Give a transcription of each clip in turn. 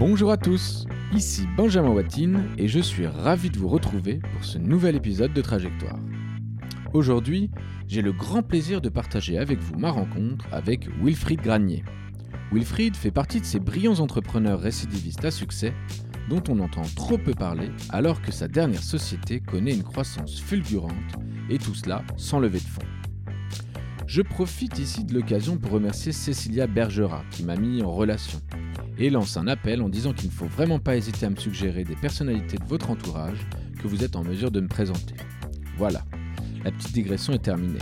Bonjour à tous, ici Benjamin Watine et je suis ravi de vous retrouver pour ce nouvel épisode de Trajectoire. Aujourd'hui, j'ai le grand plaisir de partager avec vous ma rencontre avec Wilfried Granier. Wilfried fait partie de ces brillants entrepreneurs récidivistes à succès dont on entend trop peu parler alors que sa dernière société connaît une croissance fulgurante et tout cela sans lever de fonds. Je profite ici de l'occasion pour remercier Cécilia Bergera qui m'a mis en relation et lance un appel en disant qu'il ne faut vraiment pas hésiter à me suggérer des personnalités de votre entourage que vous êtes en mesure de me présenter. Voilà, la petite digression est terminée.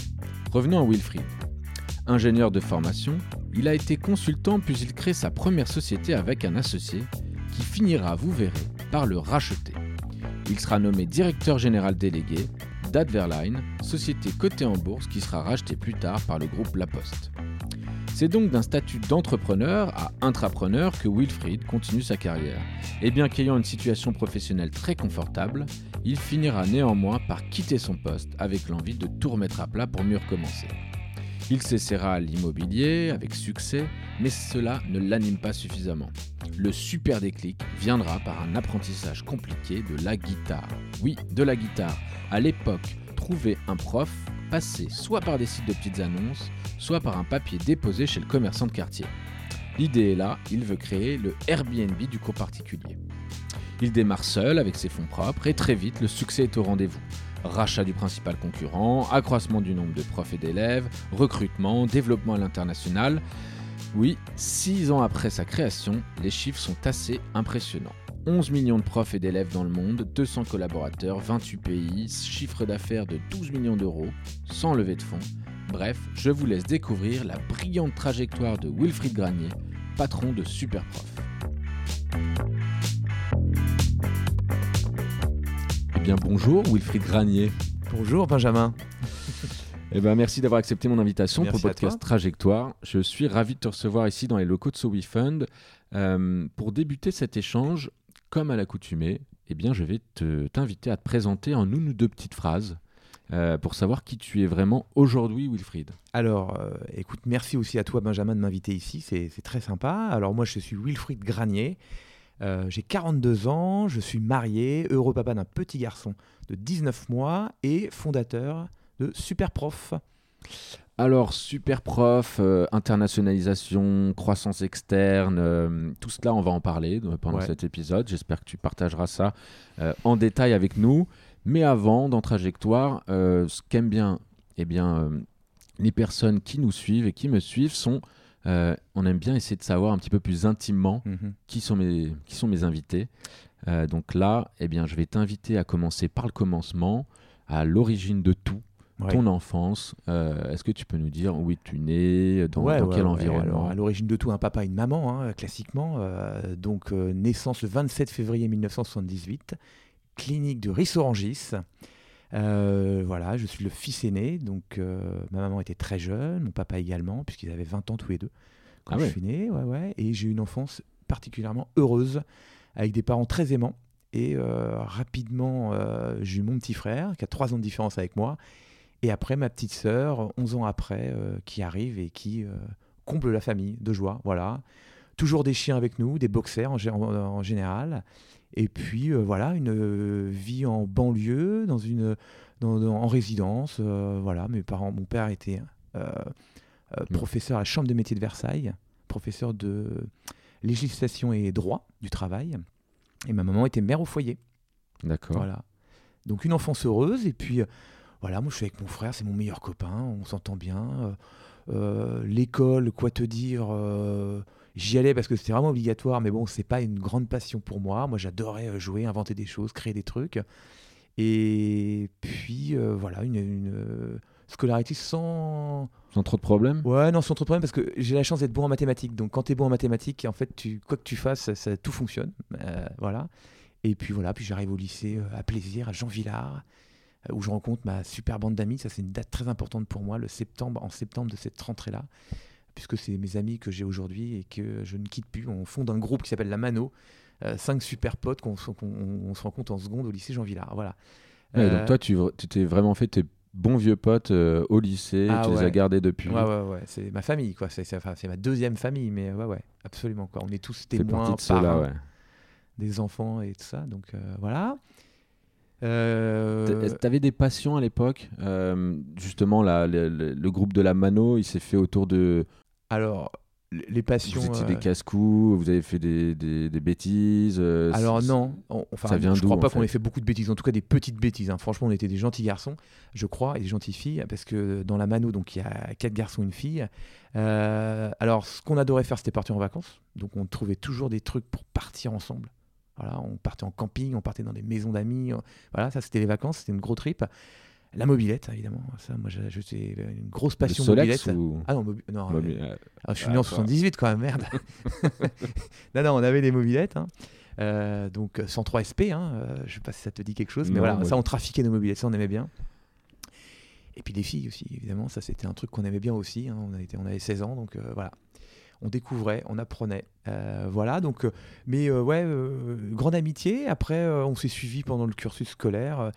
Revenons à Wilfried. Ingénieur de formation, il a été consultant puis il crée sa première société avec un associé qui finira, vous verrez, par le racheter. Il sera nommé directeur général délégué d'Adverline, société cotée en bourse qui sera rachetée plus tard par le groupe La Poste. C'est donc d'un statut d'entrepreneur à intrapreneur que Wilfried continue sa carrière. Et bien qu'ayant une situation professionnelle très confortable, il finira néanmoins par quitter son poste avec l'envie de tout remettre à plat pour mieux recommencer. Il s'essaiera l'immobilier avec succès, mais cela ne l'anime pas suffisamment. Le super déclic viendra par un apprentissage compliqué de la guitare. Oui, de la guitare. À l'époque, trouver un prof passait soit par des sites de petites annonces, soit par un papier déposé chez le commerçant de quartier. L'idée est là, il veut créer le Airbnb du cours particulier. Il démarre seul avec ses fonds propres et très vite le succès est au rendez-vous. Rachat du principal concurrent, accroissement du nombre de profs et d'élèves, recrutement, développement à l'international. Oui, six ans après sa création, les chiffres sont assez impressionnants. 11 millions de profs et d'élèves dans le monde, 200 collaborateurs, 28 pays, chiffre d'affaires de 12 millions d'euros, sans levée de fonds. Bref, je vous laisse découvrir la brillante trajectoire de Wilfried Granier, patron de Superprof. Eh bien bonjour Wilfried Granier. Bonjour Benjamin. Eh ben, merci d'avoir accepté mon invitation Merci pour le podcast Trajectoire. Je suis ravi de te recevoir ici dans les locaux de SoWeFund. Euh, pour débuter cet échange, comme à l'accoutumée, eh bien, je vais te- t'inviter à te présenter en une ou deux petites phrases euh, pour savoir qui tu es vraiment aujourd'hui, Wilfried. Alors, euh, écoute, merci aussi à toi Benjamin de m'inviter ici, c'est c'est très sympa. Alors moi je suis Wilfried Granier, Euh, j'ai 42 ans, je suis marié, heureux papa d'un petit garçon de 19 mois et fondateur de Superprof. Alors, super prof, euh, internationalisation, croissance externe, euh, tout cela, on va en parler pendant Ouais. cet épisode. J'espère que tu partageras ça euh, en détail avec nous. Mais avant, dans Trajectoire, ce qu'aiment bien, eh bien les personnes qui nous suivent et qui me suivent sont, on aime bien essayer de savoir un petit peu plus intimement Mhm. qui sont mes, qui sont mes invités. Donc là, eh bien, je vais t'inviter à commencer par le commencement, à l'origine de tout Ouais. ton enfance. euh, Est-ce que tu peux nous dire où es-tu né, dans, Ouais, dans ouais, quel environnement Alors, à l'origine de tout, un papa et une maman, hein, classiquement. Euh, donc, euh, naissance le 27 février 1978, clinique de Rissorangis. Voilà, je suis le fils aîné, donc ma maman était très jeune, mon papa également, puisqu'ils avaient 20 ans tous les deux quand Ah je suis né. Ouais, ouais, et j'ai eu une enfance particulièrement heureuse, avec des parents très aimants. Et rapidement, j'ai eu mon petit frère, qui a 3 ans de différence avec moi, et après, ma petite sœur, 11 ans après, euh, qui arrive et qui euh, comble la famille de joie. Voilà. Toujours des chiens avec nous, des boxers en, en général. Et puis, euh, voilà, une euh, vie en banlieue, dans une, dans- dans- en résidence. euh, voilà, mes parents, mon père était euh, euh, Mm. professeur à la Chambre des métiers de Versailles, professeur de législation et droit du travail. Et ma maman était mère au foyer. D'accord. Voilà. Donc une enfance heureuse et puis euh, voilà, moi je suis avec mon frère, c'est mon meilleur copain, on s'entend bien. Euh, euh, L'école, quoi te dire, euh, j'y allais parce que c'était vraiment obligatoire, mais bon, c'est pas une grande passion pour moi. Moi j'adorais jouer, inventer des choses, créer des trucs. Et puis euh, voilà, une, une, scolarité sans. Sans trop de problèmes? Ouais, non, sans trop de problème parce que j'ai la chance d'être bon en mathématiques. Donc quand tu es bon en mathématiques, en fait, tu, quoi que tu fasses, ça, ça- tout fonctionne. Voilà. Et puis voilà, puis j'arrive au lycée à Plaisir, à Jean Villard, où je rencontre ma super bande d'amis. Ça, c'est une date très importante pour moi, le septembre, en septembre de cette rentrée-là, puisque c'est mes amis que j'ai aujourd'hui et que je ne quitte plus. On fonde un groupe qui s'appelle La Mano, euh, cinq super potes qu'on qu'on- on se rencontre en seconde au lycée Jean Villard. Voilà. Ouais, Euh, Donc toi, tu t'es vraiment fait tes bons vieux potes euh, au lycée, Ah tu les as gardés depuis. Ouais, ouais, ouais. C'est ma famille, quoi. C'est enfin, ma deuxième famille, mais ouais, ouais, absolument. Quoi. On est tous témoins, de ouais. des enfants et tout ça. Donc euh, voilà. Euh, T'a- T'avais des passions à l'époque Euh, Justement, le, groupe de la Mano, il s'est fait autour de. alors, les passions. Vous étiez euh, des casse-coups, vous avez fait des, des- des bêtises. euh, Alors non, on- enfin, ça vient je crois pas qu'on ait fait beaucoup de bêtises, en tout cas des petites bêtises. hein. Franchement, on était des gentils garçons, je crois, et des gentilles filles, parce que dans la Mano, donc il y a quatre garçons, une fille. Euh, alors, ce qu'on adorait faire, c'était partir en vacances. Donc, on trouvait toujours des trucs pour partir ensemble. Voilà, on partait en camping, on partait dans des maisons d'amis. euh, Voilà, ça c'était les vacances, c'était une grosse trip. La mobilette, évidemment. Ça, moi, j'ai- une grosse Le passion Solex mobilette. ou... Ah non, mobi- non, Mobi- euh, ah, je suis Ah, né en toi. 78 quand même, merde. non, non, on avait des mobilettes. hein. Euh, donc 103 SP, hein, je sais pas si ça te dit quelque chose, mais Non, voilà, moi- ça on trafiquait nos mobilettes, ça on aimait bien. Et puis les filles aussi, évidemment, ça c'était un truc qu'on aimait bien aussi. hein. On, a été, on avait 16 ans, donc euh, voilà. On découvrait, on apprenait. Euh, voilà, donc, euh, mais euh, ouais, euh, grande amitié. Après, on s'est suivis pendant le cursus scolaire.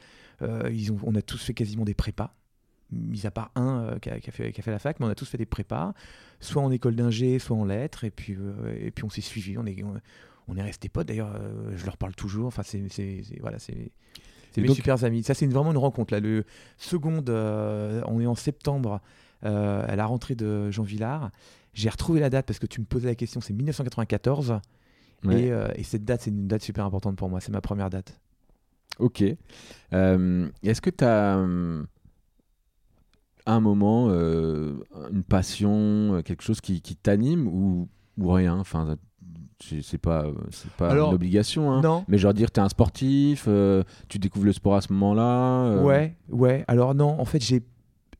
Ils ont, on a tous fait quasiment des prépas, mis à part un qui, a, qui a fait, qui a fait la fac, mais on a tous fait des prépas, soit en école d'ingé, soit en lettres. Et puis, et puis on s'est suivis. On est, on, on est restés potes. D'ailleurs, je leur parle toujours. Enfin, c'est, voilà, c'est. C'est mes donc- super amis. Ça, c'est vraiment une rencontre. Là. Le seconde, euh, on est en septembre, euh, à la rentrée de Jean Villard. J'ai retrouvé la date parce que tu me posais la question. C'est 1994. ouais. Et, euh, et cette date, c'est une date super importante pour moi. C'est ma première date. Ok. Euh, Est-ce que tu as un moment, euh, une passion, euh, quelque chose qui, qui t'anime ou, ou rien? Enfin, c'est pas, c'est pas Alors, une obligation. Hein. Non. Mais genre dire, t'es un sportif, euh, tu découvres le sport à ce moment-là. euh, Ouais, ouais. Alors non, en fait, j'ai.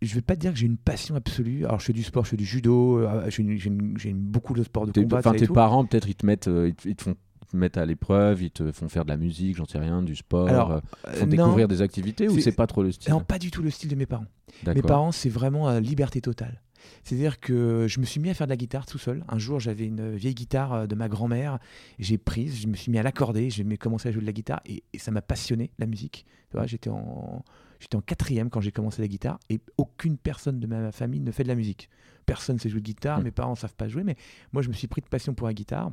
Je vais pas dire que j'ai une passion absolue. Alors, je fais du sport, je fais du judo, euh, j'ai une- j'ai beaucoup de sports de combat. Enfin, tes parents, peut-être, ils te mettent, euh, ils te, ils te font mettent à l'épreuve, ils te font faire de la musique, j'en sais rien, du sport, Alors, euh, Euh, font non, découvrir des activités ou c'est- pas trop le style? Non, pas du tout le style de mes parents. Mes parents, c'est vraiment liberté totale. C'est-à-dire que je me suis mis à faire de la guitare tout seul. Un jour, j'avais une vieille guitare de ma grand-mère. J'ai prise, je me suis mis à l'accorder, j'ai commencé à jouer de la guitare et, et ça m'a passionné, la musique. Tu vois, j'étais en, j'étais en quatrième quand j'ai commencé la guitare et aucune personne de ma famille ne fait de la musique. Personne ne sait jouer de guitare, Hmm. mes parents ne savent pas jouer, mais moi, je me suis pris de passion pour la guitare.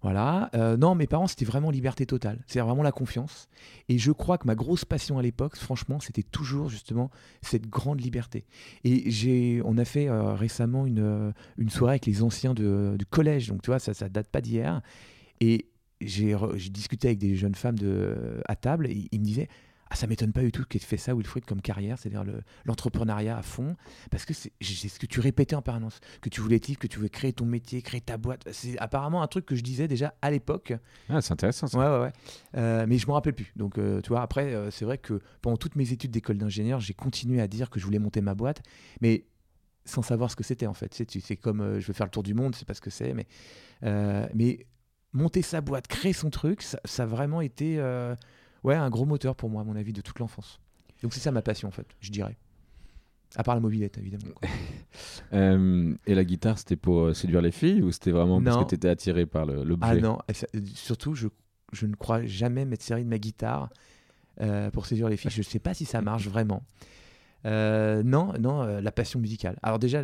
Voilà. Euh, non, mes parents, c'était vraiment liberté totale. C'est vraiment la confiance. Et je crois que ma grosse passion à l'époque, franchement, c'était toujours justement cette grande liberté. Et j'ai, on a fait euh, récemment une, euh, une soirée avec les anciens de- du collège. Donc, tu vois, ça, ça date pas d'hier. Et j'ai discuté avec des jeunes femmes de, à table et ils me disaient Ah, ça m'étonne pas du tout tu aies fait ça, Wilfried, comme carrière, c'est-à-dire le- l'entrepreneuriat à fond. Parce que c'est, ce que tu répétais en permanence, que tu voulais être libre, que tu voulais créer ton métier, créer ta boîte. C'est apparemment un truc que je disais déjà à l'époque. Ah, c'est intéressant ça. Ouais, ouais, ouais. Euh, mais je me rappelle plus. Donc, euh, tu vois, après, euh, c'est vrai que pendant toutes mes études d'école d'ingénieur, j'ai continué à dire que je voulais monter ma boîte, mais sans savoir ce que c'était en fait. C'est comme je veux faire le tour du monde, c'est pas ce que c'est, mais, mais monter sa boîte, créer son truc, ça, ça a vraiment été euh, ouais, un gros moteur pour moi, à mon avis, de toute l'enfance. Donc, c'est ça ma passion en fait, je dirais. À part la mobilette, évidemment. quoi. Euh, et la guitare, c'était pour euh, séduire les filles ou c'était vraiment parce Non. que tu étais attiré par le- l'objet Ah non, et ça- euh, surtout, je, je ne crois jamais m'être servi de ma guitare euh, pour séduire les filles. Je ne sais pas si ça marche vraiment. Euh, non, non, euh, la passion musicale. Alors déjà,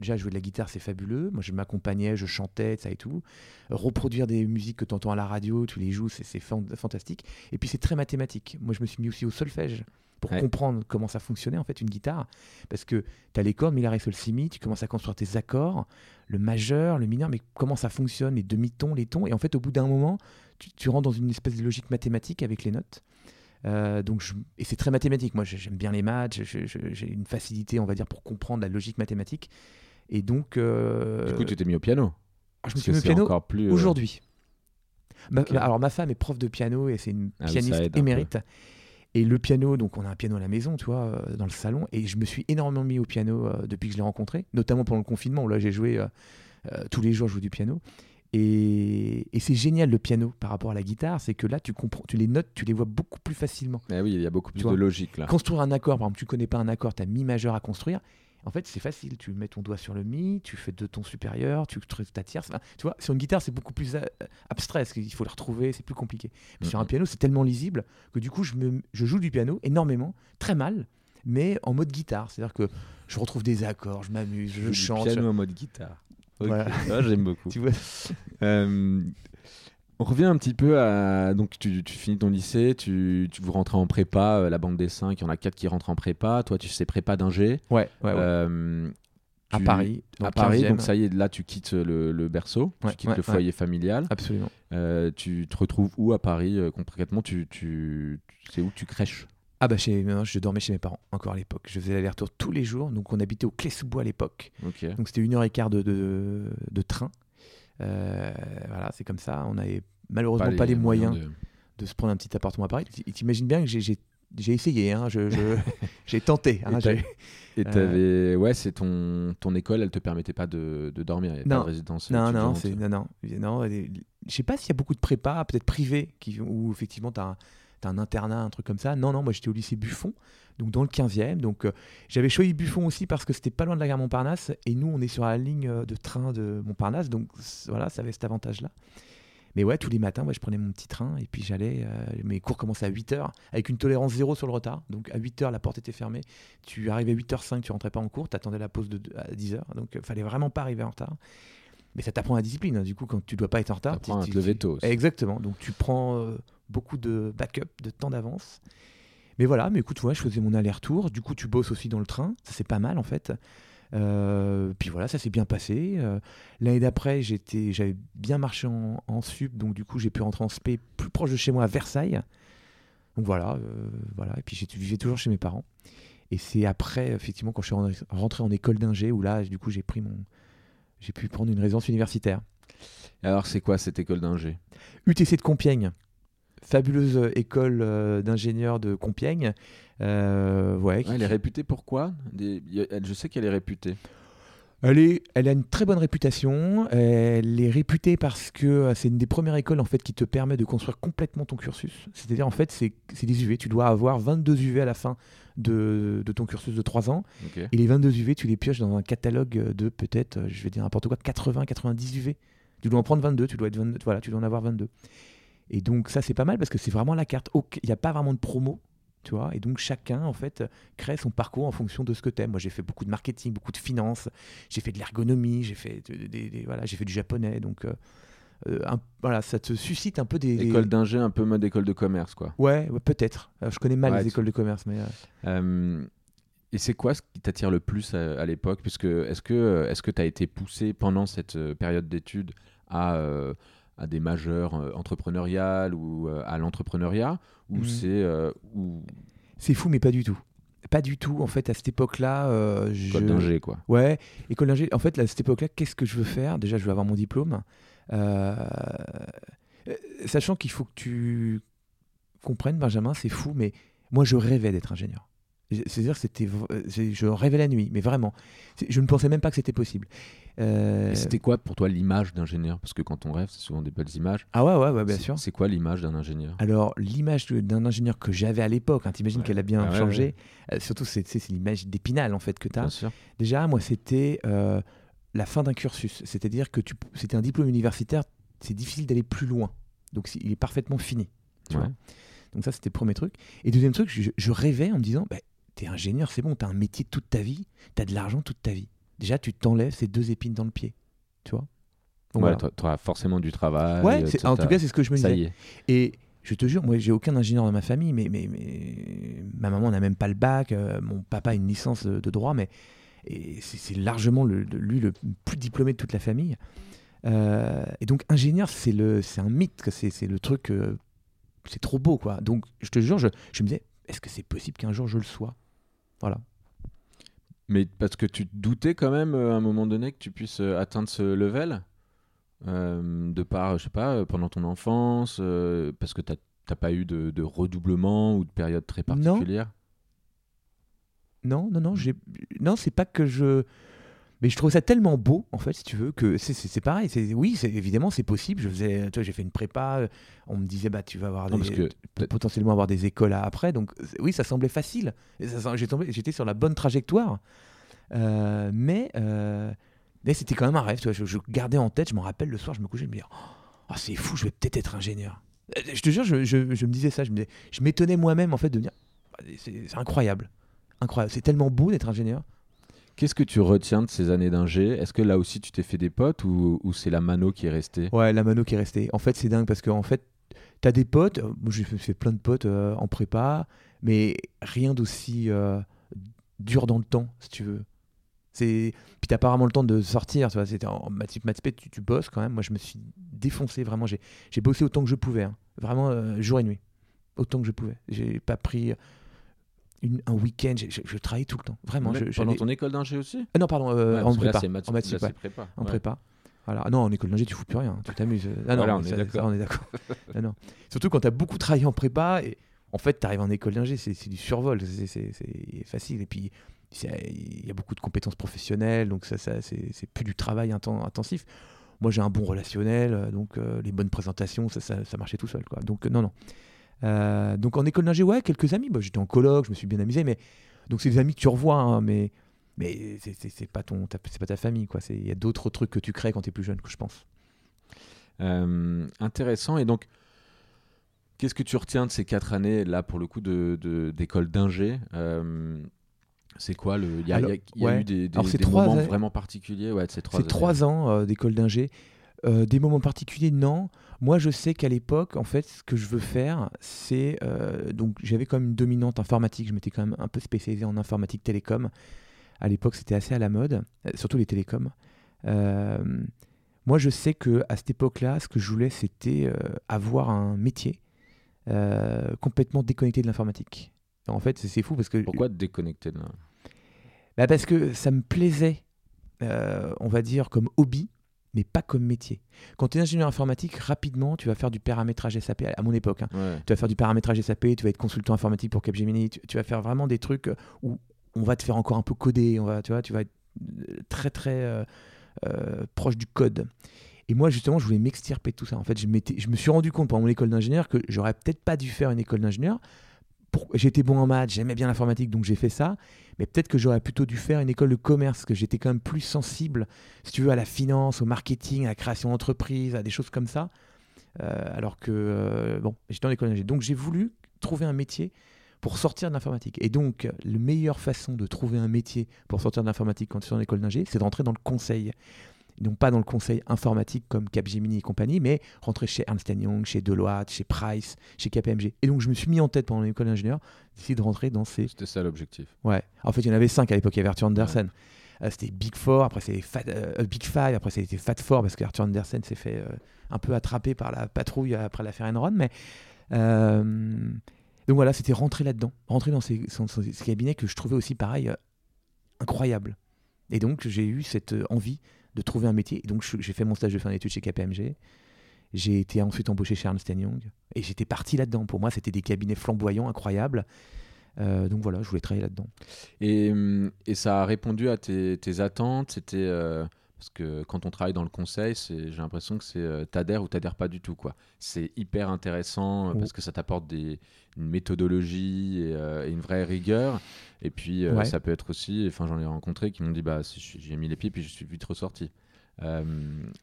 déjà jouer de la guitare, c'est fabuleux. Moi, je m'accompagnais, je chantais, ça et tout. Reproduire des musiques que tu entends à la radio, tu les joues, c'est c'est fan- fantastique. Et puis, c'est très mathématique. Moi, je me suis mis aussi au solfège pour Ouais. comprendre comment ça fonctionnait, en fait, une guitare. Parce que tu as les cordes, mi, la, ré, sol, si, mi, tu commences à construire tes accords, le majeur, le mineur, mais comment ça fonctionne, les demi-tons, les tons. Et en fait, au bout d'un moment, tu, tu rentres dans une espèce de logique mathématique avec les notes. Euh, donc je- et c'est très mathématique. Moi, j'ai- j'aime bien les maths. J'ai une facilité, on va dire, pour comprendre la logique mathématique. Et donc, euh, Du coup, tu t'es mis au piano. je me suis mis au piano encore plus. euh, aujourd'hui. Ma- alors, ma femme est prof de piano et c'est une Ah pianiste un émérite. Et le piano, donc on a un piano à la maison, tu vois, euh, dans le salon. Et je me suis énormément mis au piano euh, depuis que je l'ai rencontré, notamment pendant le confinement où là j'ai joué euh, euh, tous les jours, je joue du piano. Et, et c'est génial le piano par rapport à la guitare, c'est que là tu comprends, tu les notes, tu les vois beaucoup plus facilement. Ah oui, il y a beaucoup plus de logique là. Construire un accord, par exemple, tu connais pas un accord, tu as mi majeur à construire. En fait, c'est facile. Tu mets ton doigt sur le mi, tu fais deux tons supérieurs, tu trouves ta tierce. Enfin, tu vois, sur une guitare, c'est beaucoup plus euh, abstrait. parce qu'il faut le retrouver, c'est plus compliqué. Mais sur un piano, c'est tellement lisible que du coup, je, me, je joue du piano énormément, très mal. mais en mode guitare. C'est-à-dire que je retrouve des accords, je m'amuse, je Du chante. piano en mode guitare. Voilà. Ah, J'aime beaucoup. Tu vois Euh, on revient un petit peu à. Donc, tu, tu finis ton lycée, tu, tu vous rentrez en prépa, euh, la bande des 5, il y en a 4 qui rentrent en prépa. Toi, tu sais prépa d'ingé. Ouais, ouais, ouais. Euh, à Paris. À Paris, 15e. donc ça y est, là, tu quittes le, le berceau, Ouais, tu quittes ouais, le foyer familial. Absolument. Euh, tu te retrouves où à Paris euh, Concrètement, tu, tu, c'est où tu crèches? Ah bah chez, non, je dormais chez mes parents encore à l'époque. Je faisais l'aller-retour tous les jours. Donc on habitait au Clé-sous-Bois à l'époque. Donc c'était une heure et quart de, de, de train. Euh, voilà, c'est comme ça. On avait malheureusement pas les, moyens de- de se prendre un petit appartement à Paris. T'imagines bien que j'ai- j'ai essayé, hein, je- je- j'ai tenté. hein, Et Euh, t'avais, ouais, c'est ton, ton école, elle te permettait pas de, de dormir, il y avait Non. pas de résidence. Non, non, non, non, non. Je sais pas s'il y a beaucoup de prépas, peut-être privés, qui, où effectivement tu as, un internat, un truc comme ça. Non, non, moi j'étais au lycée Buffon, donc dans le 15e. Donc euh, j'avais choisi Buffon aussi parce que c'était pas loin de la gare Montparnasse et nous on est sur la ligne euh, de train de Montparnasse, donc voilà, ça avait cet avantage-là. Mais ouais, tous les matins, ouais, je prenais mon petit train et puis j'allais. euh, mes cours commençaient à 8h avec une tolérance zéro sur le retard. Donc à 8h, la porte était fermée. Tu arrivais à 8h05, tu rentrais pas en cours, tu attendais la pause de, à 10h. Donc euh, fallait vraiment pas arriver en retard. Mais ça t'apprend la discipline. hein. Du coup, quand tu dois pas être en retard, tu- te lever tôt aussi. Exactement. Donc tu prends euh, beaucoup de backup, de temps d'avance. Mais voilà, mais écoute, ouais, je faisais mon aller-retour. Du coup, tu bosses aussi dans le train. Ça, c'est pas mal en fait. Euh, puis voilà, ça s'est bien passé. Euh, L'année d'après, j'étais, j'avais bien marché en, en sup, donc du coup, j'ai pu rentrer en spé plus proche de chez moi à Versailles. Donc voilà, euh, voilà. Et puis je vivais toujours chez mes parents. Et c'est après, effectivement, quand je suis rentré- en école d'ingé, où là, du coup, j'ai pris mon, j'ai pu prendre une résidence universitaire. Alors, c'est quoi cette école d'ingé? UTC de Compiègne, fabuleuse école euh, d'ingénieurs de Compiègne. Euh, ouais, qui- Ouais, Elle est réputée pour quoi? Des- Je sais qu'elle est réputée. Elle, est, elle a une très bonne réputation. Elle est réputée parce que euh, c'est une des premières écoles en fait qui te permet de construire complètement ton cursus. C'est-à-dire en fait c'est des UV. Tu dois avoir 22 UV à la fin de, de ton cursus de 3 ans. Et les 22 UV, tu les pioches dans un catalogue de peut-être, je vais dire n'importe quoi, 80, 90 UV. Tu dois en prendre 22. Tu dois être 22, voilà, tu dois en avoir 22. Et donc ça c'est pas mal parce que c'est vraiment la carte. Il n'y a pas vraiment de promo. Tu vois, et donc chacun en fait crée son parcours en fonction de ce que t'aimes. Moi j'ai fait beaucoup de marketing, beaucoup de finance, j'ai fait de l'ergonomie, j'ai fait de- des- des- voilà, j'ai fait du japonais, donc euh, euh, un- voilà, ça te suscite un peu des École d'ingé, un peu mode école de commerce, quoi. Ouais, ouais, peut-être. Euh, je connais mal Ouais, les écoles de commerce, mais euh, et c'est quoi ce qui t'attire le plus à, à l'époque? Parce que est-ce que est-ce que tu as été poussé pendant cette période d'études à euh, à des majeurs euh, entrepreneuriales ou euh, à l'entrepreneuriat ou Mhm. c'est euh, ou c'est fou, mais pas du tout. Pas du tout. En fait, à cette époque-là, euh, je... école d'ingé quoi Ouais, école d'ingé. En fait, à cette époque-là, qu'est-ce que je veux faire? Déjà, je veux avoir mon diplôme. Euh, Sachant qu'il faut que tu comprennes, Benjamin, c'est fou, mais moi, je rêvais d'être ingénieur. C'est-à-dire que c'était, euh, je rêvais la nuit, mais vraiment. Je ne pensais même pas que c'était possible. Euh, C'était quoi pour toi l'image d'ingénieur Parce que quand on rêve, c'est souvent des belles images. Ah ouais, ouais, ouais, bien sûr. C'est quoi l'image d'un ingénieur? Alors, l'image d'un ingénieur que j'avais à l'époque, hein, t'imagines Ouais. qu'elle a bien Ah ouais, changé. Euh, surtout, c'est l'image d'épinal, en fait, que tu as. Bien sûr. Déjà, moi, c'était euh, la fin d'un cursus. C'est-à-dire que tu- c'était un diplôme universitaire, c'est difficile d'aller plus loin. Donc, il est parfaitement fini. tu vois. Donc, ça, c'était le premier truc. Et deuxième truc, je, je rêvais en me disant, bah, t'es ingénieur, c'est bon, t'as un métier toute ta vie, t'as de l'argent toute ta vie. Déjà, tu t'enlèves ces deux épines dans le pied. Tu vois Donc, Ouais, voilà. tu auras forcément du travail. Ouais, euh, c'est- en tout cas, c'est ce que je me ça disais. y est. Et je te jure, moi, j'ai aucun ingénieur dans ma famille, mais, mais, mais ma maman n'a même pas le bac, euh, mon papa a une licence de, de droit, mais c'est largement le, le- lui le plus diplômé de toute la famille. Euh, et donc, ingénieur, c'est le- c'est un mythe, c'est c'est le truc, euh, c'est trop beau, quoi. Donc, je te jure, je, je me disais, est-ce que c'est possible qu'un jour je le sois? Voilà. Mais parce que tu te doutais quand même euh, à un moment donné que tu puisses euh, atteindre ce level euh, de par, je sais pas, pendant ton enfance, parce que t'as t'as pas eu de, de redoublement ou de période très Non. particulière? Non, non, non, j'ai, non, c'est pas que je, mais je trouve ça tellement beau, en fait, si tu veux, que c'est, pareil. C'est, oui, c'est évidemment, c'est possible. Je faisais, j'ai fait une prépa. euh, On me disait, bah, tu vas avoir Non, des, parce que peut- potentiellement avoir des écoles à- après. Donc, oui, ça semblait facile. J'étais sur la bonne trajectoire. Euh, mais, euh, mais c'était quand même un rêve. Tu vois, je, je gardais en tête. Je m'en rappelle le soir, je me couchais, je me disais, oh, c'est fou, je vais peut-être être ingénieur. Je te jure, je, je- je me disais ça. Je m'étonnais moi-même en fait de me dire, c'est, c'est incroyable incroyable. C'est tellement beau d'être ingénieur. Qu'est-ce que tu retiens de ces années d'ingé? Est-ce que là aussi tu t'es fait des potes ou, c'est la mano qui est restée? Ouais, la mano qui est restée. En fait, c'est dingue parce que en fait, t'as des potes. Moi, j'ai fait- plein de potes euh, en prépa, mais rien d'aussi euh, dur dans le temps, si tu veux. Puis t'as vraiment le temps de sortir. Tu vois, c'était en maths tu, bosses quand même. Moi, je me suis défoncé vraiment. J'ai j'ai bossé autant que je pouvais, hein. vraiment euh, jour et nuit, autant que je pouvais. J'ai pas pris une- un week-end. Je, je travaillais tout le temps, vraiment. Je- Pendant ton école d'ingé aussi? Ah non, pardon, euh, Ouais, en prépa. en maths ouais. prépa. En Ouais. prépa. Voilà. Ah non, en école d'ingé, tu fous plus rien, tu t'amuses. Ah non, Voilà, on est ça- d'accord. ça, on est d'accord. Ah non. Surtout quand tu as beaucoup travaillé en prépa, et en fait, tu arrives en école d'ingé, c'est du survol, c'est- facile. Et puis, il y a beaucoup de compétences professionnelles, donc ça, ça, c'est plus du travail inten- intensif. Moi, j'ai un bon relationnel, euh, donc euh, les bonnes présentations, ça, ça, ça marchait tout seul. Quoi. Donc, euh, non, non. Euh, donc, en école d'ingé, ouais, quelques amis. Bah, J'étais en coloc, je me suis bien amusé, mais donc, c'est des amis que tu revois, hein, mais, mais c'est- pas, ton- ta- c'est pas ta famille. quoi. Il y a d'autres trucs que tu crées quand tu es plus jeune, que je pense. Euh, intéressant. Et donc, qu'est-ce que tu retiens de ces quatre années, là, pour le coup, de- d'école d'ingé Euh, C'est quoi le. Il y a, Alors, il y a- il y a ouais. eu des, des- Alors, c'est des trois moments années- vraiment particuliers? Ouais, de ces trois C'est trois ans d'école d'ingé. Euh, des moments particuliers, non. Moi, je sais qu'à l'époque, en fait, ce que je veux faire, c'est. euh, donc, j'avais quand même une dominante informatique. Je m'étais quand même un peu spécialisé en informatique télécom. À l'époque, c'était assez à la mode, euh, surtout les télécoms. Euh, moi, je sais que à cette époque-là, ce que je voulais, c'était avoir un métier complètement déconnecté de l'informatique. En fait, c'est- fou parce que Pourquoi te déconnecter de là bah parce que ça me plaisait, on va dire, comme hobby, mais pas comme métier. Quand tu es ingénieur informatique, rapidement, tu vas faire du paramétrage SAP, à mon époque. hein. Ouais. Tu vas faire du paramétrage SAP, tu vas être consultant informatique pour Capgemini, tu, tu vas faire vraiment des trucs où on va te faire encore un peu coder, on va, tu vois, tu vas être euh, très très euh, euh, proche du code. Et moi, justement, je voulais m'extirper de tout ça. En fait, je, je me suis rendu compte pendant mon école d'ingénieur que j'aurais peut-être pas dû faire une école d'ingénieur. J'étais bon en maths, j'aimais bien l'informatique, donc j'ai fait ça. Mais peut-être que j'aurais plutôt dû faire une école de commerce, que j'étais quand même plus sensible, si tu veux, à la finance, au marketing, à la création d'entreprise, à des choses comme ça. Euh, alors que, euh, bon, j'étais en école d'ingénieur. Donc j'ai voulu trouver un métier pour sortir de l'informatique. Et donc, la meilleure façon de trouver un métier pour sortir de l'informatique quand tu es en école d'ingé, c'est de rentrer dans le conseil. Donc pas dans le conseil informatique comme Capgemini et compagnie, mais rentrer chez Ernst Young, chez Deloitte, chez Price, chez KPMG. Et donc je me suis mis en tête pendant l'école d'ingénieur d'essayer de rentrer dans ces... C'était ça l'objectif. Ouais. En fait, il y en avait cinq à l'époque. Il y avait Arthur Andersen. Euh, c'était Big Four, après c'était euh, Big Five, après c'était Fat Four parce qu'Arthur Andersen s'est fait euh, un peu attraper par la patrouille après l'affaire Enron. Mais donc voilà, c'était rentrer là-dedans, rentrer dans ces, ces- cabinets que je trouvais aussi pareil incroyables. Et donc j'ai eu cette envie de trouver un métier. Donc j'ai fait mon stage de fin d'études chez KPMG. J'ai été ensuite embauché chez Ernst Young et j'étais parti là-dedans. Pour moi, c'était des cabinets flamboyants, incroyables. Euh, donc voilà, je voulais travailler là-dedans. Et, hum, et ça a répondu à tes, tes attentes? C'était. euh, parce que quand on travaille dans le conseil, j'ai l'impression que c'est euh, t'adhères ou t'adhères pas du tout. quoi. C'est hyper intéressant euh, parce que ça t'apporte des- une méthodologie et, euh, et une vraie rigueur. Et puis euh, Ouais. ça peut être aussi, enfin j'en ai rencontré qui m'ont dit bah j'ai mis les pieds puis je suis vite ressorti.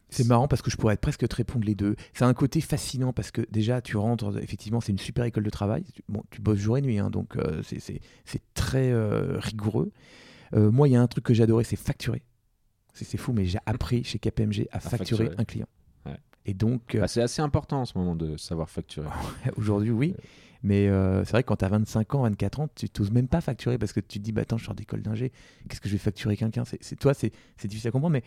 C'est marrant parce que je pourrais presque te répondre les deux. C'est un côté fascinant parce que déjà, tu rentres, effectivement, c'est une super école de travail. Tu- Bon, tu bosses jour et nuit, hein, donc c'est- très rigoureux. Moi, il y a un truc que j'adorais, c'est facturer. C'est fou, mais j'ai appris chez KPMG à, facturer, facturer. un client. Ouais. Et donc, euh, bah, c'est assez important en ce moment de savoir facturer. aujourd'hui, oui. Mais euh, c'est vrai que quand tu as 25 ans, 24 ans, tu t'oses même pas facturer parce que tu te dis, bah, attends, je sors d'école d'ingé, qu'est-ce que je vais facturer quelqu'un? C'est, Toi, c'est, difficile à comprendre, mais,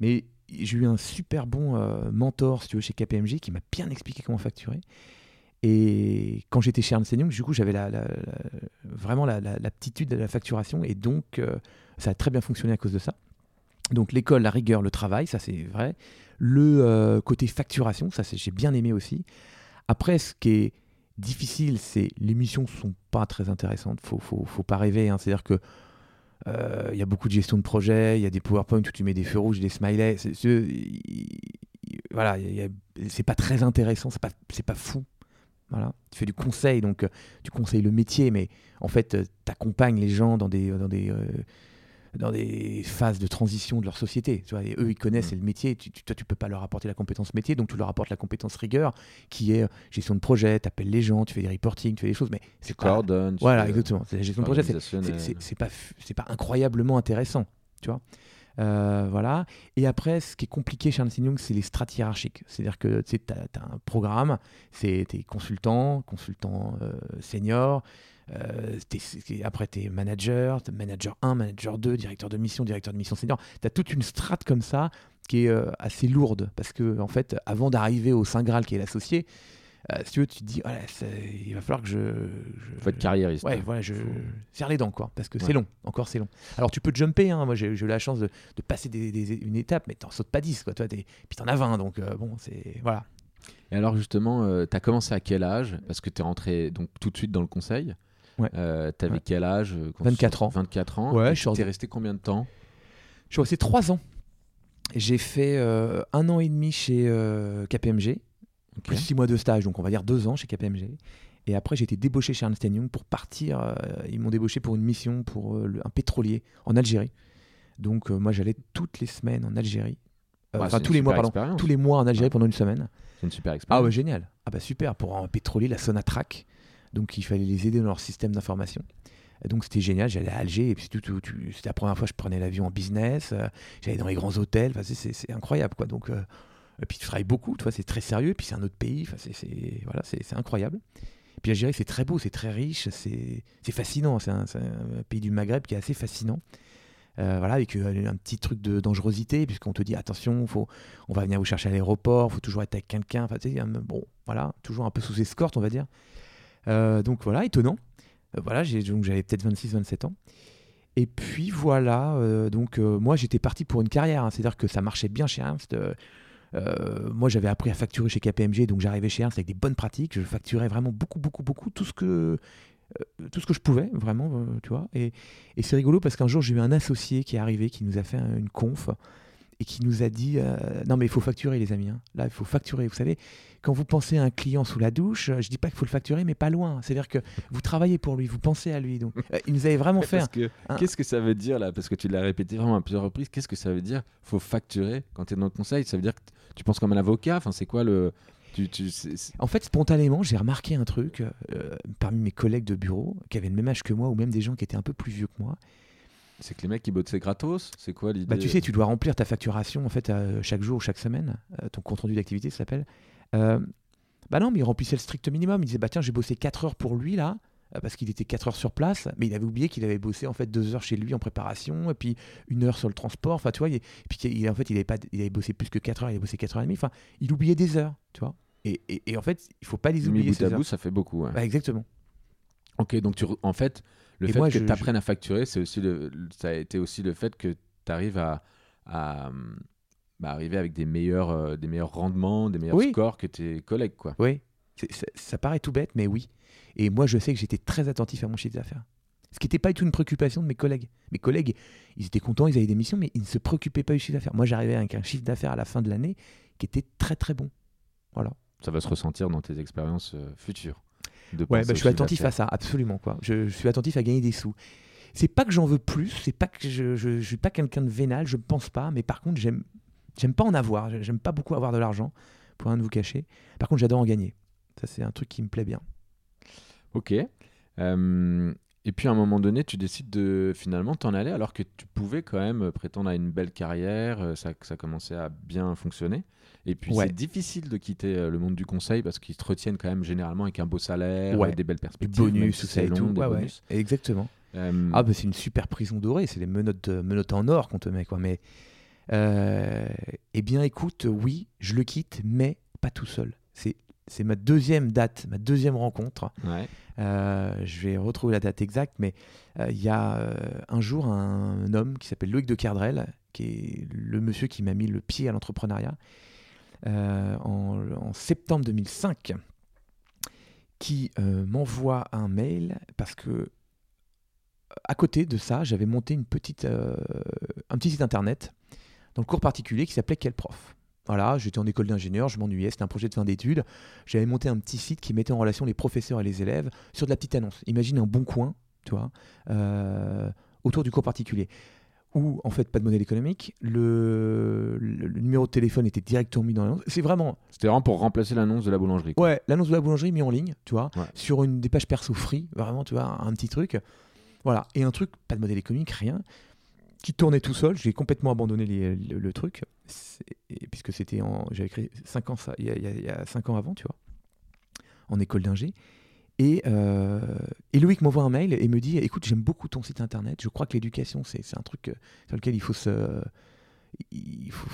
mais j'ai eu un super bon euh, mentor, si tu veux, chez KPMG qui m'a bien expliqué comment facturer. Et quand j'étais chez Ernst Young, du coup, j'avais la, la- la- vraiment la- la- l'aptitude de la facturation et donc euh, ça a très bien fonctionné à cause de ça. Donc l'école, la rigueur, le travail, ça c'est vrai. Le euh, côté facturation, ça j'ai bien aimé aussi. Après, ce qui est difficile, c'est les missions sont pas très intéressantes. Faut, faut, faut pas rêver. hein. C'est-à-dire que euh, il y a beaucoup de gestion de projet, il y a des PowerPoint où tu mets des feux rouges, des smileys. Voilà, c'est pas très intéressant, c'est pas, pas fou. Voilà. Tu fais du conseil, donc euh, tu conseilles le métier, mais en fait, tu accompagnes les gens dans des, dans des phases de transition de leur société. Tu vois, et eux, ils connaissent Mm. le métier. Tu, tu- toi, tu peux pas leur apporter la compétence métier, donc tu leur apportes la compétence rigueur, qui est euh, gestion de projet. Tu appelles les gens, tu fais des reporting, tu fais des choses, mais Tu c'est pas. tu Voilà, fais- exactement. C'est la gestion de projet. c'est- pas c'est pas incroyablement intéressant tu vois Euh, voilà et après ce qui est compliqué chez Ernst Young c'est les strates hiérarchiques c'est à dire que tu as, un programme c'est tes consultants consultants euh, seniors euh, t'es- après tu es manager t'es manager 1 manager 2 directeur de mission directeur de mission senior tu as toute une strate comme ça qui est euh, assez lourde parce que en fait avant d'arriver au saint graal qui est l'associé euh, si tu veux tu te dis voilà, c'est- il va falloir que je, je- Faut être carriériste. Ouais, voilà, je Faut- serre les dents, quoi, parce que Ouais. c'est long, encore c'est long. Alors tu peux jumper, hein, moi j'ai eu la chance de, de passer des- des- une étape, mais t'en sautes pas 10, quoi, toi, t'es- puis t'en as 20, donc euh, bon, c'est. Voilà. Et alors justement, tu as commencé à quel âge? Parce que tu es rentré donc tout de suite dans le conseil. Ouais. tu avais Ouais. quel âge euh, quand 24 tu- ans. 24 ans. Ouais, Et je suis en- T'es resté combien de temps Je suis resté 3 ans. J'ai fait euh, un an et demi chez euh, KPMG, Ok. plus 6 mois de stage, donc on va dire 2 ans chez KPMG. Et après, j'ai été débauché chez Ernst Young pour partir. euh, ils m'ont débauché pour une mission pour euh, le- un pétrolier en Algérie. Donc, euh, moi, j'allais toutes les semaines en Algérie. Euh, enfin, tous les mois, pardon. expérience. Tous les mois en Algérie pendant une semaine. C'est une super Ah expérience. ouais, génial. Ah bah super, pour un pétrolier, la Sonatrach. Donc il fallait les aider dans leur système d'information. Donc c'était génial, j'allais à Alger, et puis c'était la première fois que je prenais l'avion en business, euh, j'allais dans les grands hôtels, enfin, c'est- incroyable quoi. Donc, euh, et puis tu travailles beaucoup, tu vois, c'est très sérieux, et puis c'est un autre pays, enfin, c'est- voilà, c'est incroyable. Et puis l'Algérie c'est très beau, c'est très riche, c'est fascinant, c'est un, pays du Maghreb qui est assez fascinant. Euh, voilà, avec un petit truc de dangerosité, puisqu'on te dit attention, faut, on va venir vous chercher à l'aéroport, faut toujours être avec quelqu'un. Enfin, tu sais, bon, voilà, toujours un peu sous escorte, on va dire. Euh, donc voilà, étonnant. Euh, voilà, j'avais peut-être 26-27 ans. Et puis voilà, euh, donc moi j'étais parti pour une carrière, hein. c'est-à-dire que ça marchait bien chez Ernst. Moi j'avais appris à facturer chez KPMG, donc j'arrivais chez Ernst avec des bonnes pratiques. Je facturais vraiment beaucoup, beaucoup, beaucoup, tout ce que, tout ce que je pouvais, vraiment, tu vois. Et, et c'est rigolo parce qu'un jour j'ai eu un associé qui est arrivé, qui nous a fait un- une conf et qui nous a dit euh, non mais il faut facturer les amis hein. là il faut facturer vous savez quand vous pensez à un client sous la douche euh, je dis pas qu'il faut le facturer mais pas loin c'est à dire que vous travaillez pour lui vous pensez à lui donc euh, il nous avait vraiment fait un- Qu'est-ce que ça veut dire là? Parce que tu l'as répété vraiment à plusieurs reprises. Qu'est-ce que ça veut dire Faut facturer quand tu es dans le conseil? Ça veut dire que tu penses comme un avocat? Enfin, c'est quoi le tu, tu, En fait, spontanément, j'ai remarqué un truc euh, parmi mes collègues de bureau qui avaient le même âge que moi ou même des gens qui étaient un peu plus vieux que moi. C'est que les mecs qui bossaient gratos. C'est quoi l'idée Bah, tu sais, tu dois remplir ta facturation en fait euh, chaque jour ou chaque semaine, euh, ton compte rendu d'activité ça s'appelle. Euh, bah non, mais il remplissait le strict minimum. Il disait bah tiens, j'ai bossé 4 heures pour lui là euh, parce qu'il était 4 heures sur place, mais il avait oublié qu'il avait bossé en fait 2 heures chez lui en préparation et puis une heure sur le transport. Enfin, tu vois, il- et puis il, en fait, il avait pas, il avait bossé plus que 4 heures, il avait bossé 4 heures et demie. Enfin, il oubliait des heures, tu vois. Et, et- et en fait, il faut pas les oublier bout ces à bout, ça fait beaucoup. ouais. Bah, exactement. Ok, donc tu, en fait, le Et fait moi, que tu apprennes à facturer, c'est aussi le, ça a été aussi le fait que tu arrives à, à, bah, arriver avec des meilleurs, euh, des meilleurs rendements, des meilleurs Oui. scores que tes collègues, quoi. Oui, ça paraît tout bête, mais oui. Et moi, je sais que j'étais très attentif à mon chiffre d'affaires. Ce qui n'était pas du tout une préoccupation de mes collègues. Mes collègues, ils étaient contents, ils avaient des missions, mais ils ne se préoccupaient pas du chiffre d'affaires. Moi, j'arrivais avec un chiffre d'affaires à la fin de l'année qui était très très bon. Voilà. Ça va se ressentir dans tes expériences euh, futures. De Ouais, bah, je suis attentif à ça, absolument. Quoi. Je, je suis attentif à gagner des sous. C'est pas que j'en veux plus, c'est pas que je, je, je suis pas quelqu'un de vénal, je ne pense pas, mais par contre, j'aime, j'aime pas en avoir. J'aime pas beaucoup avoir de l'argent, pour rien de vous cacher. Par contre, j'adore en gagner. Ça, c'est un truc qui me plaît bien. Ok. Euh, et puis à un moment donné, tu décides de finalement t'en aller alors que tu pouvais quand même prétendre à une belle carrière, euh, ça, ça commençait à bien fonctionner. Et puis Ouais. c'est difficile de quitter euh, le monde du conseil parce qu'ils te retiennent quand même généralement avec un beau salaire, Ouais. euh, des belles Du perspectives, même bonus, tout ça et tout. des Ouais, bonus. exactement. Euh, Ah, bah, c'est une super prison dorée, c'est les menottes, euh, menottes en or qu'on te met, quoi. Mais, euh, eh bien, écoute, oui, je le quitte, mais pas tout seul. C'est, c'est ma deuxième date, ma deuxième rencontre. ouais. Euh, je vais retrouver la date exacte, mais euh, il y a euh, un jour un homme qui s'appelle Loïc de Cardrel, qui est le monsieur qui m'a mis le pied à l'entrepreneuriat, en, septembre 2005, qui m'envoie un mail parce que à côté de ça, j'avais monté une petite, un petit site internet dans le cours particulier qui s'appelait Quel prof voilà, j'étais en école d'ingénieur, je m'ennuyais, c'était un projet de fin d'études. J'avais monté un petit site qui mettait en relation les professeurs et les élèves sur de la petite annonce. Imagine un bon coin, tu vois, euh, autour du cours particulier. où en fait pas de modèle économique, le, le- le numéro de téléphone était directement mis dans l'annonce. C'est vraiment C'était vraiment pour remplacer l'annonce de la boulangerie. quoi. ouais l'annonce de la boulangerie mis en ligne, tu vois, Ouais. sur une des pages perso free, vraiment tu vois un petit truc, voilà et un truc pas de modèle économique rien, qui tournait tout seul. J'ai complètement abandonné le, truc puisque c'était en j'avais créé 5 ans ça il y a- il y a- il y a 5 ans avant, tu vois, en école d'ingé. Et, euh, et Loïc m'envoie un mail et me dit Écoute, j'aime beaucoup ton site internet. Je crois que l'éducation, c'est un truc euh, sur lequel il faut se. Il faut,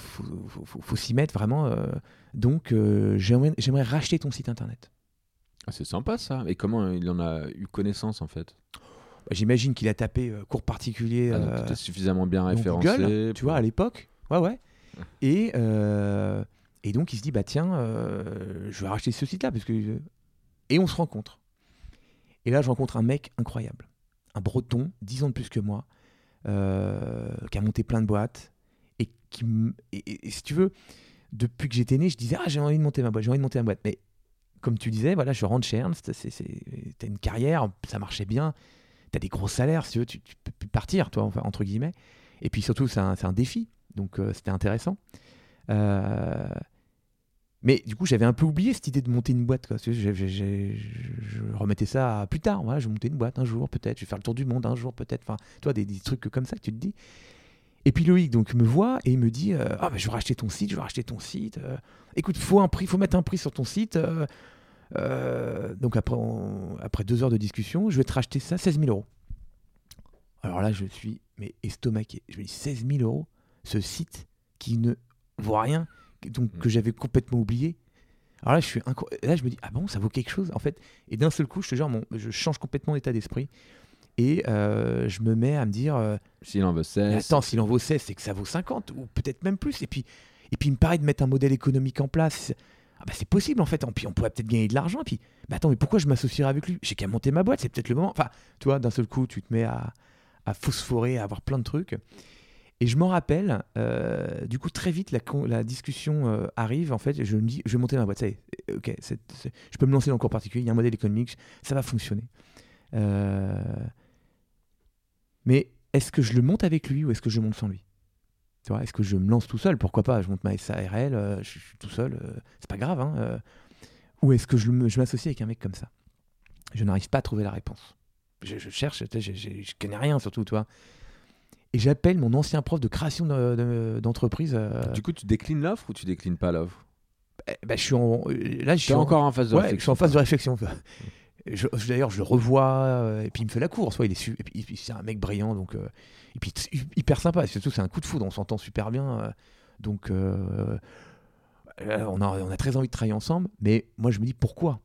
faut- s'y mettre vraiment. euh, donc, j'aimerais j'aimerais racheter ton site internet. Ah, c'est sympa ça. Et comment il en a eu connaissance en fait? J'imagine qu'il a tapé euh, cours particulier Ah, donc euh, suffisamment bien référencé. Google, tu vois, à l'époque. Ouais, ouais. Et, euh, et donc, il se dit Bah, tiens, je vais racheter ce site-là. Parce que... Et on se rencontre. Et là, je rencontre un mec incroyable. Un breton, 10 ans de plus que moi, euh, qui a monté plein de boîtes. Et qui. Et, et- et si tu veux, depuis que j'étais né, je disais Ah, j'ai envie de monter ma boîte, j'ai envie de monter ma boîte. Mais comme tu disais, voilà, je rentre chez Ernst, t'as une carrière, ça marchait bien, t'as des gros salaires, si tu veux, tu, peux partir, toi, entre guillemets. Et puis surtout, c'est un, un défi, donc euh, c'était intéressant. Euh, mais du coup, j'avais un peu oublié cette idée de monter une boîte. Quoi. Je, je remettais ça plus tard. Voilà, je vais monter une boîte un jour, peut-être. Je vais faire le tour du monde un jour, peut-être. Enfin, toi, des, trucs comme ça tu te dis. Et puis Loïc donc me voit et me dit euh, ah ben je vais racheter ton site, je vais racheter ton site. écoute, faut faut mettre un prix sur ton site. Euh, donc après, on- après deux heures de discussion, je vais te racheter ça 16 000 euros. Alors là, je suis mais estomaqué. Je me dis 16 000 euros, ce site qui ne vaut rien, donc Mm. que j'avais complètement oublié. Alors là, je suis là, je me dis ah bon, ça vaut quelque chose en fait. Et d'un seul coup, je te jure, mon- je change complètement d'état d'esprit et euh, je me mets à me dire euh, S'il en mais 16. attends, s'il en vaut 16, c'est que ça vaut 50 ou peut-être même plus. Et puis, et puis il me paraît de mettre un modèle économique en place. Ah bah c'est possible en fait. On pourrait peut-être gagner de l'argent. Puis, bah attends, mais pourquoi je m'associerais avec lui? J'ai qu'à monter ma boîte, c'est peut-être le moment. Enfin, tu vois, d'un seul coup, tu te mets à, à phosphorer, à avoir plein de trucs. Et je m'en rappelle, euh, du coup, très vite, la, la discussion euh, arrive. En fait, je me dis, je vais monter ma boîte. Ça y est, euh, ok, je peux me lancer dans le cours particulier. Il y a un modèle économique, ça va fonctionner. Mais est-ce que je le monte avec lui ou est-ce que je monte sans lui? Tu vois, Est-ce que je me lance tout seul? Pourquoi pas? Je monte ma SARL, euh, je, je suis tout seul, euh, c'est pas grave. hein, euh. ou est-ce que je, m'associe avec un mec comme ça? Je n'arrive pas à trouver la réponse. Je, je cherche, je, connais rien surtout, toi. Et j'appelle mon ancien prof de création de- de- d'entreprise. Du coup, tu déclines l'offre ou tu déclines pas l'offre? Eh, bah, je suis en, là, je suis en- encore en phase de Ouais, je suis réflexion. en phase de réflexion. D'ailleurs, je le revois, et puis il me fait la course. Ouais, il est su- et puis, c'est un mec brillant, donc et puis hyper sympa. Surtout, c'est un coup de foudre, on s'entend super bien. euh, donc, euh, on, a, très envie de travailler ensemble. Mais moi, je me dis pourquoi?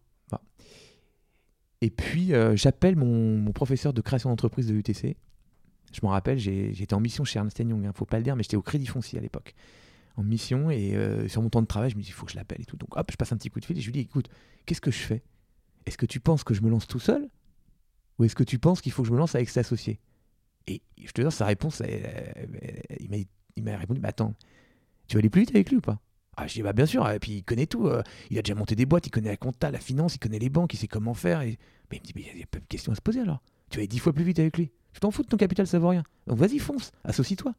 Et puis, euh, j'appelle mon, professeur de création d'entreprise de l'UTC. Je m'en rappelle, j'étais en mission chez Ernst Young, hein, faut pas le dire, mais j'étais au Crédit Foncier à l'époque. En mission, et sur mon temps de travail, je me dis, il faut que je l'appelle et tout. Donc, hop, je passe un petit coup de fil et je lui dis, écoute, qu'est-ce que je fais? Est-ce que tu penses que je me lance tout seul? Ou est-ce que tu penses qu'il faut que je me lance avec cet associé? Et je te dis, sa réponse, elle- il m'a- il m'a répondu, mais attends, tu vas aller plus vite avec lui ou pas? Ah, je dis, bah bien sûr, et puis il connaît tout. euh, il a déjà monté des boîtes, il connaît la compta, la finance, il connaît les banques, il sait comment faire. Et... Mais il me dit, mais il n'y a pas de question à se poser alors. Tu vas aller dix fois plus vite avec lui. Tu t'en fous de ton capital, ça vaut rien. Donc vas-y, fonce, associe-toi.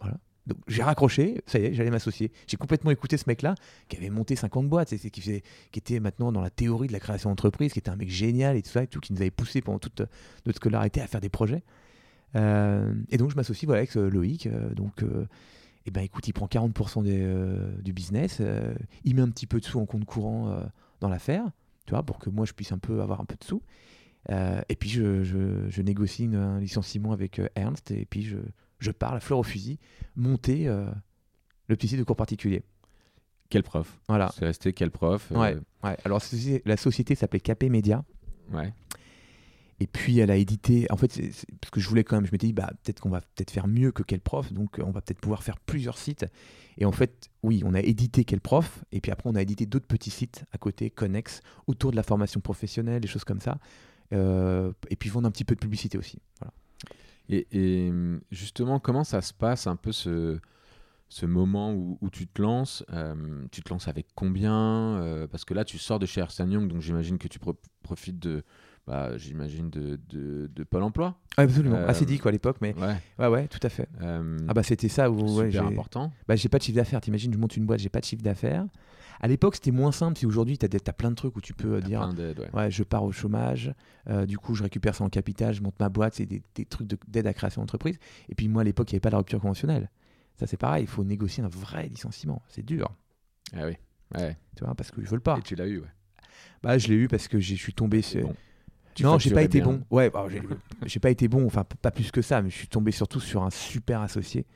Voilà. Donc j'ai raccroché, ça y est, j'allais m'associer. J'ai complètement écouté ce mec-là qui avait monté 50 boîtes, qui, qui était maintenant dans la théorie de la création d'entreprise, qui était un mec génial et tout ça, et tout, qui nous avait poussé pendant toute notre scolarité à faire des projets. Euh, et donc je m'associe voilà, avec euh, Loïc. euh, donc, eh ben, écoute, il prend 40% des, euh, du business, euh, il met un petit peu de sous en compte courant euh, dans l'affaire, tu vois, pour que moi je puisse un peu avoir un peu de sous. Et puis je, je- je négocie une- un licenciement avec Ernst, et puis je, je pars, la fleur au fusil, monter le petit site de cours particulier. Quel prof? Voilà. C'est resté quel prof? Ouais. Ouais. Alors la société, la société s'appelait KP Media. ouais. Et puis elle a édité, en fait, parce que je voulais quand même, je m'étais dit, bah, peut-être qu'on va peut-être faire mieux que quel prof, donc euh, on va peut-être pouvoir faire plusieurs sites. Et en fait, oui, on a édité quel prof, et puis après on a édité d'autres petits sites à côté, connexes, autour de la formation professionnelle, des choses comme ça. Euh, et puis vendre un petit peu de publicité aussi. Et, justement, comment ça se passe un peu ce, ce moment où, tu te lances euh, Tu te lances avec combien Parce que là, tu sors de chez Ernst Young, donc j'imagine que tu pro- profites de bah, j'imagine, de, de, de Pôle emploi. Absolument. Euh, Assez dit quoi à l'époque, mais Ouais. ouais, ouais, tout à fait. Euh, Ah bah c'était ça où ouais, super important. bah, j'ai pas de chiffre d'affaires. T'imagines, je monte une boîte, j'ai pas de chiffre d'affaires. À l'époque, c'était moins simple. Si aujourd'hui, t'as as plein de trucs où tu peux euh, dire ouais. Ouais, je pars au chômage, euh, du coup je récupère ça en capital, je monte ma boîte, c'est des, des trucs de- d'aide à création d'entreprise. Et puis moi à l'époque il n'y avait pas de rupture conventionnelle. Ça c'est pareil, il faut négocier un vrai licenciement. C'est dur, Ah oui. Ouais. tu vois, parce qu'ils veulent pas. Et tu l'as eu, ouais. Bah je l'ai eu parce que je suis tombé sur... bon. Tu non, j'ai pas été bien. bon. Ouais, bah, j'ai pas été bon, enfin pas plus que ça, mais je suis tombé surtout sur un super associé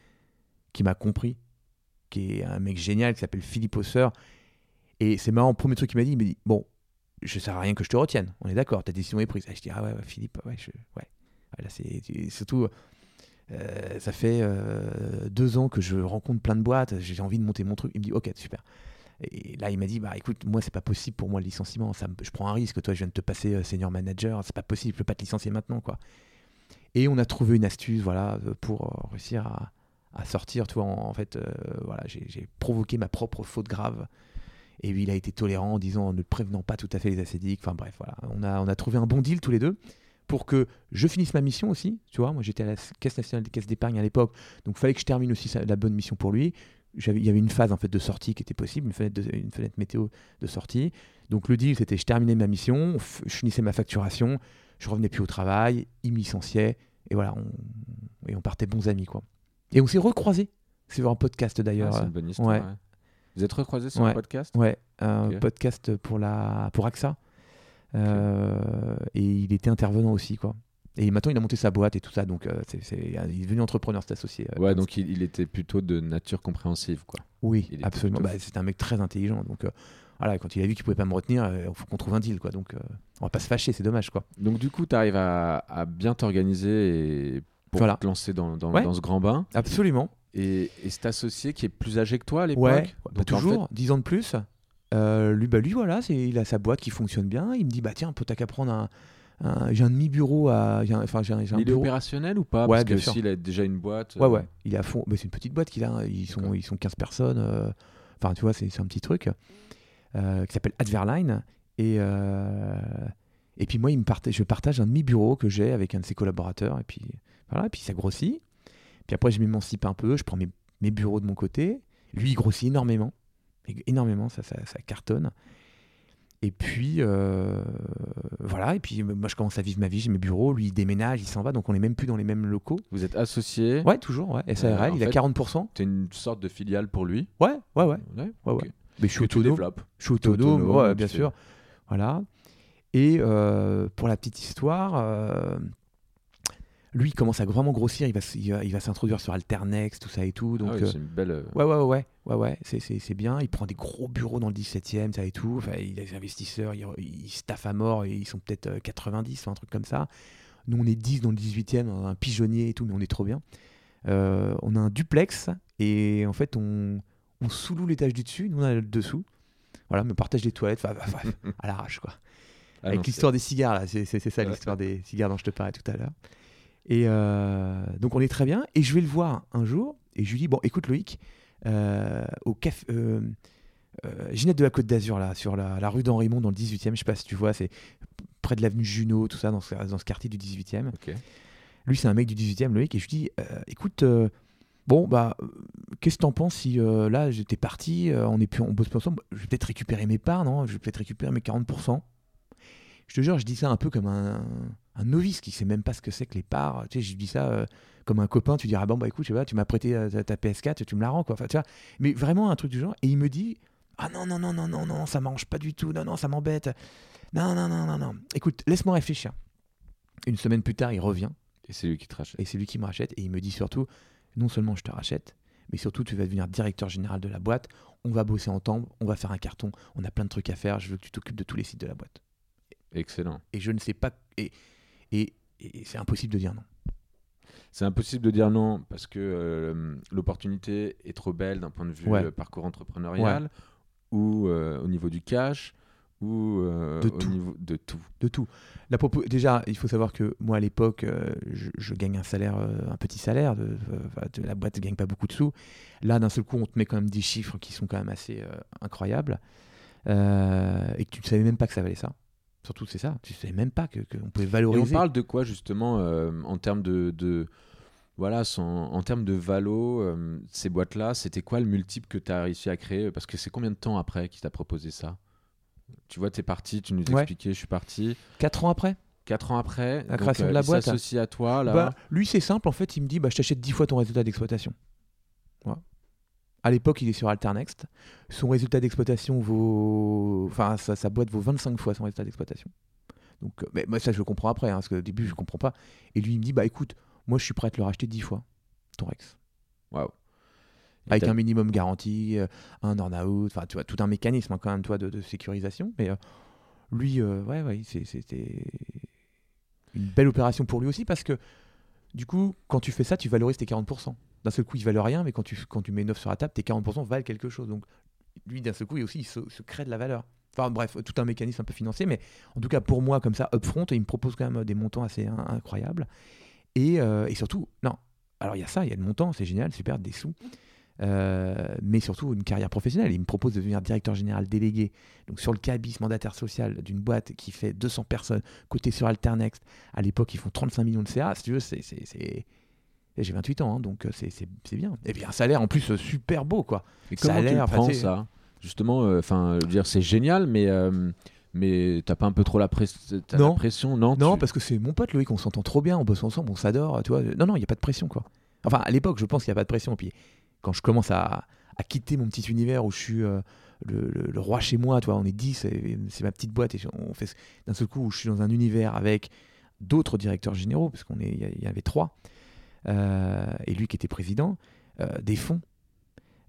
qui m'a compris, qui est un mec génial qui s'appelle Philippe Hausseur. Et c'est marrant, le premier truc qu'il m'a dit, il m'a dit Bon, je sers à rien que je te retienne, on est d'accord, ta décision est prise. Et je dis Ah ouais, ouais, Philippe, ouais, je, ouais. Ouais, là, c'est- surtout. euh, ça fait euh, deux ans que je rencontre plein de boîtes, j'ai envie de monter mon truc. Il me dit Ok, super. Et là, il m'a dit Bah écoute, moi, c'est pas possible pour moi le licenciement. Ça, je prends un risque. Toi, je viens de te passer euh, senior manager. C'est pas possible. Je peux pas te licencier maintenant, quoi. Et on a trouvé une astuce, voilà, euh, pour euh, réussir à, sortir. Tu vois, en, fait, voilà, j'ai provoqué ma propre faute grave. Et lui, il a été tolérant en disant en ne prévenant pas tout à fait les acédiques. Enfin bref, voilà. On a, on a trouvé un bon deal tous les deux pour que je finisse ma mission aussi. Tu vois, moi j'étais à la Caisse nationale des caisses d'épargne à l'époque. Donc il fallait que je termine aussi la bonne mission pour lui. Il y avait une phase en fait de sortie qui était possible, une fenêtre, de- une fenêtre météo de sortie. Donc le deal c'était je terminais ma mission, je finissais ma facturation, je revenais plus au travail, il me licenciait et voilà, on, et on partait bons amis quoi. Et on s'est recroisés. C'est un podcast Ah, d'ailleurs. c'est une bonne histoire. ouais. ouais. Vous êtes recroisés sur Ouais. un podcast? Ouais, un podcast pour, la, pour AXA. Euh, et il était intervenant aussi, quoi. Et maintenant, il a monté sa boîte et tout ça, donc euh, c'est, c'est- il est devenu entrepreneur, cet associé. euh, Ouais, donc il, il était plutôt de nature compréhensive, quoi. Oui, il absolument. plutôt- Bah, c'est un mec très intelligent, donc euh, voilà, quand il a vu qu'il pouvait pas me retenir, il faut qu'on trouve un deal, quoi. Donc on va pas se fâcher, c'est dommage, quoi. Donc du coup, tu arrives à, à bien t'organiser et pour Voilà. te lancer dans, dans, Ouais. dans ce grand bain. Absolument. Et, et cet associé qui est plus âgé que toi à l'époque Ouais, bah, en toujours, 10 ans de plus. Lui, bah, lui, voilà, c'est, il a sa boîte qui fonctionne bien. Il me dit, bah tiens, peut t'as qu'à prendre un. Un- j'ai un demi-bureau à. j'ai un- Enfin, j'ai un, j'ai fait, un il est opérationnel ou pas? Ouais, Parce bien que sûr. s'il a déjà une boîte. Ouais, euh, ouais. Il est à fond. C'est une petite boîte qu'il a. hein. Ils sont, ils sont 15 personnes. euh, Enfin, tu vois, c'est c'est un petit truc euh, qui s'appelle Adverline. Et, euh, et puis moi, il me partage, je partage un demi-bureau que j'ai avec un de ses collaborateurs. Et puis voilà, et puis ça grossit. Puis après, je m'émancipe un peu. Je prends mes, mes bureaux de mon côté. Lui, il grossit énormément. Énormément, ça, ça, ça cartonne. Et puis, euh, voilà. Et puis, moi, je commence à vivre ma vie. J'ai mes bureaux. Lui, il déménage, il s'en va. Donc, on n'est même plus dans les mêmes locaux. Vous êtes associé. Ouais, toujours, ouais. SARL, il a fait- 40%. Tu es une sorte de filiale pour lui. Ouais, ouais, ouais. Ouais, Ouais. Mais je suis autonome. Je suis autonome, ouais, bien fais- sûr. Voilà. Et euh, pour la petite histoire, euh, lui il commence à vraiment grossir. Il va, il va, s'introduire sur Alternex, tout ça et tout. Donc, Ah oui, euh, c'est une belle. ouais, ouais, ouais, ouais, ouais, c'est, bien. Il prend des gros bureaux dans le 17e, ça et tout. Enfin, il a des investisseurs, il, il staffe à mort et ils sont peut-être euh, 90 ou un truc comme ça. Nous, on est 10 dans le 18e, un pigeonnier et tout, mais on est trop bien. Euh, on a un duplex et en fait, on, on sous-loue l'étage du dessus, nous on a le dessous. Voilà, me partage les toilettes, enfin, enfin, à l'arrache quoi. ah Avec l'histoire des cigares, là, c'est ça Ouais. l'histoire des cigares dont je te parlais tout à l'heure. Et euh, donc on est très bien. Et je vais le voir un jour et je lui dis bon, écoute Loïc, euh, au café. Euh, euh, Ginette de la Côte d'Azur, là, sur la, la rue d'Henri Mont, dans le 18e, je sais pas si tu vois, c'est près de l'avenue Junot, tout ça, dans ce, dans ce quartier du 18e. Ok. Lui, c'est un mec du 18e, Loïc, et je lui dis euh, écoute, euh, bon, bah, euh, qu'est-ce que t'en penses si euh, là, j'étais parti, euh, on, est plus, on bosse plus ensemble, je vais peut-être récupérer mes parts, non Je vais peut-être récupérer mes 40%. Je te jure, je dis ça un peu comme un, un novice qui sait même pas ce que c'est que les parts. Tu sais, je dis ça euh, comme un copain, tu diras, bon, bah écoute, je sais pas, tu m'as prêté euh, ta, ta PS4, tu me la rends, quoi. Enfin, tu vois, mais vraiment un truc du genre. Et il me dit, ah non, non, non, non, non, non, ça m'arrange pas du tout, non, non, ça m'embête. Non, non, non, non, non. Écoute, laisse-moi réfléchir. Une semaine plus tard, il revient. Et c'est lui qui te rachète. Et c'est lui qui me rachète. Et il me dit surtout, non seulement je te rachète, mais surtout tu vas devenir directeur général de la boîte. On va bosser ensemble, on va faire un carton. On a plein de trucs à faire. Je veux que tu t'occupes de tous les sites de la boîte. Excellent. Et je ne sais pas. Et, et, et c'est impossible de dire non. C'est impossible de dire non parce que euh, l'opportunité est trop belle d'un point de vue Ouais. euh, parcours entrepreneurial ou euh, au niveau du cash ou euh, De au tout. niveau de tout. De tout. La Déjà, il faut savoir que moi à l'époque, je, je gagne un salaire, un petit salaire. De, enfin, de- la boîte ne gagne pas beaucoup de sous. Là, d'un seul coup, on te met quand même des chiffres qui sont quand même assez incroyables. Et que tu ne savais même pas que ça valait ça. Surtout, c'est ça. Tu sais même pas qu'on que pouvait Et valoriser. on parle de quoi justement euh, en termes de, de- voilà, son- en termes de valo, euh, ces boîtes-là, c'était quoi le multiple que tu as réussi à créer? Parce que c'est combien de temps après qu'il t'a proposé ça? Tu vois, tu es parti, tu nous Ouais. expliquais, je suis parti. Quatre ans après Quatre ans après, La donc, création de la il boîte, s'associe à toi, là. Bah, lui, c'est simple. En fait, il me dit bah, Je t'achète 10 fois ton résultat d'exploitation. À l'époque, il est sur Alternext. Son résultat d'exploitation vaut. Enfin, sa, sa boîte vaut 25 fois son résultat d'exploitation. Donc, euh, mais moi, ça, je le comprends après, hein, parce qu'au début, je ne comprends pas. Et lui, il me dit Bah écoute, moi, je suis prêt à te le racheter 10 fois, ton Rex. Waouh. Avec un minimum garantie, euh, un earn-out, enfin, tu vois, tout un mécanisme, hein, quand même, toi, de, de sécurisation. Mais euh, lui, euh, ouais, ouais, c'était une belle opération pour lui aussi, parce que du coup, quand tu fais ça, tu valorises tes 40%. D'un seul coup, ils valent rien, mais quand tu, quand tu mets 9 sur la table, tes 40% valent quelque chose. Donc, lui, d'un seul coup, il aussi, il se, crée de la valeur. Enfin, bref, tout un mécanisme un peu financier, mais en tout cas, pour moi, comme ça, upfront, il me propose quand même des montants assez in- incroyables. Et, euh, et surtout, non, alors il y a ça, il y a le montant, c'est génial, super, des sous. Euh, mais surtout une carrière professionnelle. Il me propose de devenir directeur général délégué, donc sur le cabis mandataire social d'une boîte qui fait 200 personnes, côté sur Alternext. À l'époque, ils font 35 millions de CA. Si tu veux, c'est. J'ai 28 ans, hein, donc euh, c'est bien. Et puis un salaire en plus euh, super beau, quoi. Et comment tu le prends tu sais- ça? Justement, euh, enfin, dire, c'est génial, mais euh, mais t'as pas un peu trop la, press- t'as la Non. pression, non? Non, tu- parce que c'est mon pote Loïc, on s'entend trop bien, on bosse ensemble, on s'adore, tu vois. Non, non, il n'y a pas de pression, quoi. Enfin, à l'époque, je pense qu'il n'y a pas de pression. Puis quand je commence à, à quitter mon petit univers où je suis euh, le, le- le roi chez moi, tu vois, on est 10, et c'est ma petite boîte, et on fait d'un seul coup où je suis dans un univers avec d'autres directeurs généraux, parce qu'on est, il y y, avait trois, et lui qui était président, euh, des fonds.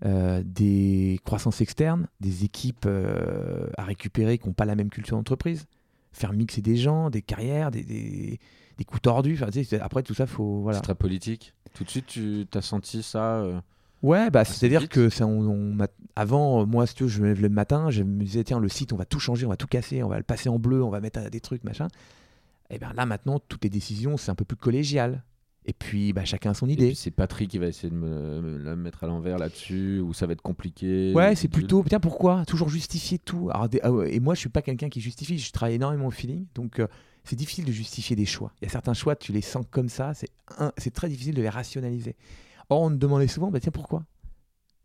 euh, des croissances externes, des équipes euh, à récupérer qui n'ont pas la même culture d'entreprise, faire mixer des gens, des carrières, des, des, des coups tordus. Enfin, tu sais, c'est- après tout ça, faut voilà. C'est très politique. Tout de suite, tu as senti ça euh, Ouais, bah, c'est-à-dire que ça, on, avant, euh, moi, si tu veux, je me lève le matin, je me disais, tiens, le site, on va tout changer, on va tout casser, on va le passer en bleu, on va mettre euh, des trucs, machin. Et bien là, maintenant, toutes les décisions, c'est un peu plus collégial. Et puis, bah, chacun a son idée. c'est Patrick qui va essayer de me, me mettre à l'envers là-dessus, ou ça va être compliqué. Ouais, ou- c'est plutôt. Tiens, pourquoi? Toujours justifier tout. Alors, des- ah et moi, je suis pas quelqu'un qui justifie. Je travaille énormément au feeling. Donc, euh, c'est difficile de justifier des choix. Il y a certains choix, tu les sens comme ça. C'est très difficile de les rationaliser. Or, on me demandait souvent, bah, tiens, pourquoi?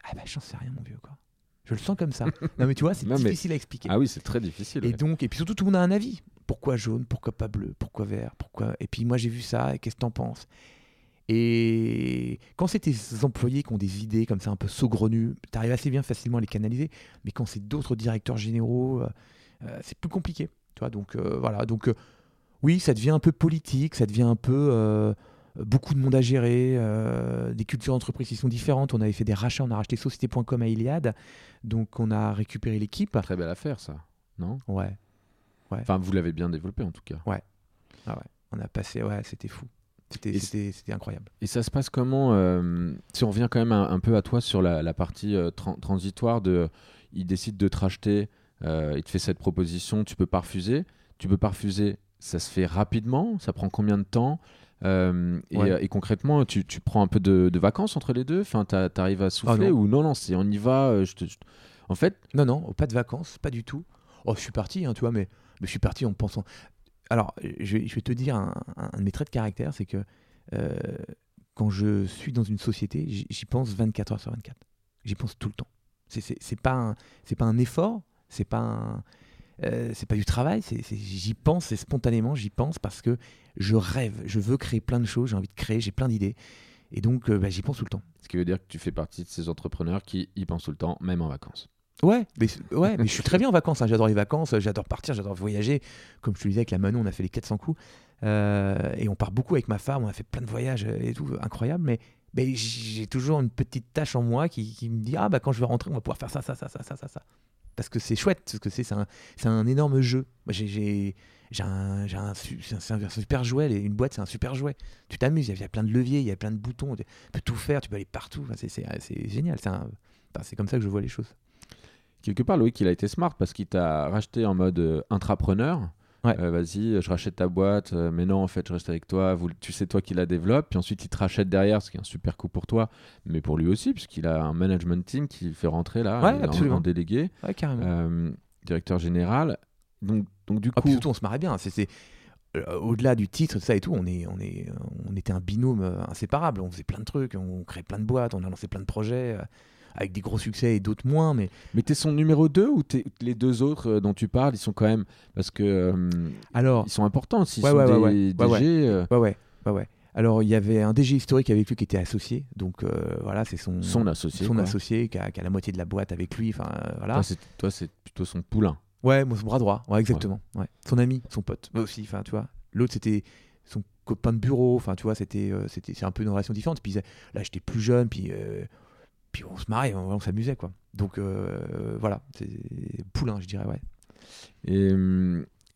Ah, bah, j'en sais rien, mon vieux, quoi. Je le sens comme ça. non, mais tu vois, c'est mais- difficile à expliquer. Ah oui, c'est très difficile. Et ouais. donc, et puis surtout, tout le monde a un avis. Pourquoi jaune Pourquoi pas bleu Pourquoi vert Pourquoi Et puis moi, j'ai vu ça. et Qu'est-ce que t'en penses? Et quand c'est tes employés qui ont des idées comme ça un peu saugrenues, t'arrives assez bien facilement à les canaliser. Mais quand c'est d'autres directeurs généraux, euh, euh, c'est plus compliqué. Tu vois? Donc euh, voilà. Donc euh, oui, ça devient un peu politique. Ça devient un peu beaucoup de monde à gérer. euh, des cultures d'entreprise qui sont différentes. On avait fait des rachats. On a racheté Société.com à Iliad. Donc on a récupéré l'équipe. Très belle affaire, ça. Non? Ouais. Enfin, vous l'avez bien développé en tout cas. Ah ouais, on a passé, ouais, c'était fou. C'était, incroyable. Et ça se passe comment euh, Si on revient quand même un, un peu à toi sur la, la partie euh, tran- transitoire de, il décide de te racheter, euh, il te fait cette proposition, tu peux pas refuser. Tu peux pas refuser. Ça se fait rapidement. Ça prend combien de temps Euh, et, Ouais. et concrètement, tu, tu prends un peu de, de vacances entre les deux? Enfin, t'arrives à souffler Ah non. ou non Non, c'est on y va. je te- je- En fait, Non, non, pas de vacances, pas du tout. Oh, je suis parti, hein, tu vois, mais, je suis parti en pensant. Alors, je vais, te dire un, de mes traits de caractère, c'est que euh, quand je suis dans une société, j'y- pense 24 heures sur 24. J'y pense tout le temps. C'est, pas, un, pas un effort, c'est pas euh, pas du travail, j'y pense, c'est spontanément, j'y pense parce que je rêve, je veux créer plein de choses, j'ai envie de créer, j'ai plein d'idées. Et donc, euh, bah, j'y pense tout le temps. ce qui veut dire que tu fais partie de ces entrepreneurs qui y pensent tout le temps, même en vacances. Ouais, mais, mais je suis très bien en vacances. hein. J'adore les vacances, j'adore partir, j'adore voyager. Comme je te le disais avec la Manon, on a fait les 400 coups. Euh, et on part beaucoup avec ma femme, on a fait plein de voyages euh, et tout, incroyable. Mais, j'ai toujours une petite tâche en moi qui, me dit Ah, bah quand je vais rentrer, on va pouvoir faire ça, ça, ça, ça, ça, ça. ça. Parce que c'est chouette, parce que c'est un, énorme jeu. J'ai- un, un, super jouet, une boîte c'est un super jouet. Tu t'amuses, il y a- plein de leviers, il y a plein de boutons, tu peux tout faire, tu peux aller partout. C'est- génial, c'est comme ça que je vois les choses. Quelque part, Loïc, il a été smart parce qu'il t'a racheté en mode euh, intrapreneur. Ouais. Euh, Vas-y, je rachète ta boîte. euh, mais non, en fait, je reste avec toi. Vous, tu sais, toi qui la développe. Puis ensuite, il te rachète derrière, ce qui est un super coup pour toi, mais pour lui aussi, puisqu'il a un management team qui fait rentrer là, Ouais, en- absolument. en, délégué, Ouais, euh, directeur général. Donc, donc du Ah, coup, puis surtout, on se marrait bien. C'est, au-delà du titre, ça et tout, on, est, on, est, on était un binôme inséparable. On faisait plein de trucs, on créait plein de boîtes, on a lancé plein de projets avec des gros succès et d'autres moins. Mais mais t'es son numéro 2 ou t'es- les deux autres euh, dont tu parles, ils sont quand même parce que euh, alors, ils sont importants. S'ils Ouais, sont ouais, des ouais. DG, euh, ouais, ouais, ouais. Alors, il y avait un DG historique avec lui qui était associé. Donc, euh, voilà, c'est son, son associé. son quoi. associé qui a, qui a la moitié de la boîte avec lui. Enfin, euh, voilà. Toi, c'est toi, c'est plutôt son poulain. Ouais, moi, son bras droit. Ouais, exactement. Ouais. Son ami, son pote. Moi aussi, enfin, tu vois. L'autre, c'était son copain de bureau. Enfin, tu vois, c'était, euh, c'était, c'est un peu une relation différente. Puis là, j'étais plus jeune, puis, puis on se marrait, on, on s'amusait, quoi. Donc, euh, voilà, c'est poulain, je dirais, ouais. Et,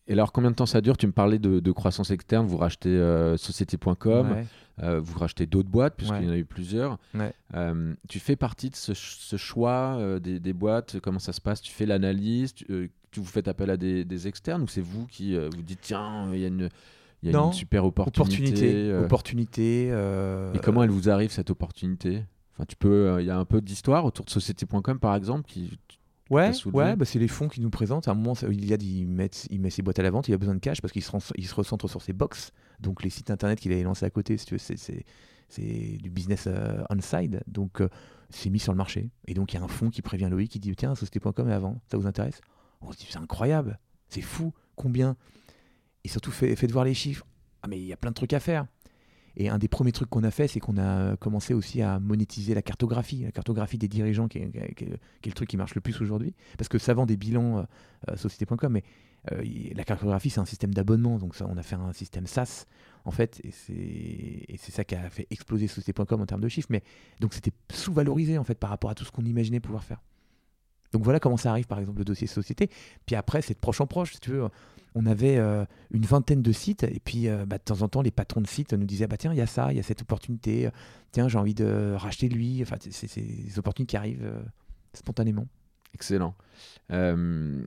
et alors, combien de temps ça dure? Tu me parlais de, de croissance externe. Vous rachetez euh, société.com, Ouais. euh, vous rachetez d'autres boîtes, puisqu'il Ouais. y en a eu plusieurs. Ouais. Euh, tu fais partie de ce, ch- ce choix euh, des, des boîtes? Comment ça se passe? Tu fais l'analyse tu, euh, tu vous faites appel à des, des externes ou c'est vous qui euh, vous dites tiens, il y a une, il y a Non, une super opportunité, Opportunité. euh, Opportunité. euh, Et comment elle vous arrive cette opportunité? Enfin, tu peux. euh, Il y a un peu d'histoire autour de société.com par exemple qui. Ouais, ouais bah, c'est les fonds qui nous présentent. À un moment, il met, il met ses boîtes à la vente, il a besoin de cash parce qu'il se, ren- il se recentre sur ses box. Donc, les sites internet qu'il avait lancés à côté, si c'est, c'est, c'est du business euh, on-side. Donc, euh, c'est mis sur le marché. Et donc, il y a un fonds qui prévient Loïc qui dit Tiens, société.com est avant, ça vous intéresse? On se dit C'est incroyable, c'est fou, combien? Et surtout, fait- faites voir les chiffres. Ah, mais il y a plein de trucs à faire. Et un des premiers trucs qu'on a fait, c'est qu'on a commencé aussi à monétiser la cartographie, la cartographie des dirigeants, qui est, le truc qui marche le plus aujourd'hui. Parce que ça vend des bilans euh, euh, société.com, mais euh, la cartographie, c'est un système d'abonnement. Donc ça, on a fait un système SaaS, en fait, et c'est ça qui a fait exploser société.com en termes de chiffres. Mais donc c'était sous-valorisé, en fait, par rapport à tout ce qu'on imaginait pouvoir faire. Donc voilà comment ça arrive, par exemple, le dossier société. Puis après, c'est de proche en proche, si tu veux. On avait euh, une vingtaine de sites, et puis euh, bah, de temps en temps, les patrons de sites nous disaient bah, Tiens, il y a ça, il y a cette opportunité, tiens, j'ai envie de racheter lui. Enfin, c'est- des opportunités qui arrivent euh, spontanément. Excellent. Euh,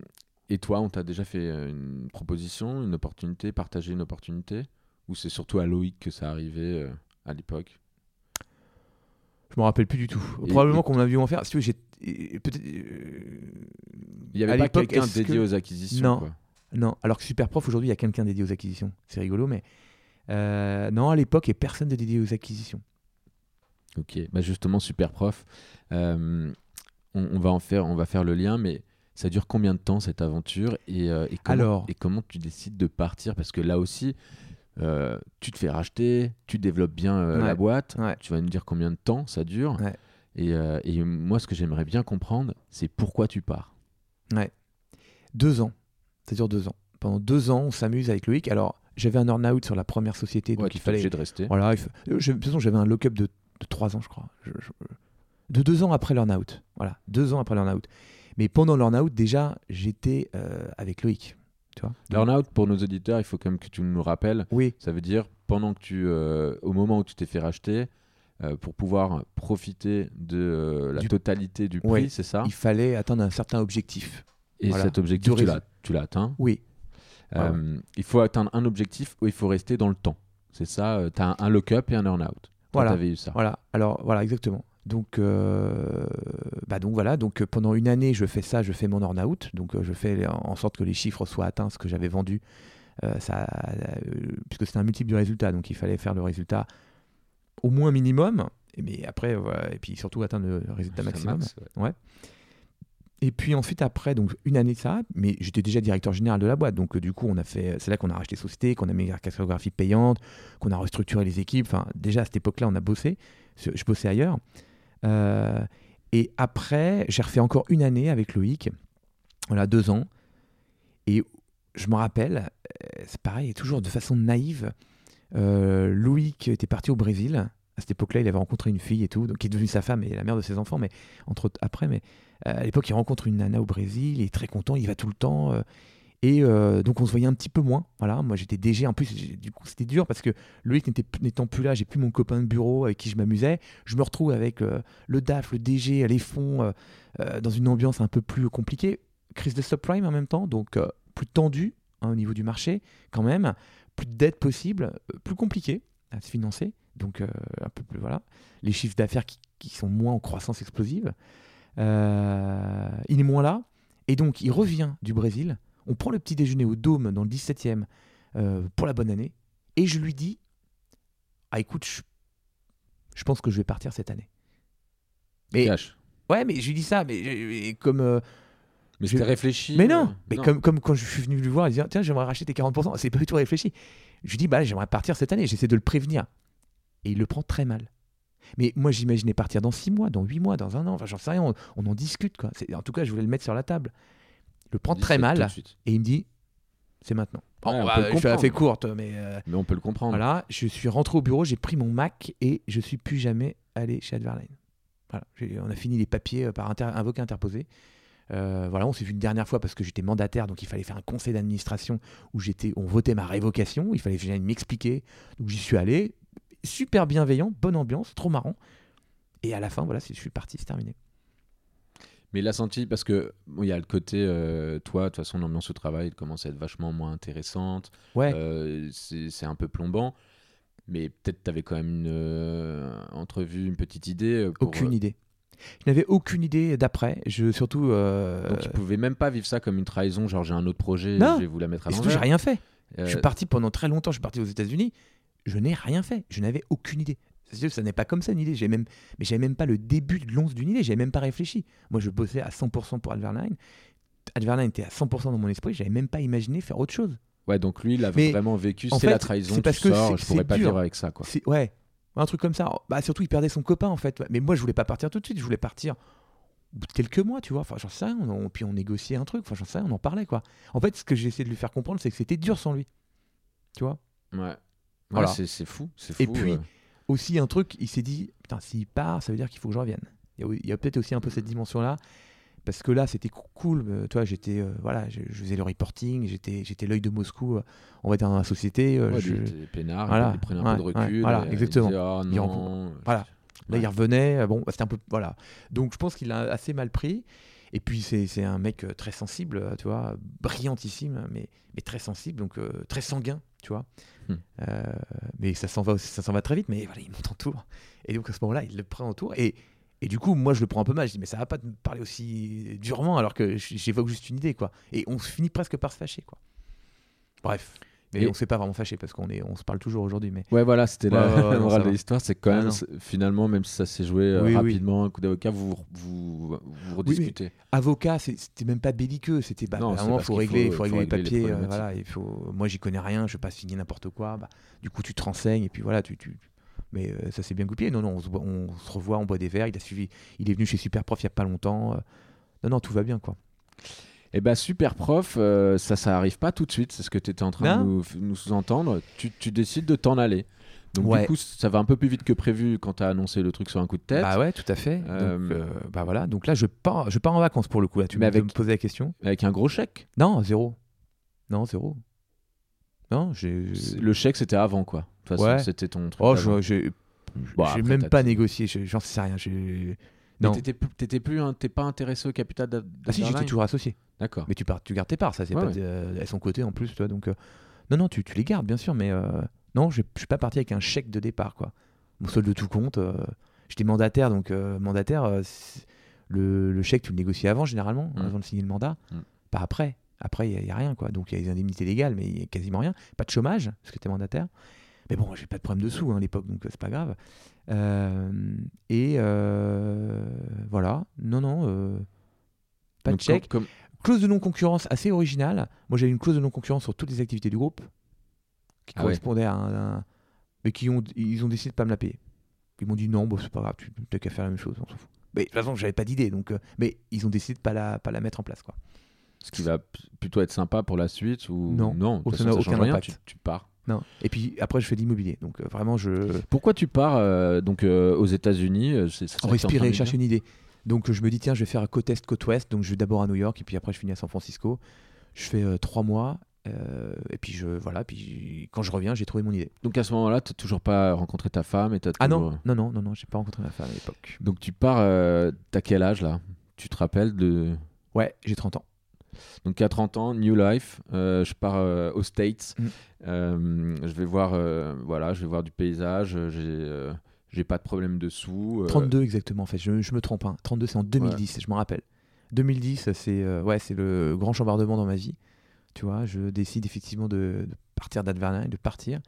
et toi, on t'a déjà fait euh, une proposition, une opportunité, partagé une opportunité? Ou c'est surtout à Loïc que ça arrivait euh, à l'époque? Je me rappelle plus du tout. Et- Probablement qu'on a vu en faire. Si tu veux, j'ai- et peut-être. euh, Il n'y avait à pas quelqu'un dédié que- aux acquisitions Non. quoi. Non, alors que Superprof, aujourd'hui, il y a quelqu'un dédié aux acquisitions. C'est rigolo, mais. euh, non, à l'époque, il n'y a personne de dédié aux acquisitions. Ok, bah justement, super prof. Euh, on, on va en faire, on va faire le lien, mais ça dure combien de temps cette aventure? Et, euh, et comment, Alors. et comment tu décides de partir? Parce que là aussi, euh, tu te fais racheter, tu développes bien euh, la Ouais, boîte. ouais. Tu vas me dire combien de temps ça dure. Ouais. Et, euh, et moi, ce que j'aimerais bien comprendre, c'est pourquoi tu pars. Deux ans. Ça dure deux ans. Pendant deux ans, on s'amuse avec Loïc. Alors, j'avais un earn-out sur la première société, donc Ouais, il fallait. de rester. Voilà, fa- euh, je- de toute façon, j'avais un lock-up de, de 3 ans, je crois. Je- je- De deux ans après l'earn-out. Voilà, deux ans après l'earn-out. Mais pendant l'earn-out, déjà, j'étais euh, avec Loïc. Learn-out, pour nos auditeurs, il faut quand même que tu nous rappelles. Oui, Ça veut dire, pendant que tu, euh, au moment où tu t'es fait racheter, euh, pour pouvoir profiter de la Du- totalité du prix, Ouais. c'est ça? Il fallait atteindre un certain objectif. Et voilà. cet objectif, Du tu l'as, tu l'as atteint. Oui, Euh, Il faut atteindre un objectif où il faut rester dans le temps. C'est ça, tu as un, un lock-up et un earn-out. Voilà. Tu eu ça. voilà. Alors, voilà, exactement. Donc, euh, bah donc voilà. Donc, euh, pendant une année, je fais ça, je fais mon earn-out. Donc, euh, je fais en sorte que les chiffres soient atteints, ce que j'avais vendu. Euh, ça, euh, puisque c'était un multiple du résultat, donc il fallait faire le résultat au moins minimum. Et, mais après, et puis surtout atteindre le résultat maximum. max, ouais. Et puis ensuite, après, donc une année de ça, mais j'étais déjà directeur général de la boîte. Donc euh, du coup, on a fait, c'est là qu'on a racheté société, qu'on a mis la cartographie payante, qu'on a restructuré les équipes. Enfin, déjà à cette époque-là, on a bossé. Je bossais ailleurs. Euh, et après, j'ai refait encore une année avec Loïc. Voilà, deux ans. Et je me rappelle, euh, c'est pareil, toujours de façon naïve. euh, Loïc était parti au Brésil. À cette époque-là, il avait rencontré une fille et tout, donc qui est devenue sa femme et la mère de ses enfants, mais entre après. Mais euh, à l'époque, il rencontre une nana au Brésil, il est très content, il va tout le temps. euh, et euh, donc, on se voyait un petit peu moins. Voilà, moi, j'étais DG. En plus, du coup, c'était dur parce que Loïc n'étant plus là, j'ai plus mon copain de bureau avec qui je m'amusais. Je me retrouve avec euh, le DAF, le DG, les fonds, euh, euh, dans une ambiance un peu plus compliquée. Crise de subprime en même temps, donc euh, plus tendu hein, au niveau du marché, quand même. Plus de dettes possibles, euh, plus compliqué à se financer. Donc, euh, un peu plus, voilà. Les chiffres d'affaires qui sont moins en croissance explosive. Euh, il est moins là. Et donc, il revient du Brésil On prend le petit déjeuner au Dôme dans le 17e euh, pour la bonne année. Et je lui dis Ah, écoute, je, je pense que je vais partir cette année. Mais, Cash. ouais, mais je lui dis ça, mais, mais comme. euh, Mais je- c'était réfléchi. mais non, euh, mais Comme, comme quand je suis venu lui voir, il dit Tiens, j'aimerais racheter tes 40%. C'est pas du tout réfléchi. Je lui dis Bah, j'aimerais partir cette année. J'essaie de le prévenir. Et il le prend très mal. Mais moi, j'imaginais partir dans 6 mois, dans 8 mois, dans un an. Enfin, j'en sais rien. On, on en discute, quoi. En tout cas, je voulais le mettre sur la table. Il le prend très 17 tout de mal. Et il me dit C'est maintenant. Bon, Ouais, on bah, je courte, mais. euh, Mais on peut le comprendre. voilà, je suis rentré au bureau, j'ai pris mon Mac et je suis plus jamais allé chez Adverline. Voilà, on a fini les papiers euh, par inter- avocat interposé. Euh, voilà, on s'est vu une dernière fois parce que j'étais mandataire, donc il fallait faire un conseil d'administration où j'étais, on votait ma révocation. Il fallait que j'aille m'expliquer. Donc j'y suis allé, super bienveillant, bonne ambiance, trop marrant. Et à la fin, voilà, je suis parti, c'est terminé. Mais il a senti, parce que bon, il y a le côté, euh, toi, de toute façon, l'ambiance au travail commence à être vachement moins intéressante. Ouais. Euh, c'est un peu plombant. Mais peut-être tu avais quand même une euh, entrevue, une petite idée. pour, aucune idée. Je n'avais aucune idée d'après. Je surtout. Donc tu pouvais même pas vivre ça comme une trahison, genre j'ai un autre projet, Non. je vais vous la mettre à et surtout, j'ai l'envers. rien fait. Je suis parti pendant très longtemps, je suis parti aux États-Unis. Je n'ai rien fait. Je n'avais aucune idée. C'est sûr, ça n'est pas comme ça une idée. J'ai même, mais j'avais même pas le début de l'once d'une idée. J'avais même pas réfléchi. Moi, je bossais à 100% pour Adverline. Adverline était à 100% dans mon esprit. J'avais même pas imaginé faire autre chose. Ouais, donc lui, il a Mais, vraiment vécu, c'est la trahison, c'est tu parce que sors, je pourrais pas dur. vivre avec ça, quoi. Ouais, un truc comme ça. Bah surtout, il perdait son copain en fait. Mais moi, je voulais pas partir tout de suite. Je voulais partir au bout de quelques mois, tu vois. Enfin, j'en sais rien. On- puis on négociait un truc. Enfin, j'en sais rien. On en parlait quoi. En fait, ce que j'ai essayé de lui faire comprendre, c'est que c'était dur sans lui. Tu vois? Ouais. Ouais, Voilà. c'est c'est fou, c'est fou. Et puis, euh. aussi un truc, il s'est dit, putain, s'il part, ça veut dire qu'il faut que je revienne. Il y a, peut-être aussi un peu cette dimension-là, parce que là, c'était cool. euh, toi, j'étais, euh, voilà, je, je faisais le reporting, j'étais, j'étais l'œil de Moscou, euh, on va dire dans la société. euh, Ouais, je- peinards, Voilà, il prenait un ouais, peu de ouais, recul. voilà, et exactement. Il disait, Ah, Il en- non. voilà. Là, Ouais. il revenait. Bon, c'était un peu, voilà. Donc, je pense qu'il a assez mal pris. Et puis, c'est, un mec très sensible, tu vois, brillantissime, mais, mais très sensible, donc très sanguin, tu vois. Hmm. Euh, mais ça s'en va, aussi- ça s'en va très vite. Mais voilà, il monte en tour. Et donc, à ce moment-là, il le prend en tour. Et, et du coup, moi, je le prends un peu mal. Je dis, mais ça va pas me parler aussi durement alors que j'évoque juste une idée, quoi. Et on finit presque par se fâcher, quoi. Bref. Mais Et- on s'est pas vraiment fâché parce qu'on est, on se parle toujours aujourd'hui. Mais Ouais, voilà, c'était la, Ouais, la morale de l'histoire. C'est quand Ah, même, finalement, même si ça s'est joué euh, Oui, oui. rapidement, un coup d'avocat, vous vous, vous, rediscutez. avocat, c'est- c'était même pas belliqueux. C'était bah, Non, c'est vraiment, faut régler, faut- faut régler faut les régler les papiers. euh, voilà, il faut. Moi, j'y connais rien. Je vais pas signer n'importe quoi. Bah, du coup, tu te renseignes et puis voilà, tu. tu... Mais euh, ça s'est bien goupillé. Non, non, on se, voit- on se revoit, on boit des verres. Il a suivi. Il est venu chez Superprof il y a pas longtemps. euh. Non, non, tout va bien, quoi. Eh ben super prof, euh, ça, ça arrive pas tout de suite. C'est ce que tu étais en train de nous, nous sous-entendre. Tu, tu décides de t'en aller. Donc Ouais. du coup, ça va un peu plus vite que prévu quand tu as annoncé le truc sur un coup de tête. Bah ouais, tout à fait. Euh, Donc, euh, bah voilà. Donc là, je pars, je pars en vacances pour le coup. Là, tu Mais m'as avec- me posé la question. Avec un gros chèque. Non, zéro. Non, zéro. Non, j'ai. Le chèque, c'était avant, quoi. De toute façon, Ouais. c'était ton truc. Oh, j'ai. Bon, même pas négocié. je- J'en sais rien. Non. t'étais plus, pas intéressé au capital Ah si, j'étais toujours associé. D'accord. Mais tu, pars, tu gardes tes parts, ça, c'est Ouais, pas ouais. euh, elles sont cotées en plus, toi. Donc, euh, non, non, tu, tu les gardes, bien sûr, mais euh, non, je je suis pas parti avec un chèque de départ, quoi. Mon solde de tout compte, euh, j'étais mandataire, donc euh, mandataire, le, le chèque, tu le négocies avant, généralement, Mm. avant de signer le mandat, Mm. pas après. Après, il n'y a, rien, quoi. Donc, il y a les indemnités légales, mais il n'y a quasiment rien. Pas de chômage, parce que tu es mandataire. Mais bon, j'ai pas de problème de sous hein, à l'époque, donc c'est pas grave. Et voilà, non, non, pas de chèque. comme- Clause de non-concurrence assez originale. Moi, j'avais une clause de non-concurrence sur toutes les activités du groupe qui Ah ouais. correspondait à un, Mais qui ont, ils ont décidé de pas me la payer. Ils m'ont dit non, bon, c'est pas grave, tu n'as qu'à faire la même chose, on s'en fout. Mais de toute façon, j'avais pas d'idée, donc. euh, mais ils ont décidé de pas la, pas la mettre en place, quoi. Ce qui va plutôt être sympa pour la suite ou Non. non Oh, ça aucun rien. Tu, tu pars. Non. Et puis après, je fais de l'immobilier, donc euh, vraiment, je. Pourquoi tu pars euh, donc aux États-Unis respirer, chercher une idée. Donc euh, je me dis, tiens, je vais faire côte est, côte ouest. Donc je vais d'abord à New York, et puis après, je finis à San Francisco. Je fais euh, trois mois, euh, et puis je, voilà, puis quand je reviens, j'ai trouvé mon idée. Donc à ce moment-là, tu toujours pas rencontré ta femme et t'as Ah toujours- non, non, non, non, non, j'ai pas rencontré ma femme à l'époque. Donc tu pars, euh, t'as quel âge là? Tu te rappelles de Ouais, j'ai 30 ans. donc à 30 ans, New Life, euh, je pars euh, aux States. Mm. Euh, je vais voir, euh, voilà, je vais voir du paysage. euh, J'ai, euh, j'ai pas de problème de sous. euh, 32 exactement, en fait, je, je me trompe. Hein. 32, c'est en 2010, je me rappelle. 2010, c'est euh, ouais, c'est le grand chambardement dans ma vie. Tu vois, je décide effectivement de, de partir d'Adverna et de partir.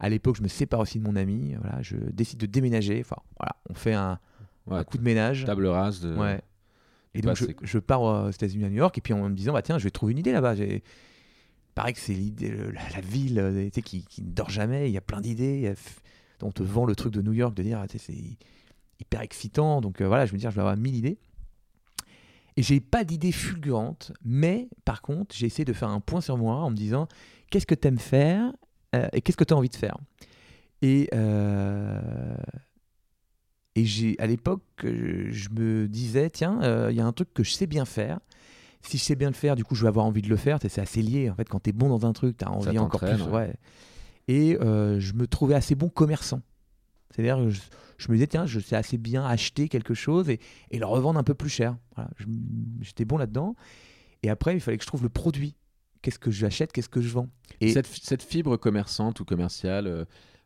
À l'époque, je me sépare aussi de mon ami. Voilà, je décide de déménager. Enfin, voilà, on fait un, Ouais, un coup de ménage. Table rase de. Ouais. Et donc, je, passé, je pars aux États-Unis à New York, et puis en me disant, bah tiens, je vais trouver une idée là-bas. Pareil que c'est l'idée, la, la ville euh, tu sais, qui, qui ne dort jamais, il y a plein d'idées. On te vend le truc de New York, de dire, ah, c'est hyper excitant. Donc euh, voilà, je me dis, je vais avoir mille idées. Et j'ai pas d'idée fulgurante, mais par contre, j'ai essayé de faire un point sur moi en me disant, qu'est-ce que tu aimes faire euh, et qu'est-ce que tu as envie de faire? Et, euh, et j'ai, à l'époque, je me disais, tiens, il y a un truc que je sais bien faire. Si je sais bien le faire, du coup, je vais avoir envie de le faire. C'est assez lié. En fait, quand tu es bon dans un truc, tu as envie encore plus. Ouais. Et euh, je me trouvais assez bon commerçant. C'est-à-dire que je, je me disais, tiens, je sais assez bien acheter quelque chose et, et le revendre un peu plus cher. Voilà, J'étais bon là-dedans. Et après, il fallait que je trouve le produit. Qu'est-ce que j'achète, qu'est-ce que je vends Et Cette, cette fibre commerçante ou commerciale, euh,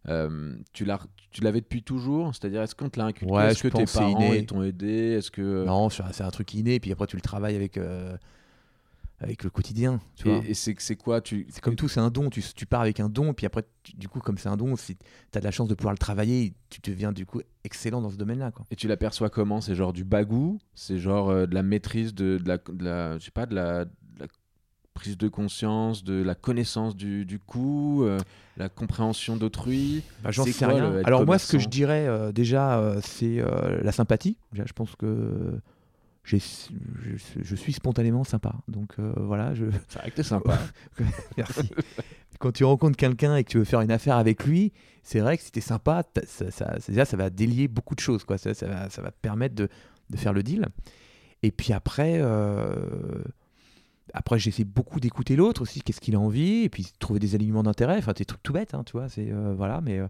euh, tu l'avais depuis toujours? C'est-à-dire, est-ce qu'on te l'a inculqué Ouais, Est-ce que tes parents t'ont aidé? Est-ce que non, c'est un- c'est un truc inné. Puis après, tu le travailles avec, euh, avec le quotidien. Tu vois Et, et c'est quoi tu C'est comme tout, c'est un don. Tu, tu pars avec un don, puis après, tu- du coup, comme c'est un don, si tu as de la chance de pouvoir le travailler, tu deviens du coup excellent dans ce domaine-là. Et tu l'aperçois comment? C'est genre du bagou? C'est genre euh, de la maîtrise de, de la, de la- je sais pas, de la, de la prise de conscience, de la connaissance du, du coup, euh, la compréhension d'autrui? Bah, J'en C'est sais quoi, rien. Alors moi, ce que je dirais euh, déjà, c'est la sympathie. Je pense que je, je suis spontanément sympa. Donc euh, voilà, je... C'est vrai que t'es sympa. merci. Quand tu rencontres quelqu'un et que tu veux faire une affaire avec lui, c'est vrai que si tu es sympa, ça, ça, ça- va délier beaucoup de choses. Quoi. Ça, ça va, ça va te permettre de, de faire le deal. Et puis après, euh, après j'essaie beaucoup d'écouter l'autre aussi, qu'est-ce qu'il a envie, et puis trouver des alignements d'intérêt. Enfin, des trucs tout bêtes, hein, tu vois. C'est, euh, voilà, mais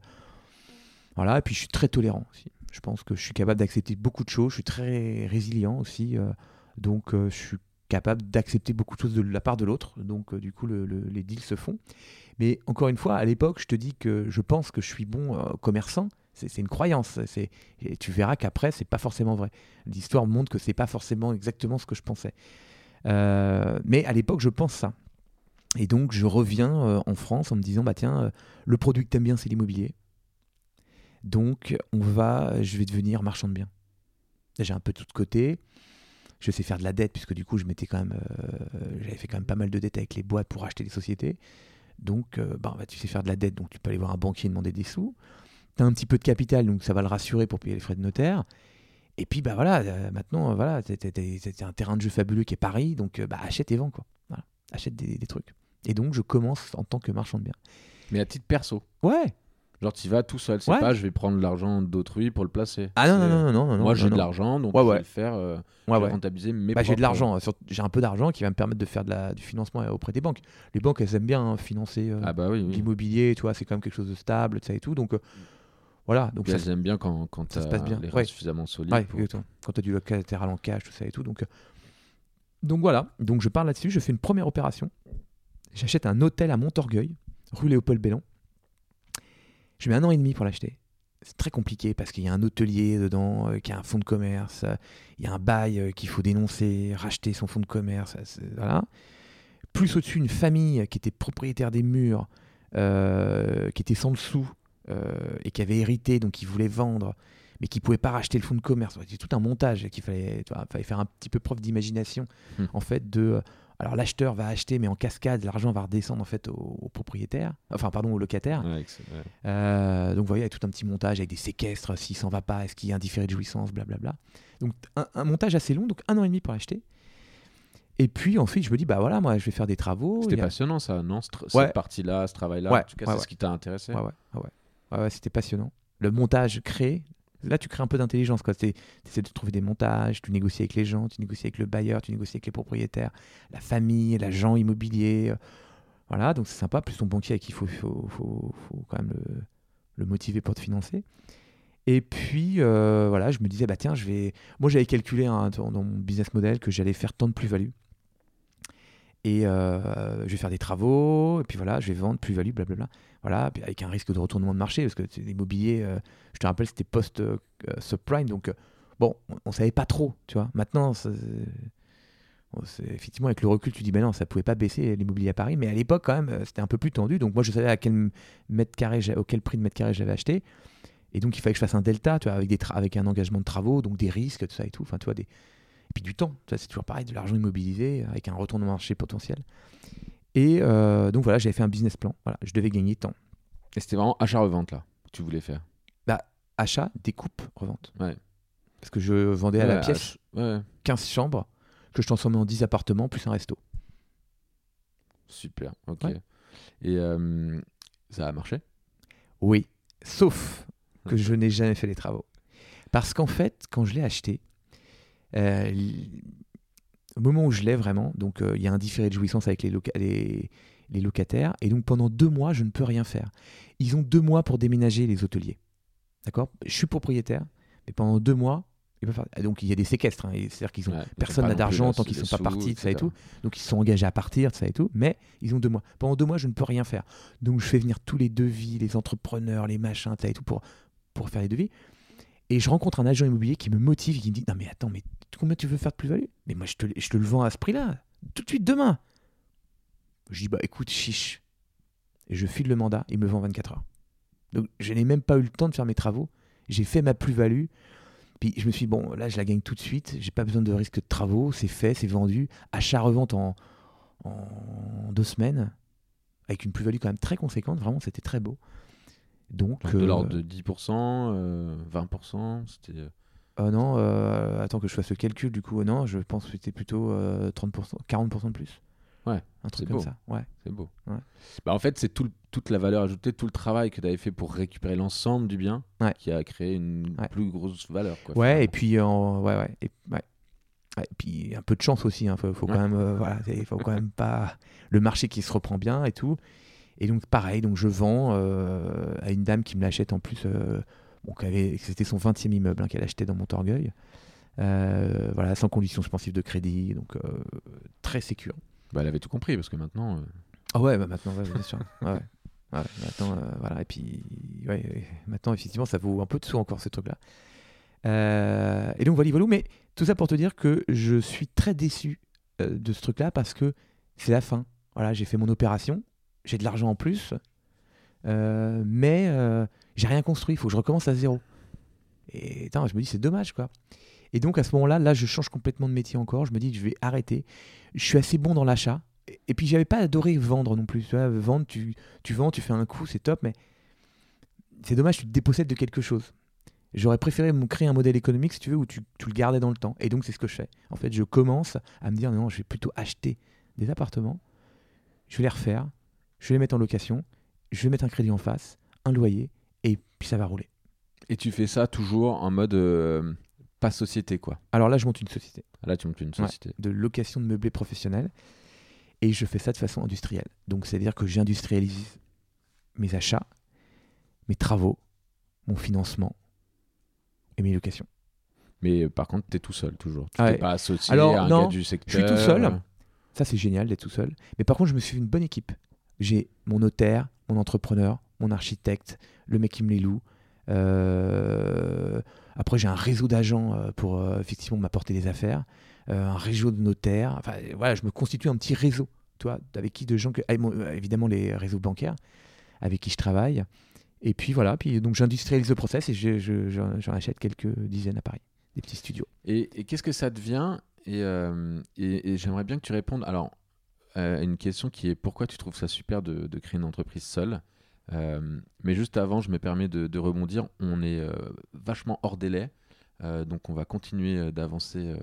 voilà. Et puis je suis très tolérant aussi. Je pense que je suis capable d'accepter beaucoup de choses. Je suis très résilient aussi. euh, donc euh, je suis capable d'accepter beaucoup de choses de la part de l'autre. Donc euh, du coup, le- le- les deals se font. Mais encore une fois, à l'époque, je te dis que je pense que je suis bon commerçant. C'est une croyance. C'est- tu verras qu'après, c'est pas forcément vrai. L'histoire montre que c'est pas forcément exactement ce que je pensais. Mais à l'époque, je pense ça. Et donc, je reviens en France en me disant, bah tiens, le produit que t'aimes bien, c'est l'immobilier. Donc, on va, je vais devenir marchand de biens. J'ai un peu tout de côté. Je sais faire de la dette, puisque du coup, je m'étais quand même, euh, j'avais fait quand même pas mal de dettes avec les boîtes pour acheter des sociétés. Donc, euh, bah, bah, tu sais faire de la dette, donc tu peux aller voir un banquier et demander des sous. Tu as un petit peu de capital, donc ça va le rassurer pour payer les frais de notaire. Et puis, bah voilà, euh, maintenant, euh, voilà, c'est un terrain de jeu fabuleux qui est Paris, donc bah, achète et vends, quoi. Voilà, achète des, des trucs. Et donc, je commence en tant que marchand de biens. Mais à titre perso. Ouais. Genre, tu vas tout seul. C'est Ouais. pas, je vais prendre l'argent d'autrui pour le placer. Ah non, non, non, non, non. Moi, j'ai de l'argent, donc Ouais, je ouais. vais le faire. euh, je vais rentabiliser mes Bah, j'ai de l'argent, j'ai un peu d'argent qui va me permettre de faire de la, du financement auprès des banques. Les banques, elles aiment bien hein, financer euh, Ah bah oui, oui. l'immobilier, tu vois, c'est quand même quelque chose de stable, sais, et tout. Donc, euh, voilà. Donc, ça, elles aiment bien quand, quand ça se passe bien. les reins suffisamment solides. Ouais, pour-. Quand tu as du locataire en cash, tout ça et tout. Donc, euh, donc voilà. Donc je pars là-dessus. Je fais une première opération. J'achète un hôtel à Montorgueil, rue Léopold Bellon. Je mets un an et demi pour l'acheter. C'est très compliqué parce qu'il y a un hôtelier dedans, euh, qui a un fonds de commerce. euh, il y a un bail euh, qu'il faut dénoncer, racheter son fonds de commerce. c'est- voilà. Plus au-dessus, une famille qui était propriétaire des murs, euh, qui était sans euh, et qui avait hérité, donc qui voulait vendre mais qui pouvait pas racheter le fonds de commerce. C'est tout un montage qu'il fallait faire un petit peu preuve d'imagination, Hmm. en fait, de. Alors l'acheteur va acheter, mais en cascade, l'argent va redescendre en fait au, au propriétaire, enfin pardon, au locataire. Ouais, excellent, ouais. Euh, donc vous voyez, il y a tout un petit montage avec des séquestres, s'il s'en va pas, est-ce qu'il y a un différé de jouissance, blablabla. Donc un, un montage assez long, donc un an et demi pour l'acheter. Et puis ensuite, je me dis, bah voilà, moi je vais faire des travaux. C'était a- passionnant ça, non ce tr- Ouais. Cette partie-là, ce travail-là, en tout cas, c'est ce qui t'a intéressé. Ouais, ouais. Ouais, ouais, c'était passionnant. Le montage créé, là tu crées un peu d'intelligence. Tu essaies de trouver des montages, tu négocies avec les gens, tu négocies avec le bailleur, tu négocies avec les propriétaires, la famille, l'agent immobilier. euh, Voilà, donc c'est sympa. Plus ton banquier avec qui il faut, quand même le, motiver pour te financer. Et puis euh, voilà, je me disais, bah tiens, je vais. Moi j'avais calculé hein, dans, dans mon business model que j'allais faire tant de plus-value. Et euh, je vais faire des travaux, et puis voilà, je vais vendre plus-value, blablabla. Voilà, avec un risque de retournement de marché, parce que l'immobilier, euh, je te rappelle, c'était post-subprime, euh, donc euh, bon, on, on savait pas trop, tu vois. Maintenant, effectivement, avec le recul, tu dis, ben non, ça pouvait pas baisser l'immobilier à Paris, mais à l'époque, quand même, c'était un peu plus tendu. Donc, moi, je savais à quel mètre carré, prix de mètre carré j'avais acheté. Et donc, il fallait que je fasse un delta, tu vois, avec, des avec un engagement de travaux, donc des risques, tout ça et tout. Enfin, tu vois, des... Et puis du temps, c'est toujours pareil, de l'argent immobilisé, avec un retournement marché potentiel. Et euh, donc, voilà, j'avais fait un business plan. Voilà, je devais gagner tant. Et c'était vraiment achat-revente là que tu voulais faire. Achat, découpe, revente. Ouais. Parce que je vendais à la pièce ach- Ouais, 15 chambres, que je transformais en 10 appartements, plus un resto. super. Ok. Et euh, ça a marché? Oui, sauf que je n'ai jamais fait les travaux. Parce qu'en fait, quand je l'ai acheté, euh, au moment où je l'ai vraiment, donc euh, il y a un différé de jouissance avec les, loca- les, les locataires, et donc pendant deux mois, je ne peux rien faire. Ils ont deux mois pour déménager les hôteliers. D'accord? Je suis propriétaire, mais pendant deux mois, ils peuvent faire- Donc il y a des séquestres, hein, c'est-à-dire qu'ils ont Ouais, personne n'a d'argent tant qu'ils ne sont pas partis, tout ça et tout. Donc ils se sont engagés à partir, tout ça et tout. Mais ils ont deux mois. Pendant deux mois, je ne peux rien faire. Donc je fais venir tous les devis, les entrepreneurs, les machins, tout ça et tout pour, pour faire les devis. Et je rencontre un agent immobilier qui me motive et qui me dit Non, mais attends, mais combien tu veux faire de plus-value? Mais moi, je te, je le vends à ce prix-là, tout de suite demain. Je dis Bah écoute, chiche. Et je file le mandat, il me vend 24 heures. Donc je n'ai même pas eu le temps de faire mes travaux. J'ai fait ma plus-value. Puis je me suis dit, bon, là, je la gagne tout de suite. J'ai pas besoin de risque de travaux. C'est fait, c'est vendu. Achat-revente en, en deux semaines. Avec une plus-value quand même très conséquente. Vraiment, c'était très beau. Donc. Donc, de euh, l'ordre de 10%, euh, 20%, c'était. euh, euh, non, euh, attends que je fasse le calcul. Du coup, euh, non, je pense que c'était plutôt euh, 30%, 40% de plus. Ouais, Un truc comme beau. ça. Ouais. C'est beau. Ouais. Bah, en fait, c'est tout toute la valeur ajoutée, tout le travail que tu avais fait pour récupérer l'ensemble du bien Ouais. qui a créé une Ouais. plus grosse valeur. Quoi, Ouais, et puis, en- ouais, ouais, et, ouais. Ouais, et puis un peu de chance aussi. Il faut, faut quand même, euh, voilà, il faut quand même pas le marché qui se reprend bien et tout. Et donc pareil, donc je vends euh, à une dame qui me l'achète en plus. euh, bon, c'était son 20e immeuble hein, qu'elle achetait dans Montorgueil. Euh, voilà, sans condition suspensive de crédit, donc euh, très sécure. Bah, elle avait tout compris parce que maintenant. euh, Ah ouais, bah maintenant, ouais, bien sûr. Ouais, maintenant, voilà. Et puis, ouais, maintenant, effectivement, ça vaut un peu de sous encore, ce truc-là. Et donc, voilà, voilà. Mais tout ça pour te dire que je suis très déçu de ce truc-là parce que c'est la fin. Voilà, j'ai fait mon opération, j'ai de l'argent en plus, euh, mais euh, j'ai rien construit. Il faut que je recommence à zéro. Et je me dis, c'est dommage, quoi. Et donc, à ce moment-là, là, je change complètement de métier encore. Je me dis je vais arrêter. Je suis assez bon dans l'achat. Et- Et puis, j'avais pas adoré vendre non plus. Tu vendre, tu, tu vends, tu fais un coup, c'est top, mais c'est dommage, tu te dépossèdes de quelque chose. J'aurais préféré me créer un modèle économique, si tu veux, où tu, tu le gardais dans le temps. Et donc, c'est ce que je fais. En fait, je commence à me dire, non, je vais plutôt acheter des appartements, je vais les refaire, je vais les mettre en location, je vais mettre un crédit en face, un loyer, et puis ça va rouler. Et tu fais ça toujours en mode euh, pas société, quoi. Alors là, je monte une société Là, tu montes une société. de location de meublés professionnels, et je fais ça de façon industrielle. Donc, c'est-à-dire que j'industrialise mes achats, mes travaux, mon financement et mes locations. Mais euh, par contre, tu es tout seul, toujours. Tu Ah t'es ouais. pas associé Alors, à un non, gars du secteur. tout seul. Ça, c'est génial d'être tout seul. Mais par contre, je me suis fait une bonne équipe. J'ai mon notaire, mon entrepreneur, mon architecte, le mec qui me les loue. Euh, Après, j'ai un réseau d'agents euh, pour euh, effectivement m'apporter des affaires, un réseau de notaires. Enfin, voilà, je me constitue un petit réseau, tu avec qui de gens évidemment les réseaux bancaires avec qui je travaille. Et puis voilà, puis donc j'industrialise le process et je- je- j'en achète quelques dizaines à Paris, des petits studios. Et, qu'est-ce que ça devient? Et- et j'aimerais bien que tu répondes. Alors, euh, une question qui est pourquoi tu trouves ça super de, de créer une entreprise seule? Euh, Mais juste avant, je me permets de, de rebondir. On est euh, vachement hors délai, donc on va continuer d'avancer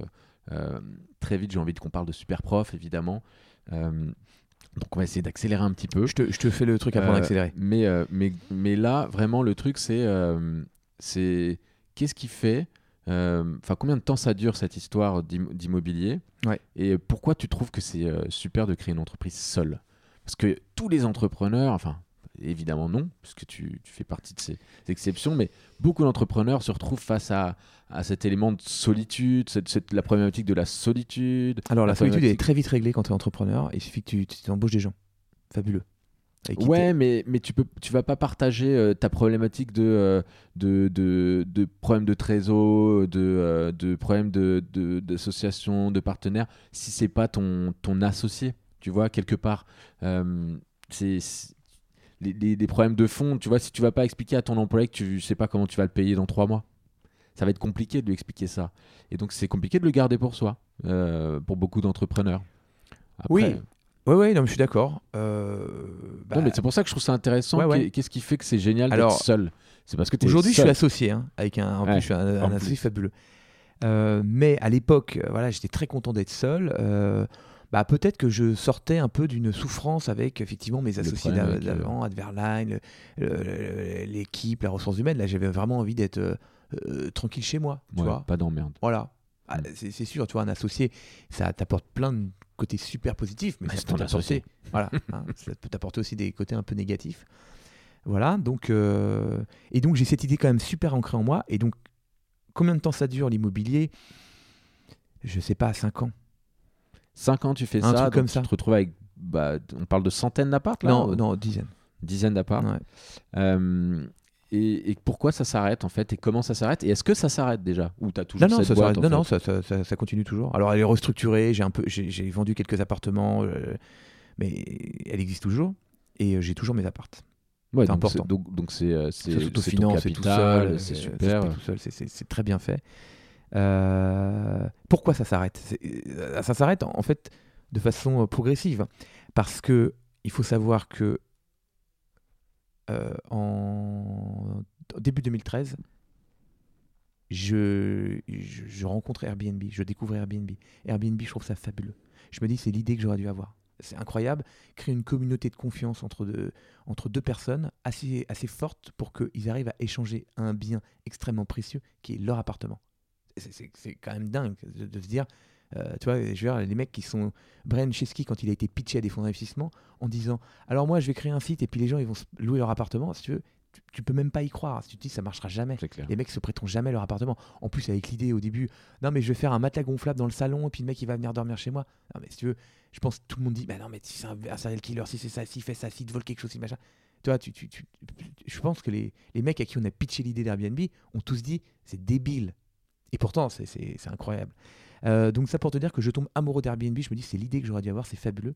très vite. J'ai envie qu'on parle de super prof, évidemment. Donc on va essayer d'accélérer un petit peu. Je te, je te fais le truc avant d'accélérer. Mais, mais, mais là, vraiment, le truc, c'est c'est qu'est-ce qui fait Enfin, combien de temps ça dure cette histoire d'im- d'immobilier? Ouais. Et pourquoi tu trouves que c'est euh, super de créer une entreprise seule? Parce que tous les entrepreneurs, enfin, évidemment non, puisque tu, tu fais partie de ces exceptions, mais beaucoup d'entrepreneurs se retrouvent face à, à cet élément de solitude, cette, cette- la problématique de la solitude. Alors, la la solitude est très vite réglée quand tu es entrepreneur. Il suffit que tu, tu embauches des gens. Fabuleux. Ouais, mais, mais tu peux tu vas pas partager euh, ta problématique de, euh, de, de, de problèmes de trésor, de, euh, de problèmes de, de, d'association, de partenaires, si c'est pas ton, ton associé, tu vois, quelque part. Euh, c'est les, les- les problèmes de fond, tu vois, si tu vas pas expliquer à ton employé que tu sais pas comment tu vas le payer dans trois mois, ça va être compliqué de lui expliquer ça. Et donc c'est compliqué de le garder pour soi, euh, pour beaucoup d'entrepreneurs. Après- Oui. Ouais, ouais, non, mais je suis d'accord. Euh, bah, Non, mais c'est pour ça que je trouve ça intéressant. Ouais, ouais. Qu'est- Qu'est-ce qui fait que c'est génial d'être seul C'est parce que Aujourd'hui, je suis associé, hein, avec un, en Ouais, plus, je suis un, associé fabuleux. Euh, mais à l'époque, euh, voilà, j'étais très content d'être seul. Euh, bah, peut-être que je sortais un peu d'une souffrance avec effectivement mes associés d'avant, Adverline, l'équipe, la ressource humaine. Là, j'avais vraiment envie d'être tranquille chez moi, tu Ouais, vois. pas d'emmerde. Voilà. Ah, Mm. c'est c'est sûr, tu vois, un associé, ça t'apporte plein de côtés super positifs, mais Bah, ça c'est peut t'apporter, voilà, hein, ça peut t'apporter aussi des côtés un peu négatifs. Voilà, donc euh, et donc j'ai cette idée quand même super ancrée en moi. Et donc, combien de temps ça dure l'immobilier? Je sais pas, 5 ans. 5 ans, tu fais Un ça, truc comme tu ça. te retrouves avec. Bah, on parle de centaines d'apparts là Non, ou- non, dizaines. Dizaines d'apparts. Ouais. Euh, et, et pourquoi ça s'arrête en fait Et comment ça s'arrête Et est-ce que ça s'arrête déjà? Ou t'as toujours Non, non, cette boîte, non, ça, ça, ça- ça continue toujours. Alors elle est restructurée, j'ai un peu, j'ai vendu quelques appartements, euh, mais elle existe toujours. Et euh, j'ai toujours mes appartes. Ouais, c'est important. Donc donc c'est euh, c'est s'autofinance, c'est tout seul, c'est super. paye tout seul, c'est- très bien fait. Euh, pourquoi ça s'arrête? Ça s'arrête en en fait de façon progressive parce que il faut savoir que en début 2013, je, je, je rencontre Airbnb, je découvre Airbnb. Airbnb, je trouve ça fabuleux. Je me dis, c'est l'idée que j'aurais dû avoir. C'est incroyable, créer une communauté de confiance entre deux, entre deux personnes assez, assez forte pour qu'ils arrivent à échanger un bien extrêmement précieux qui est leur appartement. C'est- quand même dingue de se dire, euh, tu vois, je veux dire, les mecs qui sont. Brian Chesky, quand il a été pitché à des fonds d'investissement, en disant Alors moi, je vais créer un site et puis les gens, ils vont louer leur appartement, si tu veux, tu, tu peux même pas y croire. Si tu te dis, ça marchera jamais. Clair. Les mecs se prêteront jamais leur appartement. En plus, avec l'idée au début, non, mais je vais faire un matelas gonflable dans le salon et puis le mec, il va venir dormir chez moi. Non, mais si tu veux, je pense que tout le monde dit, bah non, mais si c'est un, un serial killer, si c'est ça, s'il fait ça, s'il te vole quelque chose, si machin. Tu vois, tu, tu, tu- je pense que les, les mecs à qui on a pitché l'idée d'Airbnb ont tous dit, c'est débile. Et pourtant, c'est incroyable. Euh, donc ça pour te dire que je tombe amoureux d'Airbnb, je me dis c'est l'idée que j'aurais dû avoir, c'est fabuleux.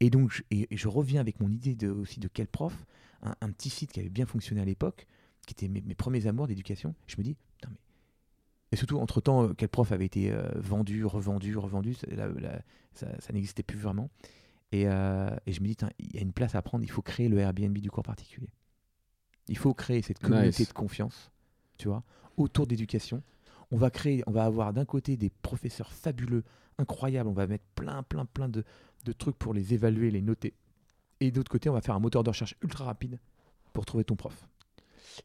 Et donc je, et, et je reviens avec mon idée de, aussi de quel prof, un, un petit site qui avait bien fonctionné à l'époque, qui était mes, mes premiers amours d'éducation. Je me dis, putain mais... Et surtout, entre-temps, euh, quel prof avait été euh, vendu, revendu, revendu, ça, n'existait plus vraiment. Et, euh, et je me dis, il y a une place à prendre, il faut créer le Airbnb du cours particulier. Il faut créer cette communauté Nice. de confiance, tu vois, autour d'éducation. On va créer, on va avoir d'un côté des professeurs fabuleux, incroyables, on va mettre plein, plein, plein de, de trucs pour les évaluer, les noter. Et d'autre côté, on va faire un moteur de recherche ultra rapide pour trouver ton prof.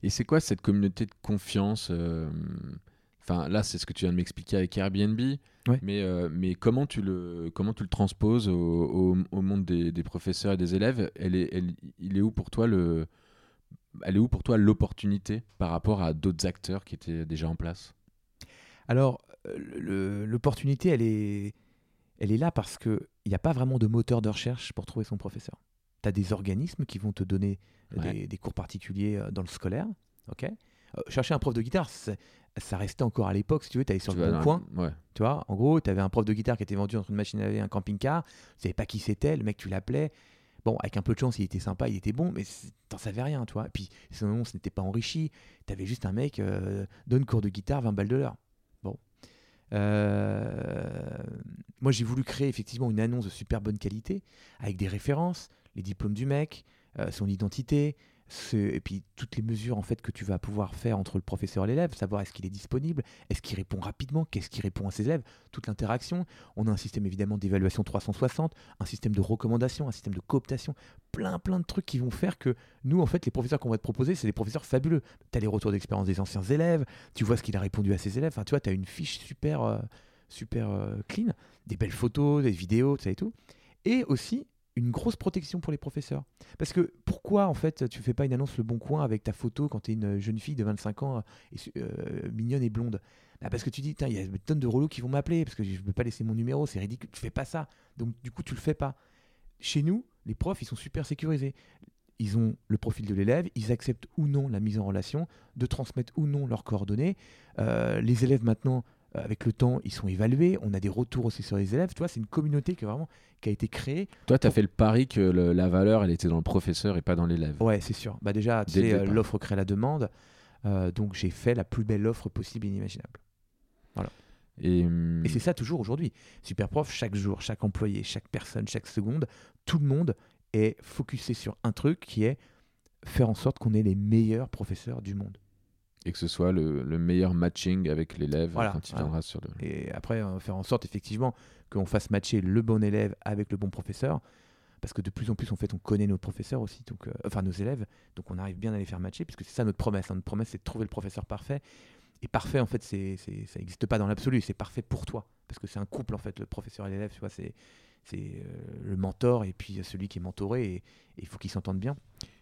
Et c'est quoi cette communauté de confiance euh, Enfin, là, c'est ce que tu viens de m'expliquer avec Airbnb. Ouais. Mais, euh, mais comment, tu le, comment tu le transposes au, au- au monde des, des professeurs et des élèves? Elle est, elle- Il est où pour toi le, elle est où pour toi l'opportunité par rapport à d'autres acteurs qui étaient déjà en place? Alors, euh, l'opportunité, elle est, elle est là parce qu'il n'y a pas vraiment de moteur de recherche pour trouver son professeur. Tu as des organismes qui vont te donner euh, Ouais. des, des cours particuliers euh, dans le scolaire. ok? Euh, chercher un prof de guitare, ça restait encore à l'époque, si tu veux, tu allais sur Tu le bon coin. Ouais. Tu vois, en gros, tu avais un prof de guitare qui était vendu entre une machine à laver et un camping-car. Tu savais pas qui c'était, le mec, tu l'appelais. Bon, avec un peu de chance, il était sympa, il était bon, mais t'en savais rien, tu vois? Et puis, son nom, ce n'était pas enrichi. Tu avais juste un mec, euh, donne cours de guitare, 20 balles de l'heure. Euh, moi, j'ai voulu créer effectivement une annonce de super bonne qualité, avec des références, les diplômes du mec, euh, son identité, et puis toutes les mesures en fait que tu vas pouvoir faire entre le professeur et l'élève, savoir est-ce qu'il est disponible, est-ce qu'il répond rapidement, qu'est-ce qu'il répond à ses élèves, toute l'interaction. On a un système évidemment d'évaluation 360, un système de recommandation, un système de cooptation, plein plein de trucs qui vont faire que nous en fait les professeurs qu'on va te proposer, c'est des professeurs fabuleux. Tu as les retours d'expérience des anciens élèves, tu vois ce qu'il a répondu à ses élèves, enfin tu vois, tu as une fiche super euh, super euh, clean, des belles photos, des vidéos, tout ça et tout. Et aussi une grosse protection pour les professeurs. Parce que pourquoi en fait tu fais pas une annonce Le Bon Coin avec ta photo quand tu es une jeune fille de 25 ans et, euh, mignonne et blonde? Bah, Parce que tu dis, il y a des tonnes de relous qui vont m'appeler parce que je ne peux pas laisser mon numéro, c'est ridicule, tu fais pas ça. Donc du coup tu le fais pas. Chez nous, les profs ils sont super sécurisés. ils ont le profil de l'élève, ils acceptent ou non la mise en relation, de transmettre ou non leurs coordonnées. Euh, les élèves maintenant, avec le temps, ils sont évalués. On a des retours aussi sur les élèves. Tu vois, c'est une communauté qui, vraiment, qui a été créée. Toi, tu as fait le pari que le- la valeur, elle était dans le professeur et pas dans l'élève. Ouais, c'est sûr. Bah déjà, tu sais, euh, l'offre crée la demande. Euh, donc j'ai fait la plus belle offre possible et inimaginable. Et, hum, Et c'est ça toujours aujourd'hui. Superprof, chaque jour, chaque employé, chaque personne, chaque seconde, tout le monde est focusé sur un truc qui est faire en sorte qu'on ait les meilleurs professeurs du monde. Et que ce soit le, le meilleur matching avec l'élève Voilà, quand il voilà. viendra sur le. Et après, euh, faire en sorte effectivement qu'on fasse matcher le bon élève avec le bon professeur. Parce que de plus en plus, en fait, on connaît nos professeurs aussi, donc, euh, enfin nos élèves, donc on arrive bien à les faire matcher, puisque c'est ça notre promesse. hein. Notre promesse, c'est de trouver le professeur parfait. Et parfait, en fait, c'est, c'est- ça n'existe pas dans l'absolu, c'est parfait pour toi. Parce que c'est un couple, en fait, le professeur et l'élève, tu vois, c'est, c'est euh, le mentor et puis celui qui est mentoré, et il faut qu'ils s'entendent bien.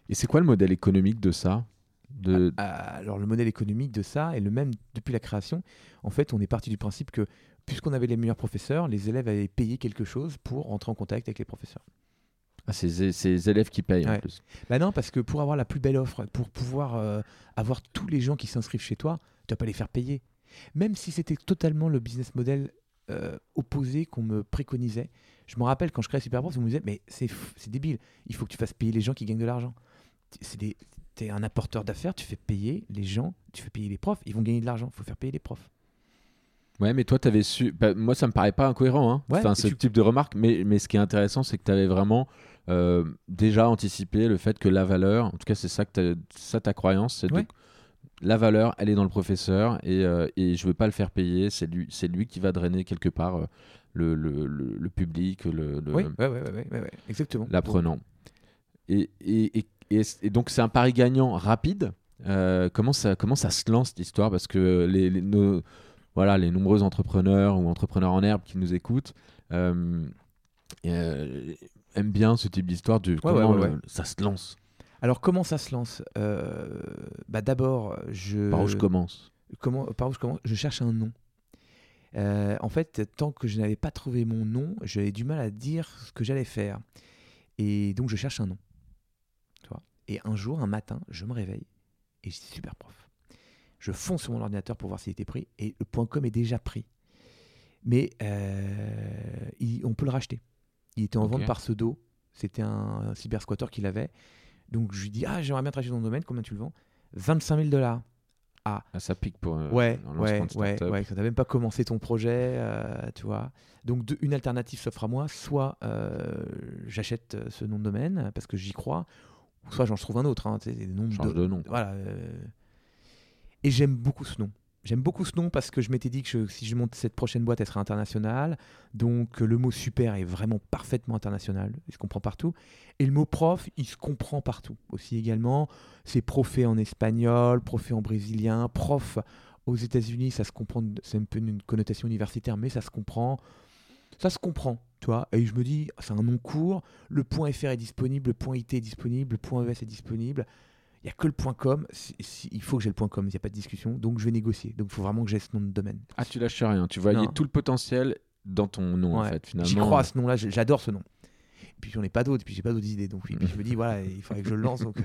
Et c'est quoi le modèle économique de ça? De... Ah, Alors le modèle économique de ça est le même depuis la création. En fait, on est parti du principe que puisqu'on avait les meilleurs professeurs, les élèves avaient payé quelque chose pour rentrer en contact avec les professeurs. Ah, c'est les élèves qui payent en plus. Bah non, parce que pour avoir la plus belle offre, pour pouvoir euh, avoir tous les gens qui s'inscrivent chez toi, tu vas pas les faire payer. Même si c'était totalement le business model euh, opposé qu'on me préconisait. Je me rappelle quand je créais Superprof, on me disait mais c'est débile, il faut que tu fasses payer les gens qui gagnent de l'argent. C'est des T'es un apporteur d'affaires, tu fais payer les gens, tu fais payer les profs, ils vont gagner de l'argent, il faut faire payer les profs. Ouais, mais toi, tu avais su. bah, moi, ça me paraît pas incohérent, hein, Ouais, enfin, et ce tu- type de remarque. Mais, mais ce qui est intéressant, c'est que tu avais vraiment euh, déjà anticipé le fait que la valeur, en tout cas, c'est ça, que ça ta croyance, c'est Ouais. la valeur, elle est dans le professeur et, euh, et je veux pas le faire payer. C'est lui, lui qui va drainer quelque part euh, le, le, le- le public, le, Oui, ouais, exactement. l'apprenant. Et, et, et, et, et donc, c'est un pari gagnant rapide. Euh, comment, ça, comment ça se lance cette histoire? Parce que les, les- nos, voilà, les nombreux entrepreneurs ou entrepreneurs en herbe qui nous écoutent euh, euh, aiment bien ce type d'histoire de comment ouais, ouais, le- ouais. ça se lance. Alors comment ça se lance? Bah D'abord, je... Par où je commence? Comment, par où je commence? Je cherche un nom. En fait, tant que je n'avais pas trouvé mon nom, j'avais du mal à dire ce que j'allais faire. Et donc, je cherche un nom. Et un jour, un matin, je me réveille et je suis super prof. Je fonce sur mon ordinateur pour voir s'il était pris et le point .com est déjà pris. Mais euh, il- on peut le racheter. Il était en vente par pseudo. C'était un, un cyber squatter qui l'avait. Donc je lui dis Ah, j'aimerais bien dans ton domaine. Combien tu le vends? 25 000 dollars. Ah, Ça pique pour euh, Ouais, un ouais, de ouais, ouais. Quand t'as même pas commencé ton projet, euh, tu vois. Donc de- une alternative s'offre à moi. Soit euh, j'achète ce nom de domaine parce que j'y crois, ou soit j'en trouve un autre. Hein, des noms Change de nom. Voilà. euh. Et j'aime beaucoup ce nom. J'aime beaucoup ce nom parce que je m'étais dit que je- si je monte cette prochaine boîte, elle sera internationale. Donc le mot super est vraiment parfaitement international. Il se comprend partout. Et le mot prof, il se comprend partout aussi également. C'est profé en espagnol, profé en brésilien, prof aux États-Unis, ça se comprend. C'est un peu une connotation universitaire, mais ça se comprend. Ça se comprend, tu vois. Et je me dis, c'est un nom court. Le point .fr est disponible, le point .it est disponible, le point .es est disponible. Il n'y a que le point .com. Si- si- il faut que j'ai le point .com, il n'y a pas de discussion. Donc je vais négocier. Donc il faut vraiment que j'ai ce nom de domaine. Ah, tu lâches rien. Tu voyais Non. tout le potentiel dans ton nom, en fait, finalement. J'y crois à ce nom-là, j'adore ce nom. Et puis j'en ai pas d'autres, et puis j'ai pas d'autres idées. Donc et puis je me dis, voilà, il faudrait que je le lance. Donc...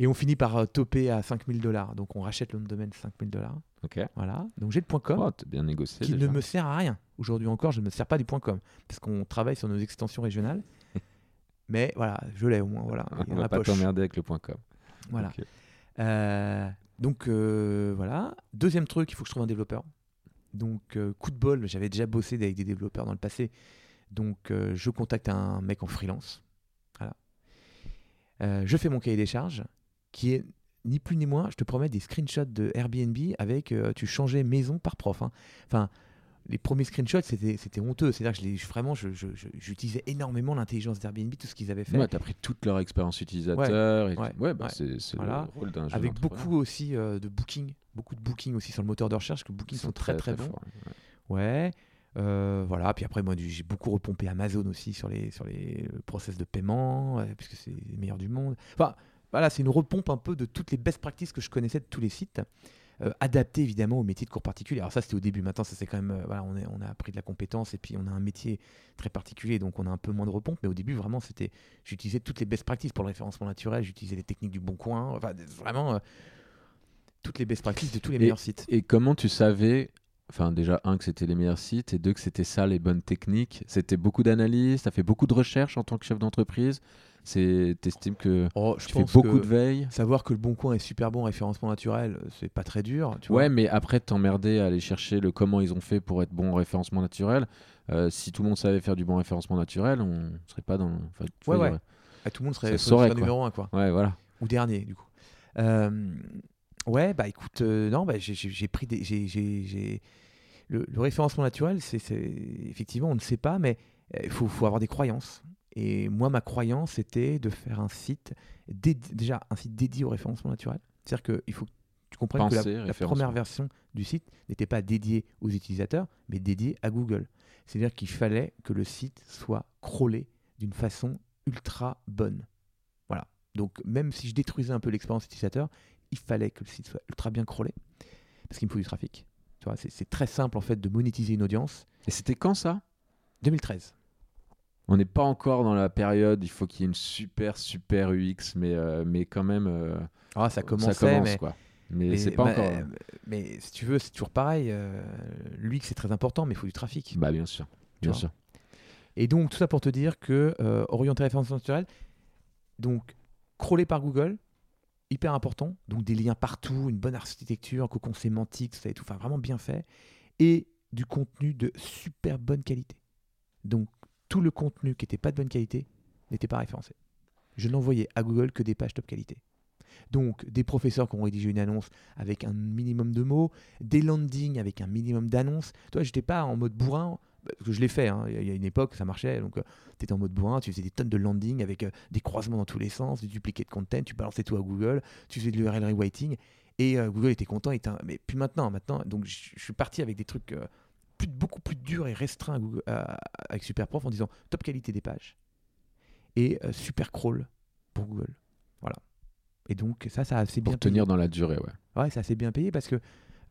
Et on finit par euh, toper à 5000 dollars. Donc on rachète le nom de domaine 5000 dollars. Ok. Voilà. Donc j'ai le point .com. Oh, t'as bien négocié. qui déjà. ne me sert à rien. Aujourd'hui encore, je ne me sers pas du point .com parce qu'on travaille sur nos extensions régionales. Mais voilà, je l'ai au moins. Voilà, On va pas t'emmerder avec le point .com. Voilà. Euh, donc euh, voilà. Deuxième truc, il faut que je trouve un développeur. Donc euh, coup de bol, j'avais déjà bossé avec des développeurs dans le passé. Donc je contacte un mec en freelance. Voilà. Je fais mon cahier des charges qui est ni plus ni moins, je te promets, des screenshots de Airbnb avec euh, tu changeais maison par prof. hein. Enfin, les premiers screenshots, c'était honteux. C'est-à-dire que je vraiment, je- je- je- j'utilisais énormément l'intelligence d'Airbnb, tout ce qu'ils avaient fait. Ouais, t'as pris toute leur expérience utilisateur. ouais, bah, ouais. c'est Voilà. le rôle d'un avec beaucoup aussi euh, de booking, beaucoup de booking aussi sur le moteur de recherche, que booking Ils sont, très très, bons. ouais. Euh, voilà, puis après, moi, j'ai beaucoup repompé Amazon aussi sur les, sur les le process de paiement, euh, puisque c'est les meilleurs du monde. Enfin, voilà, c'est une repompe un peu de toutes les best practices que je connaissais de tous les sites. euh, adapté évidemment au métier de cours particulier. Alors ça c'était au début, maintenant ça c'est quand même, euh, voilà, on, est- on a appris de la compétence et puis on a un métier très particulier, donc on a un peu moins de repompe, mais au début vraiment c'était, j'utilisais toutes les best practices pour le référencement naturel, j'utilisais les techniques du bon coin, enfin vraiment euh, toutes les best practices de tous les Et- meilleurs sites. Et comment tu savais, enfin déjà, un, que c'était les meilleurs sites, et deux, que c'était ça les bonnes techniques? C'était beaucoup d'analyses, as fait beaucoup de recherches en tant que chef d'entreprise? Tu estimes que Oh, je tu fais beaucoup de veille savoir que le bon coin est super bon en référencement naturel, c'est pas très dur. Tu vois. Ouais, mais après t'emmerder à aller chercher le comment ils ont fait pour être bon en référencement naturel. Euh, si tout le monde savait faire du bon référencement naturel, on serait pas dans. enfin, Ouais, ouais. Ah, tout le monde serait, saurait, quoi. numéro un quoi. Ouais, voilà. ou dernier du coup. Euh, ouais, bah écoute, euh, non, bah, j'ai- pris des, j'ai- le, le référencement naturel, c'est c'est- effectivement on ne sait pas, mais il faut, faut avoir des croyances. Et moi, ma croyance, c'était de faire un site déjà un site dédié au référencement naturel. C'est-à-dire qu'il faut que tu comprennes que la, première version du site n'était pas dédiée aux utilisateurs, mais dédiée à Google. C'est-à-dire qu'il fallait que le site soit crawlé d'une façon ultra bonne. Voilà. Donc même si je détruisais un peu l'expérience utilisateur, il fallait que le site soit ultra bien crawlé parce qu'il me faut du trafic. Tu vois, c'est- c'est très simple en fait de monétiser une audience. Et c'était quand ça? 2013. On n'est pas encore dans la période, il faut qu'il y ait une super, super UX, mais, euh, mais quand même. euh, Ah, ça ça commence, mais, quoi. Mais, mais- c'est pas bah, encore. euh, mais si tu veux, c'est toujours pareil. euh, L'UX c'est très important, mais il faut du trafic. Bah, bien sûr. Bien sûr. Et donc, tout ça pour te dire que euh, orienté référencement naturel, donc crawlé par Google, hyper important. Donc, des liens partout, une bonne architecture, cocon sémantique, ça et tout, enfin vraiment bien fait. Et du contenu de super bonne qualité. Donc, tout le contenu qui n'était pas de bonne qualité n'était pas référencé. Je n'envoyais à Google que des pages top qualité. Donc, des professeurs qui ont rédigé une annonce avec un minimum de mots, des landings avec un minimum d'annonces. Toi, j'étais pas en mode bourrin, parce que je l'ai fait, hein, il y a- une époque, ça marchait. Donc, tu étais en mode bourrin, tu faisais des tonnes de landing avec euh, des croisements dans tous les sens, du duplicate content, tu balançais tout à Google, tu faisais de l'URL rewriting, et euh, Google était content. un- Mais puis maintenant, maintenant, donc je je suis parti avec des trucs euh, plus, beaucoup plus durs et restreints à Google- à- avec Superprof en disant top qualité des pages et euh, super crawl pour Google. Voilà. Et donc, ça, ça a assez bien Pour payé. tenir dans la durée, ouais. Ouais, c'est assez bien payé parce que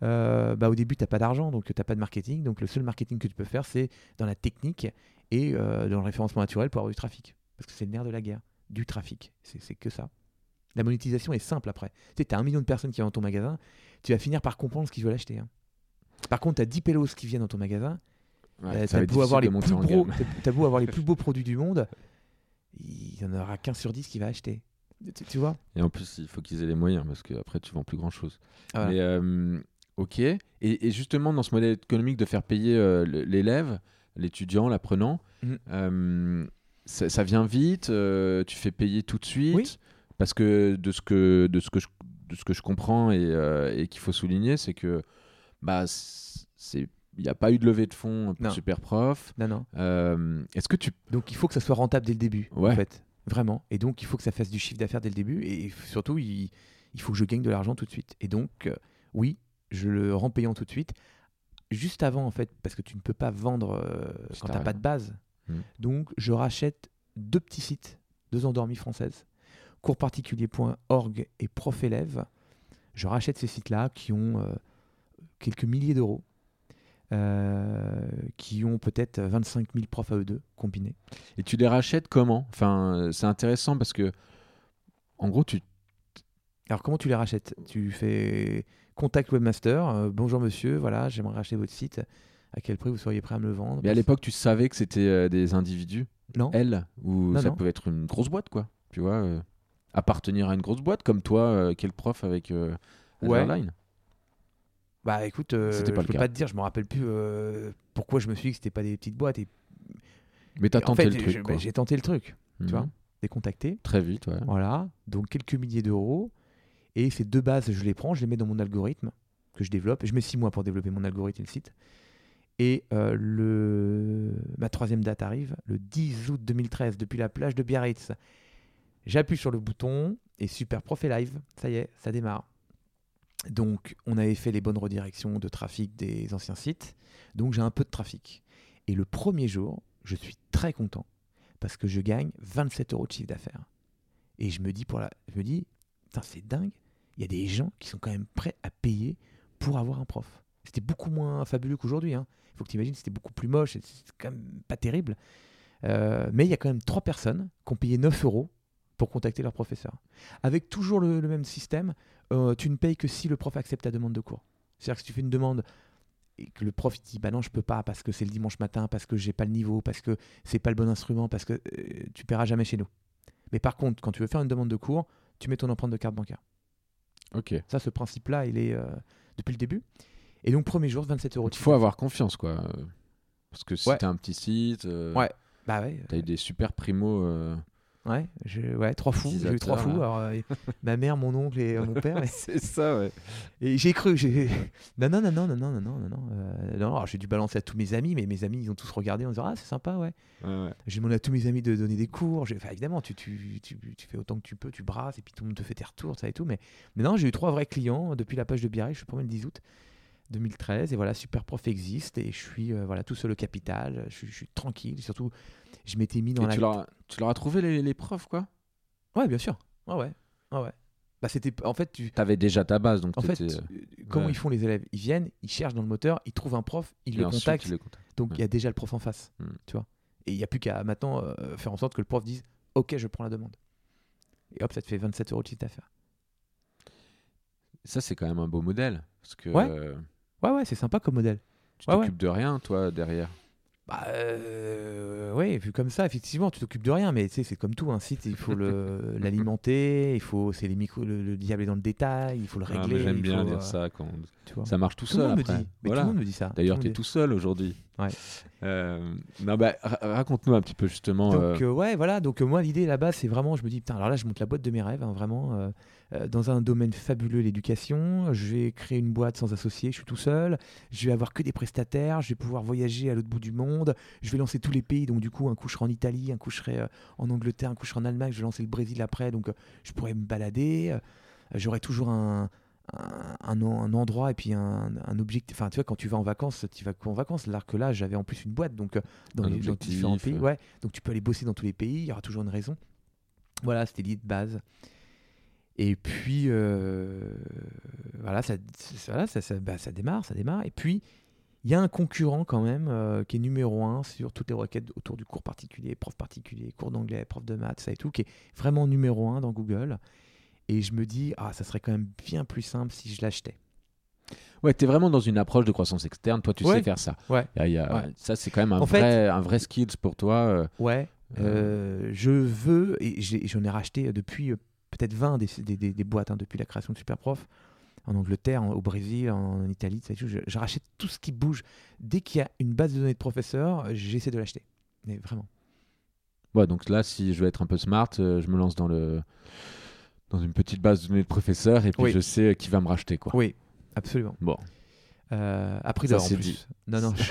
euh, bah, au début, tu n'as pas d'argent, donc tu n'as pas de marketing. Donc le seul marketing que tu peux faire, c'est dans la technique et euh, dans le référencement naturel pour avoir du trafic. Parce que c'est le nerf de la guerre, du trafic. C'est que ça. La monétisation est simple après. Tu as un million de personnes qui viennent dans ton magasin, tu vas finir par comprendre ce qu'ils veulent acheter. hein. Par contre, tu as 10 pélos qui viennent dans ton magasin, Ouais, euh, t'as beau, avoir les plus gros, t'as beau avoir les plus beaux produits du monde, il n'y en aura qu'un sur 10 qui va acheter. Tu, tu vois? Et en plus, il faut qu'ils aient les moyens parce qu'après, tu vends plus grand chose. Ah, voilà. Mais euh, ok. Et, et justement, dans ce modèle économique de faire payer euh, l'élève, l'étudiant, l'apprenant, Mhm. euh, ça, ça vient vite. tu fais payer tout de suite. Oui. Parce que de ce que, de ce que, je, de ce que je comprends et, et qu'il faut souligner, c'est que bah, c'est il n'y a pas eu de levée de fonds pour Non. Superprof. Non, non. Euh, Est-ce que tu Donc il faut que ça soit rentable dès le début, Ouais. en fait. Vraiment. Et donc il faut que ça fasse du chiffre d'affaires dès le début. Et surtout, il, il faut que je gagne de l'argent tout de suite. Et donc, euh, oui, je le rends payant tout de suite. Juste avant, en fait, parce que tu ne peux pas vendre euh, quand tu n'as pas de base. Mhm. Donc je rachète deux petits sites, deux endormies françaises, coursparticulier.org et Prof Élève. Je rachète ces sites-là qui ont quelques milliers d'euros. euh, qui ont peut-être 25 000 profs à eux deux combinés. et tu les rachètes comment? Enfin, c'est intéressant parce que en gros, tu Alors comment tu les rachètes? Tu fais contact webmaster, euh, bonjour monsieur, voilà, j'aimerais racheter votre site. À quel prix vous seriez prêt à me le vendre? Mais à l'époque, tu savais que c'était euh, des individus, Non. elles, ou Non, ça non. pouvait être une grosse boîte, quoi. Tu vois, appartenir à une grosse boîte comme toi, quel prof avec Ouais. Azerline. Bah écoute, euh, je peux cas. pas te dire, je me rappelle plus euh, pourquoi je me suis dit que c'était pas des petites boîtes. Et, Mais t'as en tenté fait, le truc, bah, j'ai tenté le truc, Mhm. tu vois, les contacter. Très vite, ouais. Voilà, donc quelques milliers d'euros. Et ces deux bases, je les prends, je les mets dans mon algorithme que je développe. Je mets six mois pour développer mon algorithme et le site. Et euh, le... ma troisième date arrive, le 10 août 2013, depuis la plage de Biarritz. J'appuie sur le bouton et Super Prof est live. Ça y est, ça démarre. Donc, on avait fait les bonnes redirections de trafic des anciens sites. Donc, j'ai un peu de trafic. Et le premier jour, je suis très content parce que je gagne 27 euros de chiffre d'affaires. Et je me dis, pour la... je me dis, c'est dingue. Il y a des gens qui sont quand même prêts à payer pour avoir un prof. C'était beaucoup moins fabuleux qu'aujourd'hui. Il faut que tu imagines, c'était beaucoup plus moche, c'était quand même pas terrible. Euh, mais il y a quand même trois personnes qui ont payé 9 euros pour contacter leur professeur. Avec toujours le même système, euh, tu ne payes que si le prof accepte ta demande de cours. C'est-à-dire que si tu fais une demande et que le prof dit bah non je peux pas parce que c'est le dimanche matin, parce que j'ai pas le niveau, parce que c'est pas le bon instrument, parce que euh, tu paieras jamais chez nous. Mais par contre, quand tu veux faire une demande de cours, tu mets ton empreinte de carte bancaire. Ok. Ça, ce principe-là, il est euh, depuis le début. Et donc premier jour, 27 euros. Il faut avoir confiance, quoi. euh, Parce que si Ouais. t'as un petit site, euh, Ouais. Bah ouais. t'as eu des super primos. Ouais, j'ai- ouais, trois fous. J'ai eu trois fous. Alors, euh, ma mère, mon oncle et euh, mon père. C'est ça, ouais. Et j'ai cru, j'ai. Non, non, non, non, non, non, non, non, non. euh, non, alors j'ai dû balancer à tous mes amis, mais mes amis, ils ont tous regardé en disant Ah, c'est sympa, ouais. Ouais, ouais. J'ai demandé à tous mes amis de donner des cours. J'ai- Enfin, évidemment, tu, tu, tu, tu fais autant que tu peux, tu brasses, et puis tout le monde te fait tes retours, ça et tout. Mais, mais non, j'ai eu trois vrais clients depuis la page de Biarritz, je suis pour moi le 10 août 2013. Et voilà, Super Prof existe, et je suis euh, voilà, tout seul au capital. Je, suis- je suis tranquille, surtout, je m'étais mis dans Et la. tu, leur as, tu leur as trouvé les, les profs, quoi? Ouais, bien sûr. Ouais, ouais. Ouais, ouais. Bah, c'était. En fait, tu. T'avais déjà ta base, donc En fait, euh, comment ouais. ils font les élèves? Ils viennent, ils cherchent dans le moteur, ils trouvent un prof, ils le contactent. Donc il Ouais. y a déjà le prof en face, Mm. tu vois. Et il n'y a plus qu'à maintenant euh, faire en sorte que le prof dise Ok, je prends la demande. Et hop, ça te fait 27 euros de chiffre d'affaires. Ça, c'est quand même un beau modèle. Parce que Ouais. euh, Ouais, ouais, c'est sympa comme modèle. tu Ouais, t'occupes de rien, toi, derrière? Bah, euh, ouais, vu comme ça, effectivement, tu t'occupes de rien, mais tu sais, c'est comme tout, un site, il faut l'alimenter, il faut, c'est les micros, le, le diable est dans le détail, il faut le Ah, régler. J'aime il bien faut, dire euh, ça. Quand... Tu vois. Ça marche tout, Tout seul monde me après. dit, mais Voilà. tout le monde me dit ça. D'ailleurs, tu es tout seul aujourd'hui. Ouais. Euh, non, bah, ra- raconte-nous un petit peu justement. Donc euh, euh, ouais, voilà. Donc moi, l'idée là-bas, c'est vraiment, je me dis, putain, alors là, je monte la boîte de mes rêves, hein, vraiment, dans un domaine fabuleux, l'éducation. Je vais créer une boîte sans associé, je suis tout seul. Je vais avoir que des prestataires. Je vais pouvoir voyager à l'autre bout du monde. Je vais lancer tous les pays. Donc du coup, un coup je serai en Italie, un coup je serai en Angleterre, un coup je serai en Allemagne. Je vais lancer le Brésil après. Donc je pourrais me balader. J'aurai toujours un un, un en- endroit et puis un, un objectif. Enfin, tu vois, quand tu vas en vacances, tu vas qu'en vacances. Alors que là, j'avais en plus une boîte, donc euh, dans, les, différents pays. Ouais. Donc tu peux aller bosser dans tous les pays, il y aura toujours une raison. Voilà, c'était l'idée de base. Et puis, euh, voilà, ça, ça, ça- bah, ça démarre, ça démarre. Et puis, il y a un concurrent quand même euh, qui est numéro un sur toutes les requêtes autour du cours particulier, prof particulier, cours d'anglais, prof de maths, ça et tout, qui est vraiment numéro un dans Google. Et je me dis, ah, ça serait quand même bien plus simple si je l'achetais. Ouais, t'es vraiment dans une approche de croissance externe. Toi, tu Ouais. sais faire ça. Ouais. Il y a- il y a- Ouais. Ça, c'est quand même un En fait- vrai, un vrai skills pour toi. euh, Ouais, euh, je veux, et j'en ai racheté depuis euh, peut-être 20 des, des- des- des boîtes hein, depuis la création de Superprof, en Angleterre, en- au Brésil, en, Italie, ça et tout. je, je rachète tout ce qui bouge. Dès qu'il y a une base de données de professeurs, euh, j'essaie de l'acheter. Mais vraiment. Ouais, donc là, si je veux être un peu smart, euh, je me lance dans le dans une petite base de données de professeurs et puis Oui. je sais qui va me racheter quoi. Oui, absolument. Bon, Euh, à prix Ça, d'or en c'est plus. dit. Non, non.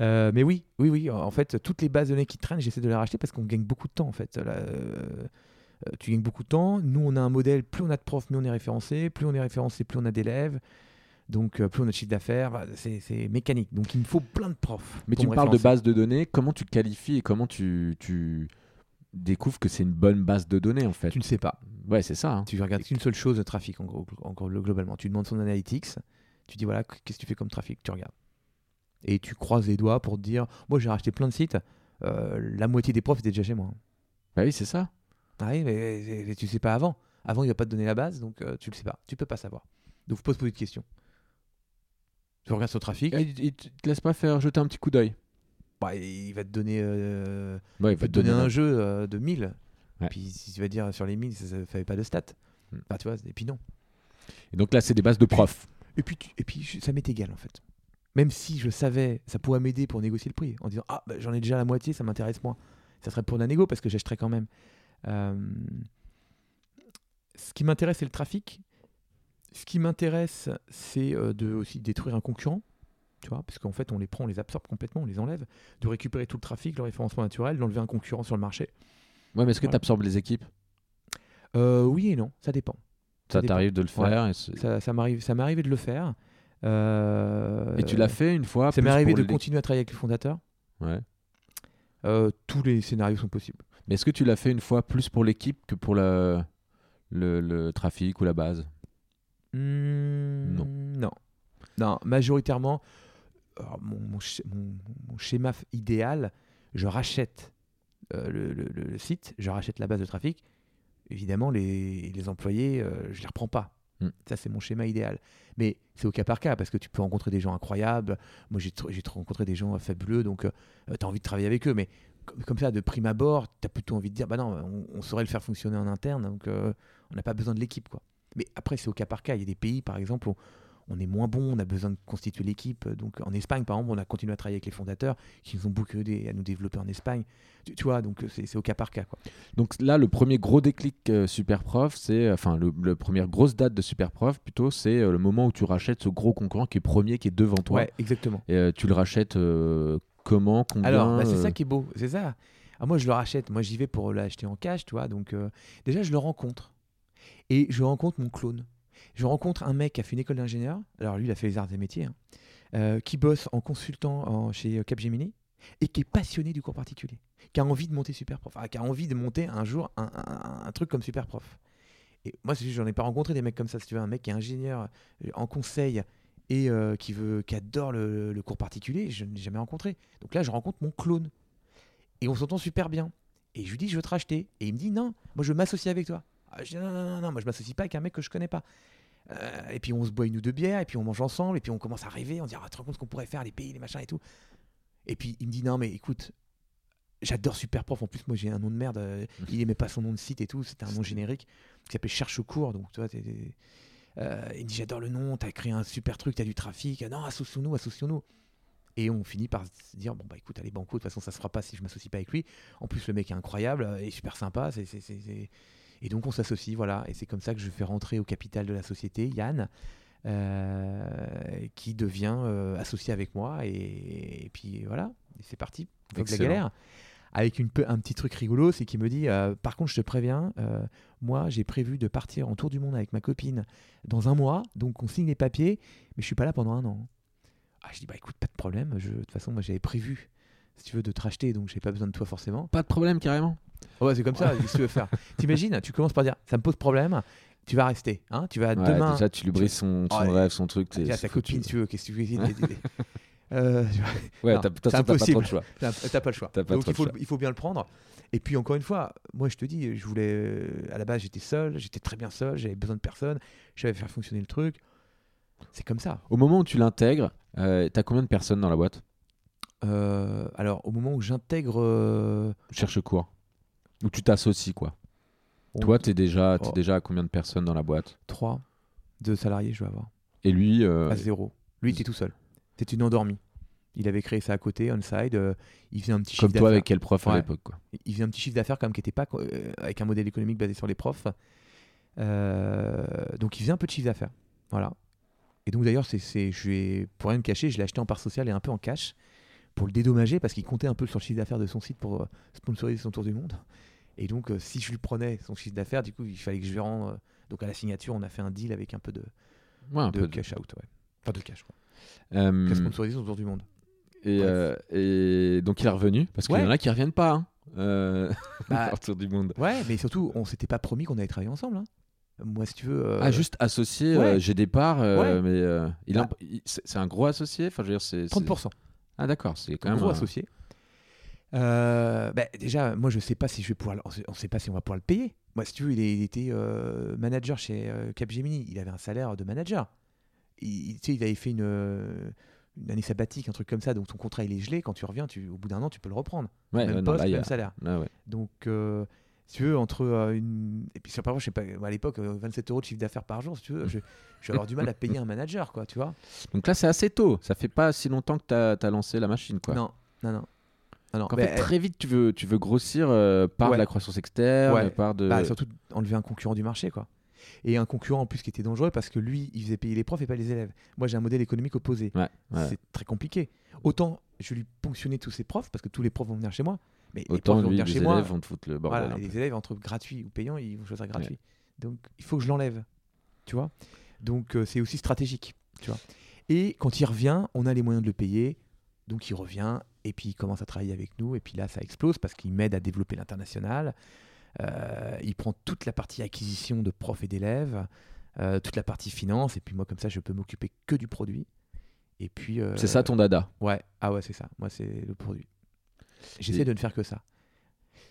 Euh, mais oui, oui, oui. En fait, toutes les bases de données qui traînent, j'essaie de les racheter parce qu'on gagne beaucoup de temps. En fait, Là, euh, euh, tu gagnes beaucoup de temps. Nous, on a un modèle. Plus on a de profs, mieux on est référencé. Plus on est référencé, plus on a d'élèves. Donc, euh, plus on a de chiffre d'affaires. Bah, c'est mécanique. Donc, il me faut plein de profs. mais tu me parles de référencer. base de données. Comment tu qualifies et comment tu, tu découvres que c'est une bonne base de données en fait Tu ne sais pas. Ouais, c'est ça. hein. Tu regardes qu'une seule chose, le trafic, en gros, en gros, globalement. Tu demandes son analytics. Tu dis, voilà, qu'est-ce que tu fais comme trafic Tu regardes. Et tu croises les doigts pour te dire, moi, j'ai racheté plein de sites. euh, la moitié des profs étaient déjà chez moi. Bah oui, c'est ça. Ah oui, mais, mais- tu sais pas avant. Avant, il va pas te donner la base, donc euh, tu le sais pas. Tu peux pas savoir. Donc, faut pas se poser de questions. Tu regardes sur le trafic, Et il te laisse pas faire jeter un petit coup d'œil. Bah, il va te donner, euh, Ouais, il va te donner un jeu euh, de 1000. Ouais. Puis si tu vas dire sur les 1000, ça ne fait pas de stats. Hmm. Tu vois, et puis non. Et donc là, c'est des bases de profs. Et puis, tu- et puis ça m'est égal en fait. Même si je savais, ça pourrait m'aider pour négocier le prix. En disant, ah, bah, j'en ai déjà la moitié, ça m'intéresse moins. Ça serait pour la négo parce que j'achèterais quand même. Euh, Ce qui m'intéresse, c'est le trafic. Ce qui m'intéresse, c'est de aussi détruire un concurrent. Tu vois, parce qu'en fait, on les prend, on les absorbe complètement, on les enlève. De récupérer tout le trafic, le référencement naturel, d'enlever un concurrent sur le marché. Ouais, mais est-ce que Voilà. tu absorbes les équipes? Euh, oui et non, ça dépend. Ça t'arrive de le Ouais. faire et, c'est- Ça, ça m'arrive, ça m'est arrivé de le faire. Euh, et tu l'as fait une fois Ça m'est arrivé de les- continuer à travailler avec le fondateur. Ouais. Euh, tous les scénarios sont possibles. Mais est-ce que tu l'as fait une fois plus pour l'équipe que pour le, le, le trafic ou la base? Hmm, Non. Non. Non, majoritairement, mon, mon sch- mon- mon schéma idéal, je rachète euh, le, le- le- le site, je rachète la base de trafic. Évidemment, les, les employés, euh, je les reprends pas. Mm. Ça, c'est mon schéma idéal. Mais c'est au cas par cas, parce que tu peux rencontrer des gens incroyables. Moi, j'ai tr- j'ai tr- rencontré des gens euh, fabuleux, donc tu as envie de travailler avec eux. Mais comme, comme ça, de prime abord, tu as plutôt envie de dire, bah non, on, on saurait le faire fonctionner en interne, donc euh, on n'a pas besoin de l'équipe. quoi. Mais après, c'est au cas par cas. Il y a des pays, par exemple, où on est moins bon, on a besoin de constituer l'équipe. Donc en Espagne, par exemple, on a continué à travailler avec les fondateurs qui nous ont beaucoup aidé à nous développer en Espagne. Tu, tu vois, donc c'est au cas par cas. Quoi. Donc là, le premier gros déclic euh, Superprof, c'est enfin le, le première grosse date de Superprof plutôt, c'est euh, le moment où tu rachètes ce gros concurrent qui est premier, qui est devant toi. Ouais, exactement. Et euh, tu le rachètes euh, comment, combien Alors, bah, c'est euh, ça qui est beau, c'est ça. Ah, moi, je le rachète. Moi, j'y vais pour l'acheter en cash, tu vois. Donc, euh, déjà, je le rencontre. Et je rencontre mon clone. Je rencontre un mec qui a fait une école d'ingénieur. Alors, lui, il a fait les arts et métiers. hein, euh, qui bosse en consultant chez euh, Capgemini et qui est passionné du cours particulier. Qui a envie de monter Superprof. Enfin, qui a envie de monter un jour un, truc comme Superprof. Et moi, j'en ai pas rencontré des mecs comme ça. Si tu veux, un mec qui est ingénieur euh, en conseil et qui, veut, qui adore le, le cours particulier, je ne l'ai jamais rencontré. Donc là, je rencontre mon clone. Et on s'entend super bien. Et je lui dis, je veux te racheter. Et il me dit, non, moi je veux m'associer avec toi. Ah, je dis, non, non, non, non, moi je m'associe pas avec un mec que je connais pas. Euh, et puis on se boit une ou deux bières, et puis on mange ensemble, et puis on commence à rêver, on dit, ah, tu te rends compte ce qu'on pourrait faire, les pays, les machins et tout. Et puis il me dit, non, mais écoute, j'adore Superprof. En plus, moi j'ai un nom de merde. euh, il aimait pas son nom de site et tout. C'était un nom générique qui s'appelait Cherche au cours. Donc, tu vois, euh, il me dit, j'adore le nom, t'as créé un super truc, t'as du trafic. Non, associons-nous, associons-nous. Et on finit par se dire bon bah écoute allez banco de toute façon ça se fera pas si je m'associe pas avec lui. En plus le mec est incroyable et super sympa. c'est- Et donc on s'associe voilà et c'est comme ça que je fais rentrer au capital de la société Yann euh, qui devient euh, associé avec moi et, et puis voilà c'est parti. Que la galère. Avec une un petit truc rigolo, c'est qu'il me dit euh, Par contre, je te préviens, moi j'ai prévu de partir en tour du monde avec ma copine dans un mois, donc on signe les papiers, mais je suis pas là pendant un an. Ah, je dis Bah écoute, pas de problème, de toute façon, moi j'avais prévu, si tu veux, de te racheter, donc j'ai pas besoin de toi forcément. Pas de problème carrément. Oh, ouais, c'est comme ça, qu'est-ce que tu veux faire T'imagines, tu commences par dire Ça me pose problème, tu vas rester, hein, tu vas Ouais, demain. déjà, tu lui brises son, rêve, son truc. t'es- Tiens, c'est ta foutu. copine, si tu veux, qu'est-ce que tu l'aider Euh, tu vois, Ouais, t'as- pas trop le choix. T'as pas le choix. Pas Donc il faut, le choix. il faut bien le prendre. Et puis encore une fois, moi je te dis, je voulais. À la base, j'étais seul, j'étais très bien seul, j'avais besoin de personne, je savais faire fonctionner le truc. C'est comme ça. Au moment où tu l'intègres, euh, t'as combien de personnes dans la boîte? Euh, alors, au moment où j'intègre. euh, Cherche cours. Où tu t'associes quoi. on- Toi, t'es déjà, t'es Oh. déjà à combien de personnes dans la boîte? Trois, deux salariés, je vais avoir. Et lui, euh, À zéro. Lui, il était tout seul. C'était une endormie. Il avait créé ça à côté, on-side. euh, il faisait un petit comme chiffre toi d'affaires. avec quel prof à Ouais. l'époque quoi. il faisait un petit chiffre d'affaires quand même qui n'était pas euh, avec un modèle économique basé sur les profs. Euh, donc il faisait un peu de chiffre d'affaires. Voilà. Et donc d'ailleurs, c'est, c'est, je vais, pour rien me cacher, je l'ai acheté en part sociale et un peu en cash pour le dédommager parce qu'il comptait un peu sur le chiffre d'affaires de son site pour euh, sponsoriser son tour du monde. Et donc euh, si je lui prenais son chiffre d'affaires, du coup, il fallait que je lui rende. euh, donc à la signature, on a fait un deal avec un peu de, Ouais, un de peu de- cash out. Ouais. Enfin de cash. Quoi. Euh, Qui a sponsorisé son tour du monde. et, donc il est revenu parce qu'il y en a qui reviennent pas. Hein, Bah, autour du monde. ouais, mais surtout, on s'était pas promis qu'on allait travailler ensemble. hein. Moi, si tu veux. euh, Ah, juste associé, ouais. euh, j'ai des parts, euh, Ouais. mais il Bah. il- c'est un gros associé. Enfin, je veux dire, c'est- 30%. Ah, d'accord, c'est quand même. gros associé. Euh, bah, déjà, moi, je sais pas si je vais pouvoir. On sait, pas si on va pouvoir le payer. Moi, si tu veux, il, est- il était euh, manager chez euh, Capgemini. Il avait un salaire de manager. Il, tu sais, il avait fait une, euh, une année sabbatique, un truc comme ça. Donc, ton contrat, il est gelé. Quand tu reviens, tu, au bout d'un an, tu peux le reprendre. Ouais, même non, poste, là, il a- même salaire. ouais. Donc, si tu veux, entre euh, une. Et puis, sur par exemple, je sais pas, à l'époque, euh, 27 euros de chiffre d'affaires par jour, si tu veux, je, je vais avoir du mal à payer un manager, quoi, tu vois. Donc là, c'est assez tôt. Ça fait pas si longtemps que tu as, lancé la machine. Quoi. Non, non, non. non, non. En fait, très vite, tu veux, tu veux grossir euh, par Ouais. de la croissance externe, Ouais. par de. Bah, surtout enlever un concurrent du marché, quoi. Et un concurrent en plus qui était dangereux parce que lui, il faisait payer les profs et pas les élèves. Moi, j'ai un modèle économique opposé. Ouais. C'est très compliqué. Autant je lui ponctionner tous ses profs parce que tous les profs vont venir chez moi. Mais les Autant profs vont lui, venir les chez élèves moi. vont te foutre le bordel. Voilà, les élèves entre gratuit ou payant, ils vont choisir gratuit. Donc il faut que je l'enlève. Tu vois Donc euh, c'est aussi stratégique. Tu vois Et quand il revient, on a les moyens de le payer. Donc il revient et puis il commence à travailler avec nous. Et puis là, ça explose parce qu'il m'aide à développer l'international. Euh, il prend toute la partie acquisition de profs et d'élèves. euh, toute la partie finance, et puis moi, comme ça, je peux m'occuper que du produit. Et puis. euh, C'est ça ton dada? Ouais, ah ouais, c'est ça. Moi, c'est le produit. J'essaie de ne faire que ça.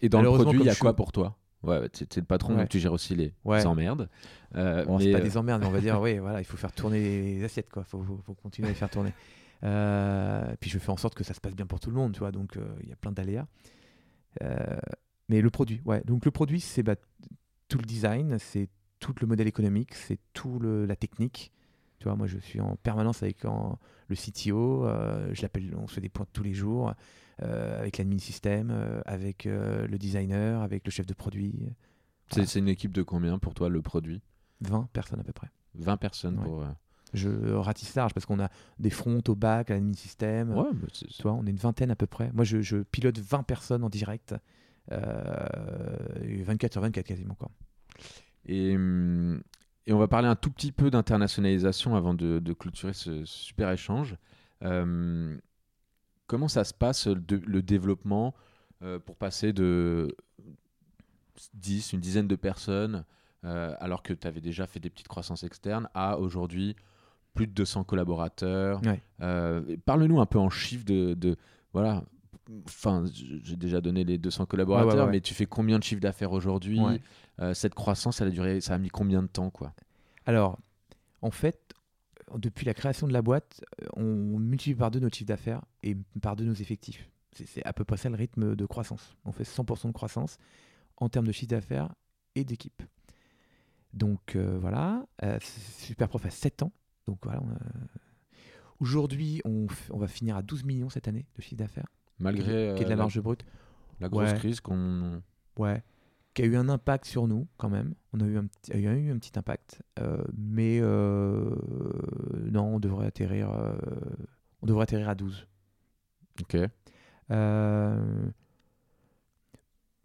Et dans le produit, il y a quoi suis- pour toi? Ouais, es le patron, Ouais. donc tu gères aussi les Ouais. emmerdes. Euh, Bon, c'est pas euh, des emmerdes, mais on va dire, oui, voilà, il faut faire tourner les assiettes, quoi. Faut, faut, faut continuer à les faire tourner. Euh, puis je fais en sorte que ça se passe bien pour tout le monde, tu vois. Donc euh, il y a plein d'aléas. Euh, mais le produit, ouais. Donc le produit, c'est bah, tout le design, c'est tout le modèle économique, c'est tout le, la technique. Tu vois, moi, je suis en permanence avec en- le CTO. euh, je l'appelle, on se fait des points tous les jours euh, avec l'admin système, euh, avec le designer, avec le chef de produit. c'est c'est une équipe de combien pour toi, le produit? 20 personnes à peu près. 20 personnes Ouais. pour. Je ratisse large parce qu'on a des fronts au bac, à l'admin système. Ouais, bah, Tu vois, on est une vingtaine à peu près. Moi, je, je pilote 20 personnes en direct. euh, et 24 sur 24 quasiment. Quoi. Et, hum, et on va parler un tout petit peu d'internationalisation avant de, de clôturer ce super échange. Euh, comment ça se passe le, de- le développement euh, pour passer de 10, une dizaine de personnes, euh, alors que tu avais déjà fait des petites croissances externes, à aujourd'hui plus de 200 collaborateurs? Ouais. Parle-nous un peu en chiffres de, de- voilà. Enfin, j'ai déjà donné les 200 collaborateurs, Ouais, ouais, ouais. mais tu fais combien de chiffres d'affaires aujourd'hui? Euh, Cette croissance, elle a duré, ça a mis combien de temps, quoi? Alors, en fait, depuis la création de la boîte, on multiplie par deux notre chiffre d'affaires et par deux nos effectifs. C'est- à peu près ça le rythme de croissance. On fait 100% de croissance en termes de chiffre d'affaires et d'équipe. Donc euh, voilà, euh, Superprof a 7 ans. Donc voilà. Aujourd'hui, on, on va finir à 12 millions cette année de chiffre d'affaires, Malgré qui est euh, de la la, marge brute. la grosse Ouais. crise qu'on. Ouais. Qui a eu un impact sur nous quand même. On a eu un petit, il y a eu un petit impact. Euh, mais euh, non, on devrait atterrir. euh, on devrait atterrir à 12. Ok. Euh,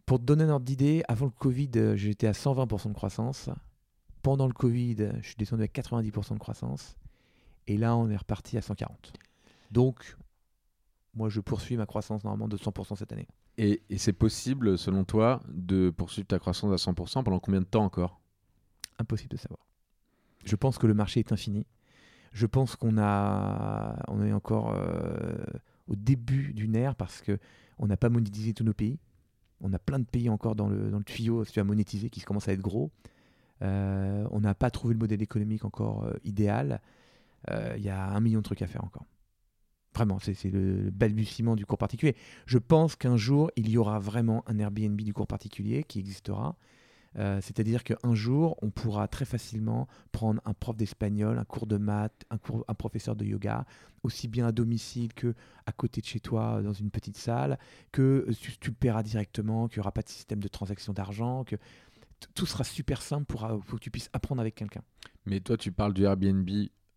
pour te donner un ordre d'idée, avant le Covid, euh, j'étais à 120% de croissance. Pendant le Covid, je suis descendu à 90% de croissance. Et là, on est reparti à 140. Donc, moi, je poursuis ma croissance normalement de 100% cette année. Et, et c'est possible, selon toi, de poursuivre ta croissance à 100% pendant combien de temps encore? Impossible de savoir. Je pense que le marché est infini. Je pense qu'on a, on est encore euh, au début d'une ère parce que on n'a pas monétisé tous nos pays. On a plein de pays encore dans le, dans le tuyau, si tu as monétisé, qui commencent à être gros. Euh, on n'a pas trouvé le modèle économique encore euh, idéal. Il y a un million de trucs à faire encore. Vraiment, c'est le, balbutiement du cours particulier. Je pense qu'un jour, il y aura vraiment un Airbnb du cours particulier qui existera. Euh, C'est-à-dire qu'un jour, on pourra très facilement prendre un prof d'espagnol, un cours de maths, un, cours, un professeur de yoga, aussi bien à domicile que à côté de chez toi, dans une petite salle, que euh, tu, tu le paieras directement, qu'il n'y aura pas de système de transaction d'argent, que tout sera super simple pour, euh, pour que tu puisses apprendre avec quelqu'un. Mais toi, tu parles du Airbnb,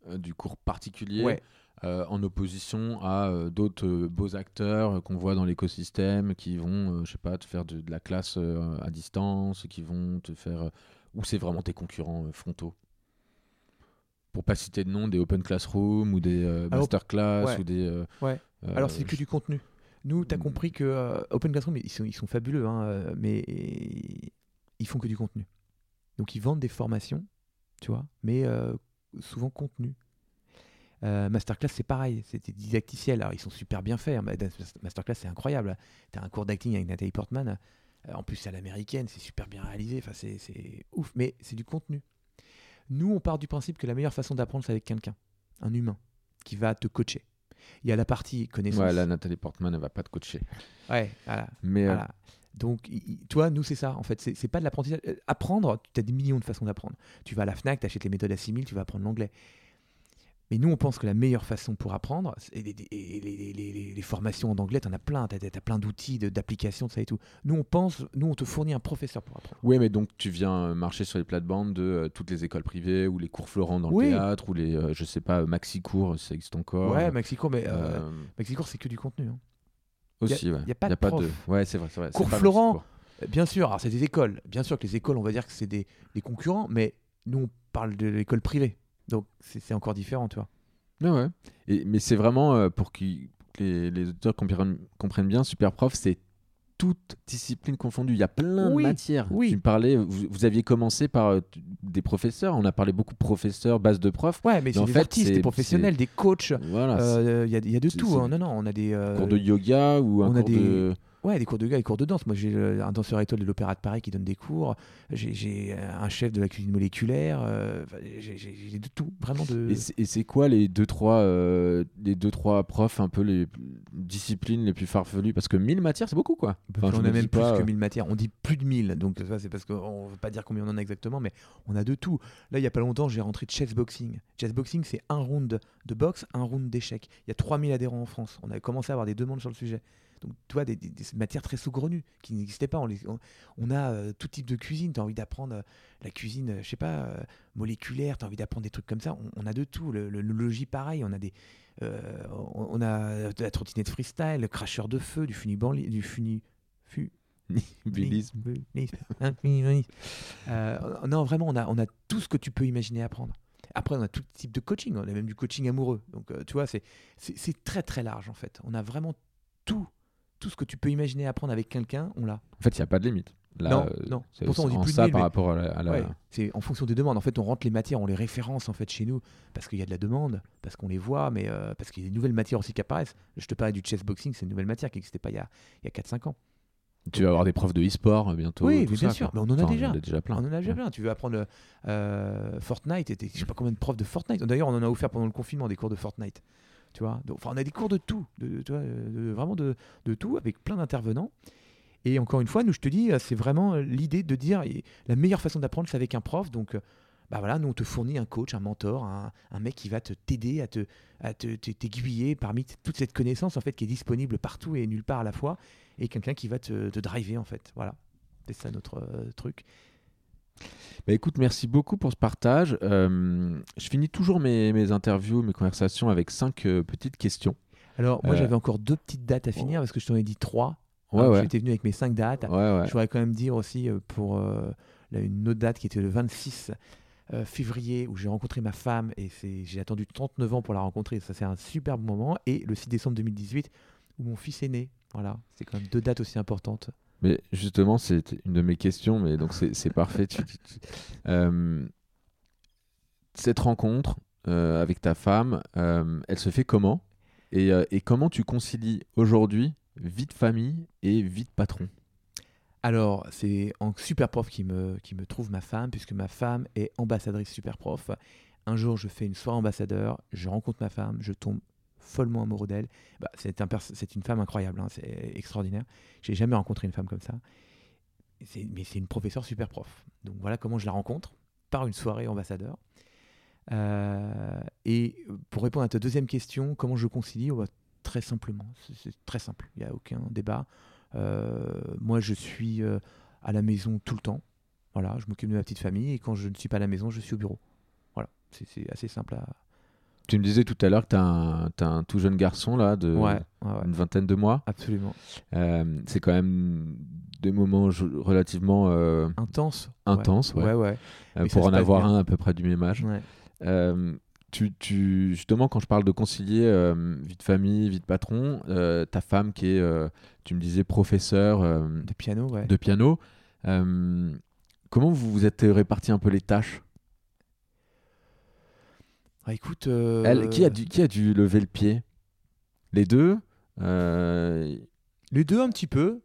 euh, du cours particulier, Ouais. Euh, en opposition à euh, d'autres euh, beaux acteurs qu'on voit dans l'écosystème qui vont, je sais pas, te faire de, de la classe à distance, qui vont te faire. ou c'est vraiment tes concurrents frontaux? Pour pas citer de nom, des Open Classroom ou des euh, Alors, Masterclass ouais. ou des. euh, Ouais. euh, Alors, c'est que je- du contenu. Nous, tu as Mm. compris que Open Classroom, ils sont, ils sont fabuleux, hein, mais ils font que du contenu. Donc, ils vendent des formations, tu vois, mais souvent contenu. Euh, Masterclass, c'est pareil, c'était didacticiel. Alors, ils sont super bien faits. hein, Masterclass, c'est incroyable. Tu as un cours d'acting avec Nathalie Portman. euh, en plus, c'est à l'américaine, c'est super bien réalisé. Enfin, c'est- ouf, mais c'est du contenu. Nous, on part du principe que la meilleure façon d'apprendre, c'est avec quelqu'un, un humain, qui va te coacher. Il y a la partie connaissance. Ouais, là, Nathalie Portman, elle va pas te coacher. Ouais, voilà. Mais euh. Donc, toi, nous, c'est ça, en fait. C'est pas de l'apprentissage. Apprendre, tu as des millions de façons d'apprendre. Tu vas à la Fnac, tu achètes les méthodes à 6000, tu vas apprendre l'anglais. Mais nous, on pense que la meilleure façon pour apprendre, et les, formations en anglais, tu en as plein, tu as, plein d'outils, de- d'applications, de ça et tout. Nous, on pense, nous, on te fournit un professeur pour apprendre. Oui, mais donc tu viens euh, marcher sur les plates-bandes de euh, toutes les écoles privées ou les cours Florent dans Oui. le théâtre ou les, euh, je sais pas, maxi cours, ça existe encore. ouais, Maxicourt, mais euh, Maxicourt, c'est que du contenu. hein. aussi, ouais. y a pas de prof. Ouais, c'est vrai, c'est vrai. Cours pas Florent, Maxi-cours. Bien sûr, alors c'est des écoles. Bien sûr que les écoles, on va dire que c'est des, des concurrents, mais nous, on parle de l'école privée. Donc, c'est encore différent, tu vois. Ouais, ouais. Et, mais c'est vraiment euh, pour, que les, les auditeurs comprennent, comprennent bien, Superprof, c'est toutes disciplines confondues. Il y a plein Oui, de matières. oui. Tu me parlais, vous, vous aviez commencé par euh, des professeurs. On a parlé beaucoup de professeurs, base de profs. Ouais, mais Mais c'est des fait, artistes, des professionnels, des coachs. Voilà. c'est euh, Il y, a, il y a de tout. hein. Non, non, on a des. euh, cours de yoga ou un on a cours des- de. Ouais, des cours de yoga, des cours de danse. Moi, j'ai un danseur étoile de l'Opéra de Paris qui donne des cours. J'ai- J'ai un chef de la cuisine moléculaire. euh, j'ai- de tout, vraiment de. Et c'est- quoi les deux trois, euh, les deux trois profs un peu les disciplines les plus farfelues? Parce que 1000 matières, c'est beaucoup quoi. Enfin, on a même plus pas, que euh, 1000 matières. On dit plus de 1000. Donc, ça, c'est parce qu'on ne veut pas dire combien on en a exactement, mais on a de tout. Là, il n'y a pas longtemps, j'ai rentré de chess boxing. Chess boxing, c'est un round de boxe, un round d'échecs. Il y a 3000 adhérents en France. On a commencé à avoir des demandes sur le sujet. Donc, tu vois, des, des- des matières très saugrenues qui n'existaient pas. On, les- on- on a euh, tout type de cuisine. Tu as envie d'apprendre euh, la cuisine, euh, je sais pas, euh, moléculaire. Tu as envie d'apprendre des trucs comme ça. On, on a de tout. Le, le- le logis, pareil. On a des. on, a de la trottinette freestyle, le cracheur de feu, du funibanli, du funi. Fu, euh, non, vraiment, on a, on a tout ce que tu peux imaginer apprendre. Après, on a tout type de coaching. On a même du coaching amoureux. Donc, euh, tu vois, c'est très très large en fait. On a vraiment tout, tout ce que tu peux imaginer apprendre avec quelqu'un, on l'a. En fait, il n'y a pas de limite. Là, Non, euh, non. c'est Pourtant, on dit en plus de ça 1000, par mais- rapport à la. à la- Ouais, c'est en fonction des demandes. En fait, on rentre les matières, on les référence en fait chez nous parce qu'il y a de la demande, parce qu'on les voit, mais euh, parce qu'il y a des nouvelles matières aussi qui apparaissent. Je te parlais du chess boxing, c'est une nouvelle matière qui n'existait pas il y a, il y a 4-5 ans. Tu vas avoir des profs de e-sport euh, bientôt. Oui, tout bien ça, sûr, quoi. mais on en a Enfin, déjà. Il y en a déjà plein. On en a déjà Ouais. plein. Tu veux apprendre euh, Fortnite, et je sais pas combien de profs de Fortnite. D'ailleurs, on en a offert pendant le confinement des cours de Fortnite. Tu vois, on a des cours de tout, de, vraiment de, tout, avec plein d'intervenants. Et encore une fois, nous, je te dis, euh, c'est vraiment euh, l'idée de dire la meilleure façon d'apprendre, c'est avec un prof. Donc, euh, bah voilà, nous, on te fournit un coach, un mentor, un, mec qui va te t'aider à te à t'aiguiller parmi toute cette connaissance en fait qui est disponible partout et nulle part à la fois, et quelqu'un qui va te, driver en fait. Voilà, c'est ça notre truc. Bah, écoute, merci beaucoup pour ce partage. Euh, je finis toujours mes, mes interviews, mes conversations avec cinq euh, petites questions. Alors, moi, Euh, j'avais encore deux petites dates à finir parce que je t'en ai dit trois. Ouais, ouais. J'étais venu avec mes cinq dates. Ouais. Je voudrais quand même dire aussi pour là, une autre date qui était le 26 euh, février où j'ai rencontré ma femme et j'ai attendu 39 ans pour la rencontrer. Ça, c'est un superbe moment. Et le 6 décembre 2018 où mon fils est né. Voilà, c'est quand même deux dates aussi importantes. Mais justement, c'est une de mes questions, mais donc c'est parfait. Euh, cette rencontre euh, avec ta femme, euh, elle se fait comment? Et, et comment tu concilies aujourd'hui vie de famille et vie de patron? Alors, c'est en super prof qui me, qui me trouve ma femme, puisque ma femme est ambassadrice super prof. Un jour, je fais une soirée ambassadeur, je rencontre ma femme, je tombe follement amoureux d'elle. Bah, c'est une femme incroyable, hein, c'est extraordinaire. J'ai jamais rencontré une femme comme ça. Mais c'est une professeure super prof. Donc voilà comment je la rencontre, par une soirée ambassadeur. Euh, et pour répondre à ta deuxième question, comment je concilie Oh, Très simplement, c'est- très simple, il n'y a aucun débat. Euh, moi, je suis euh, à la maison tout le temps. Voilà, je m'occupe de ma petite famille et quand je ne suis pas à la maison, je suis au bureau. Voilà, c'est assez simple à. Tu me disais tout à l'heure que tu as, un tout jeune garçon là, de Ouais, ouais, ouais, une vingtaine de mois. absolument. Euh, c'est quand même des moments relativement euh, Intense. intenses ouais. Euh, pour en avoir bien. un à peu près du même âge. Euh, tu, tu- justement, quand je parle de concilier vie de famille, vie de patron, ta femme qui est, tu me disais, professeur De piano, ouais. de piano, comment vous vous êtes répartis un peu les tâches? Ah, écoute. euh, Elle, qui, a dû, qui a dû lever le pied? Les deux Euh, Les deux, un petit peu.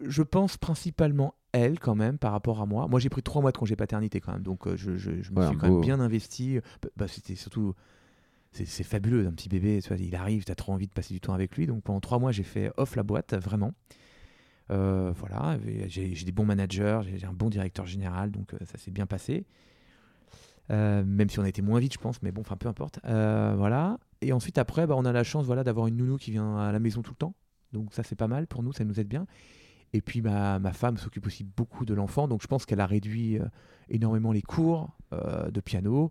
Je pense principalement elle, quand même, par rapport à moi. Moi, j'ai pris trois mois de congé paternité, quand même. Donc, euh, je, je- je me Ouais, suis quand beau- même bien investi. Bah, bah, C'était surtout. C'est fabuleux, un petit bébé. Tu vois, il arrive, tu as trop envie de passer du temps avec lui. Donc, pendant trois mois, j'ai fait off la boîte, vraiment. Euh, voilà, j'ai des bons managers, j'ai j'ai un bon directeur général, donc euh, ça s'est bien passé. Euh, même si on a été moins vite, je pense, mais bon, enfin peu importe. Euh, voilà. Et ensuite, après, bah, on a la chance voilà, d'avoir une nounou qui vient à la maison tout le temps. Donc ça, c'est pas mal pour nous, ça nous aide bien. Et puis ma, ma femme s'occupe aussi beaucoup de l'enfant, donc je pense qu'elle a réduit euh, énormément les cours de piano.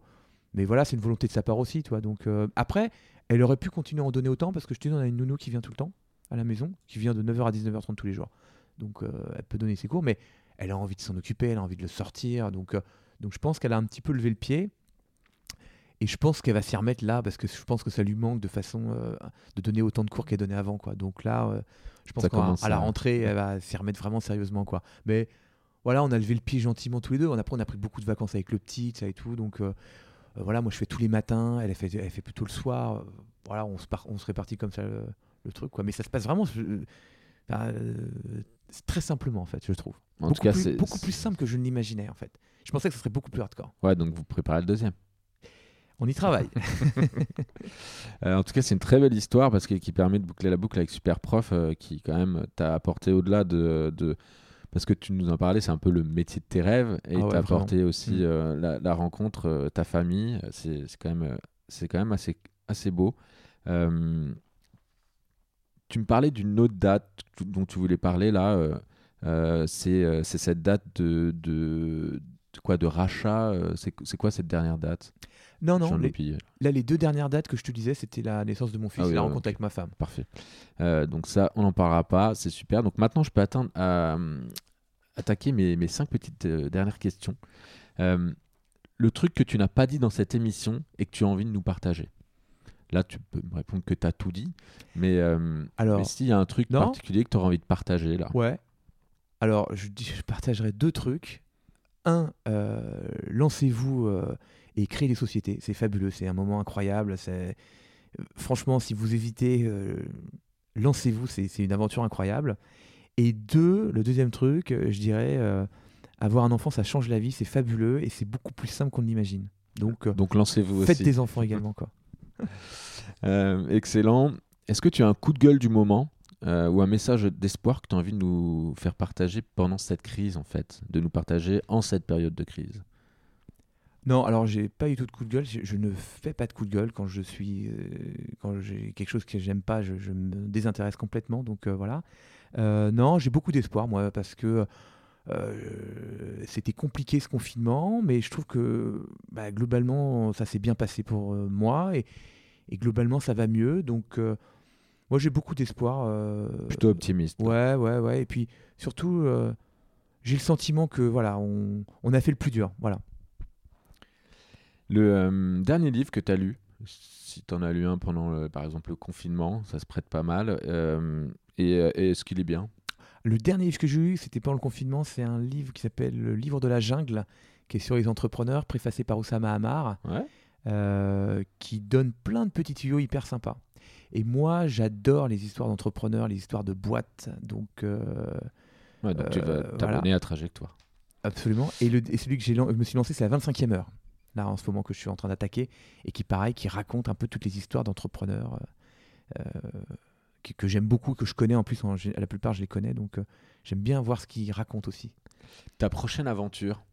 Mais voilà, c'est une volonté de sa part aussi, toi. Donc après, elle aurait pu continuer à en donner autant parce que je te dis, on a une nounou qui vient tout le temps à la maison, qui vient de 9h à 19h30 tous les jours. Donc elle peut donner ses cours, mais elle a envie de s'en occuper, elle a envie de le sortir. Donc, donc je pense qu'elle a un petit peu levé le pied. et je pense qu'elle va s'y remettre là parce que je pense que ça lui manque de façon euh, de donner autant de cours qu'elle donnait avant quoi. Donc là, euh, je pense qu'à à la rentrée, elle va s'y remettre vraiment sérieusement quoi. Mais voilà, on a levé le pied gentiment tous les deux. On après on a pris beaucoup de vacances avec le petit, ça et tout. Donc euh, voilà, moi je fais tous les matins, elle, elle fait elle fait plutôt le soir. Voilà, on se par- on se répartit comme ça le, le truc quoi. Mais ça se passe vraiment bah, très simplement en fait, je trouve. En beaucoup tout cas, c'est beaucoup plus simple que je ne l'imaginais en fait. Je pensais que ce serait beaucoup plus hardcore. Ouais, donc vous préparez le deuxième. On y travaille. Euh, en tout cas, c'est une très belle histoire parce que qui permet de boucler la boucle avec Super Prof, euh, qui quand même t'a apporté au-delà de, de- parce que tu nous en parlais, c'est un peu le métier de tes rêves et Ah ouais, apporté aussi Mm. euh, la, la rencontre, ta famille. C'est quand même, c'est quand même assez, assez beau. Tu me parlais d'une autre date dont tu voulais parler là. euh, euh, c'est euh, c'est cette date de, de, de quoi de rachat. c'est quoi cette dernière date? Non, non, les-. Là, les deux dernières dates que je te disais, c'était la naissance de mon fils Ah oui, et la ouais, rencontre avec ma femme. Parfait. Euh, donc ça, on n'en parlera pas, c'est super. Donc maintenant, je peux atteindre à, euh, attaquer mes, mes cinq petites dernières questions. Le truc que tu n'as pas dit dans cette émission et que tu as envie de nous partager. Là, tu peux me répondre que tu as tout dit, mais, euh, Alors, mais s'il y a un truc non. particulier que tu auras envie de partager là. ouais. Alors, je, partagerai deux trucs. Un, euh, lancez-vous euh, et créez des sociétés. C'est fabuleux, c'est un moment incroyable. C'est franchement, si vous hésitez, lancez-vous. C'est c'est une aventure incroyable. Et deux, le deuxième truc, je dirais, avoir un enfant, ça change la vie. C'est fabuleux et c'est beaucoup plus simple qu'on l'imagine. Donc, Donc lancez-vous faites aussi. des enfants également, quoi. Euh, excellent. Est-ce que tu as un coup de gueule du moment euh, ou un message d'espoir que tu as envie de nous faire partager pendant cette crise, en fait, de nous partager en cette période de crise? Non, alors j'ai pas eu tout de coup de gueule. Je, ne fais pas de coup de gueule quand je suis, euh, quand j'ai quelque chose que j'aime pas, je, me désintéresse complètement. Donc voilà. Non, j'ai beaucoup d'espoir moi parce que euh, c'était compliqué ce confinement, mais je trouve que bah, globalement ça s'est bien passé pour euh, moi et, et globalement ça va mieux. Donc euh, moi j'ai beaucoup d'espoir. Plutôt optimiste. Ouais, ouais, ouais. Et puis surtout, j'ai le sentiment que voilà, on, on a fait le plus dur. Voilà. Le dernier livre que tu as lu, si tu en as lu un pendant, le- par exemple, le confinement, ça se prête pas mal, et, et est-ce qu'il est bien? Le dernier livre que j'ai lu, c'était pendant le confinement, c'est un livre qui s'appelle Le livre de la jungle, qui est sur les entrepreneurs, préfacé par Oussama Hamar, Ouais. euh, qui donne plein de petits tuyaux hyper sympas. Et moi, j'adore les histoires d'entrepreneurs, les histoires de boîtes, donc euh, Ouais, donc tu vas Euh, t'abonner à Trajectoire. absolument. Et, le, et celui que je me suis lancé, c'est la 25e heure, là en ce moment que je suis en train d'attaquer, et qui, pareil, qui raconte un peu toutes les histoires d'entrepreneurs euh, que, que j'aime beaucoup, que je connais en plus, en la plupart je les connais, donc euh, j'aime bien voir ce qu'ils racontent aussi. Ta prochaine aventure?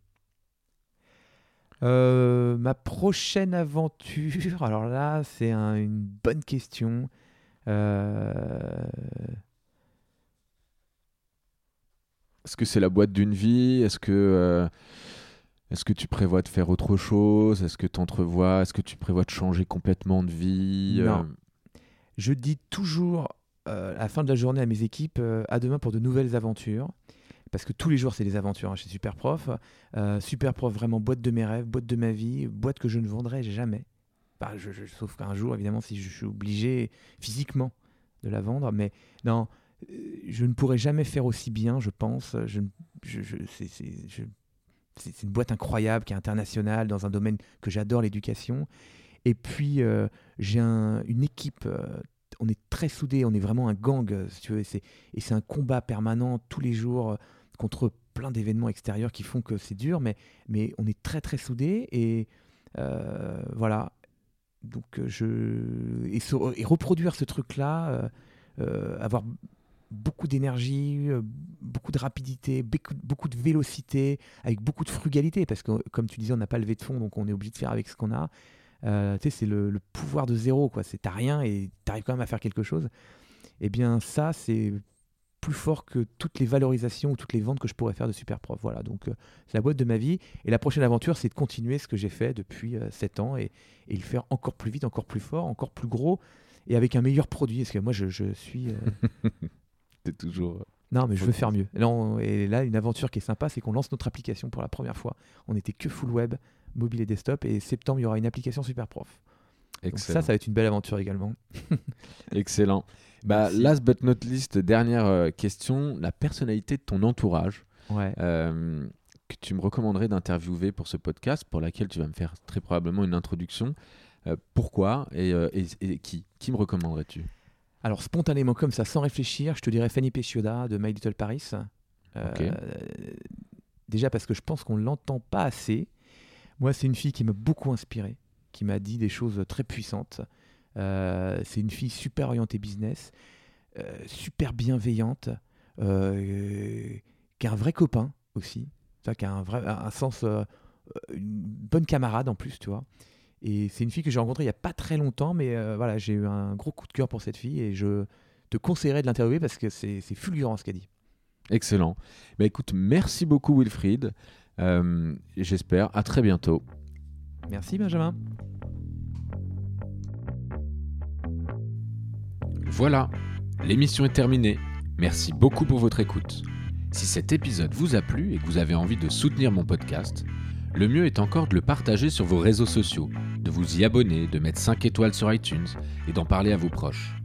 Euh, ma prochaine aventure, alors là, c'est un- une bonne question. Euh, Est-ce que c'est la boîte d'une vie? Est-ce que, est-ce que tu prévois de faire autre chose? Est-ce que tu entrevois Est-ce que tu prévois de changer complètement de vie? Non. Je dis toujours à la fin de la journée à mes équipes, euh, à demain pour de nouvelles aventures. Parce que tous les jours, c'est des aventures hein, chez Superprof. Euh, Superprof, vraiment boîte de mes rêves, boîte de ma vie, boîte que je ne vendrai jamais. Bah, je, sauf qu'un jour, évidemment, si je suis obligé physiquement de la vendre. Mais non, euh, je ne pourrai jamais faire aussi bien, je pense. Je, c'est- une boîte incroyable qui est internationale dans un domaine que j'adore, l'éducation. Et puis, euh, j'ai un- une équipe. euh, on est très soudés, on est vraiment un gang, euh, si tu veux. Et c'est, un combat permanent tous les jours euh, contre plein d'événements extérieurs qui font que c'est dur, mais, mais on est très très soudés. Et euh, voilà. Donc, je. Et, reproduire ce truc-là, avoir beaucoup d'énergie, beaucoup de rapidité, beaucoup de vélocité, avec beaucoup de frugalité, parce que comme tu disais, on n'a pas levé de fond, donc on est obligé de faire avec ce qu'on a. Euh, tu sais, c'est le, le pouvoir de zéro, quoi. C'est t'as rien et t'arrives quand même à faire quelque chose. Eh bien, ça, c'est plus fort que toutes les valorisations ou toutes les ventes que je pourrais faire de Superprof. Voilà, donc euh, c'est la boîte de ma vie. Et la prochaine aventure, c'est de continuer ce que j'ai fait depuis 7 ans et, et le faire encore plus vite, encore plus fort, encore plus gros et avec un meilleur produit. Parce que moi, je, je suis. euh, T'es toujours. non, mais je veux faire mieux. Là, on- et là, une aventure qui est sympa, c'est qu'on lance notre application pour la première fois. On était que full web, mobile et desktop. Et septembre, il y aura une application super prof. Donc ça, ça va être une belle aventure également. Excellent. Bah, Merci. last but not least, dernière euh, question, la personnalité de ton entourage Ouais. euh, que tu me recommanderais d'interviewer pour ce podcast, pour laquelle tu vas me faire très probablement une introduction. Euh, pourquoi et, euh, et- et qui Qui me recommanderais-tu? Alors spontanément comme ça, sans réfléchir, je te dirais Fanny Pescioda de My Little Paris. Déjà parce que je pense qu'on ne l'entend pas assez. Moi, c'est une fille qui m'a beaucoup inspiré, qui m'a dit des choses très puissantes. Euh, c'est une fille super orientée business, euh, super bienveillante, euh, qui a un vrai copain aussi, ça, qui a un, vrai, un sens, une bonne camarade en plus, tu vois. Et c'est une fille que j'ai rencontrée il n'y a pas très longtemps, mais voilà, j'ai eu un gros coup de cœur pour cette fille et je te conseillerais de l'interviewer parce que c'est c'est fulgurant ce qu'elle dit. Excellent. Bah, écoute, merci beaucoup Wilfried. Euh, J'espère à très bientôt. Merci Benjamin. Voilà, l'émission est terminée. Merci beaucoup pour votre écoute. Si cet épisode vous a plu et que vous avez envie de soutenir mon podcast, le mieux est encore de le partager sur vos réseaux sociaux, de vous y abonner, de mettre 5 étoiles sur iTunes et d'en parler à vos proches.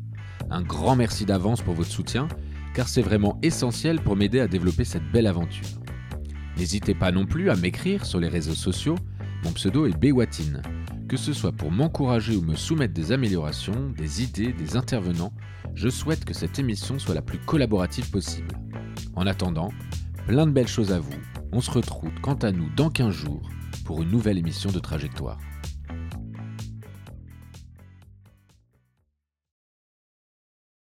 Un grand merci d'avance pour votre soutien, car c'est vraiment essentiel pour m'aider à développer cette belle aventure. N'hésitez pas non plus à m'écrire sur les réseaux sociaux, mon pseudo est Bewatine, que ce soit pour m'encourager ou me soumettre des améliorations, des idées, des intervenants, je souhaite que cette émission soit la plus collaborative possible. En attendant, plein de belles choses à vous. On se retrouve quant à nous dans 15 jours pour une nouvelle émission de Trajectoire.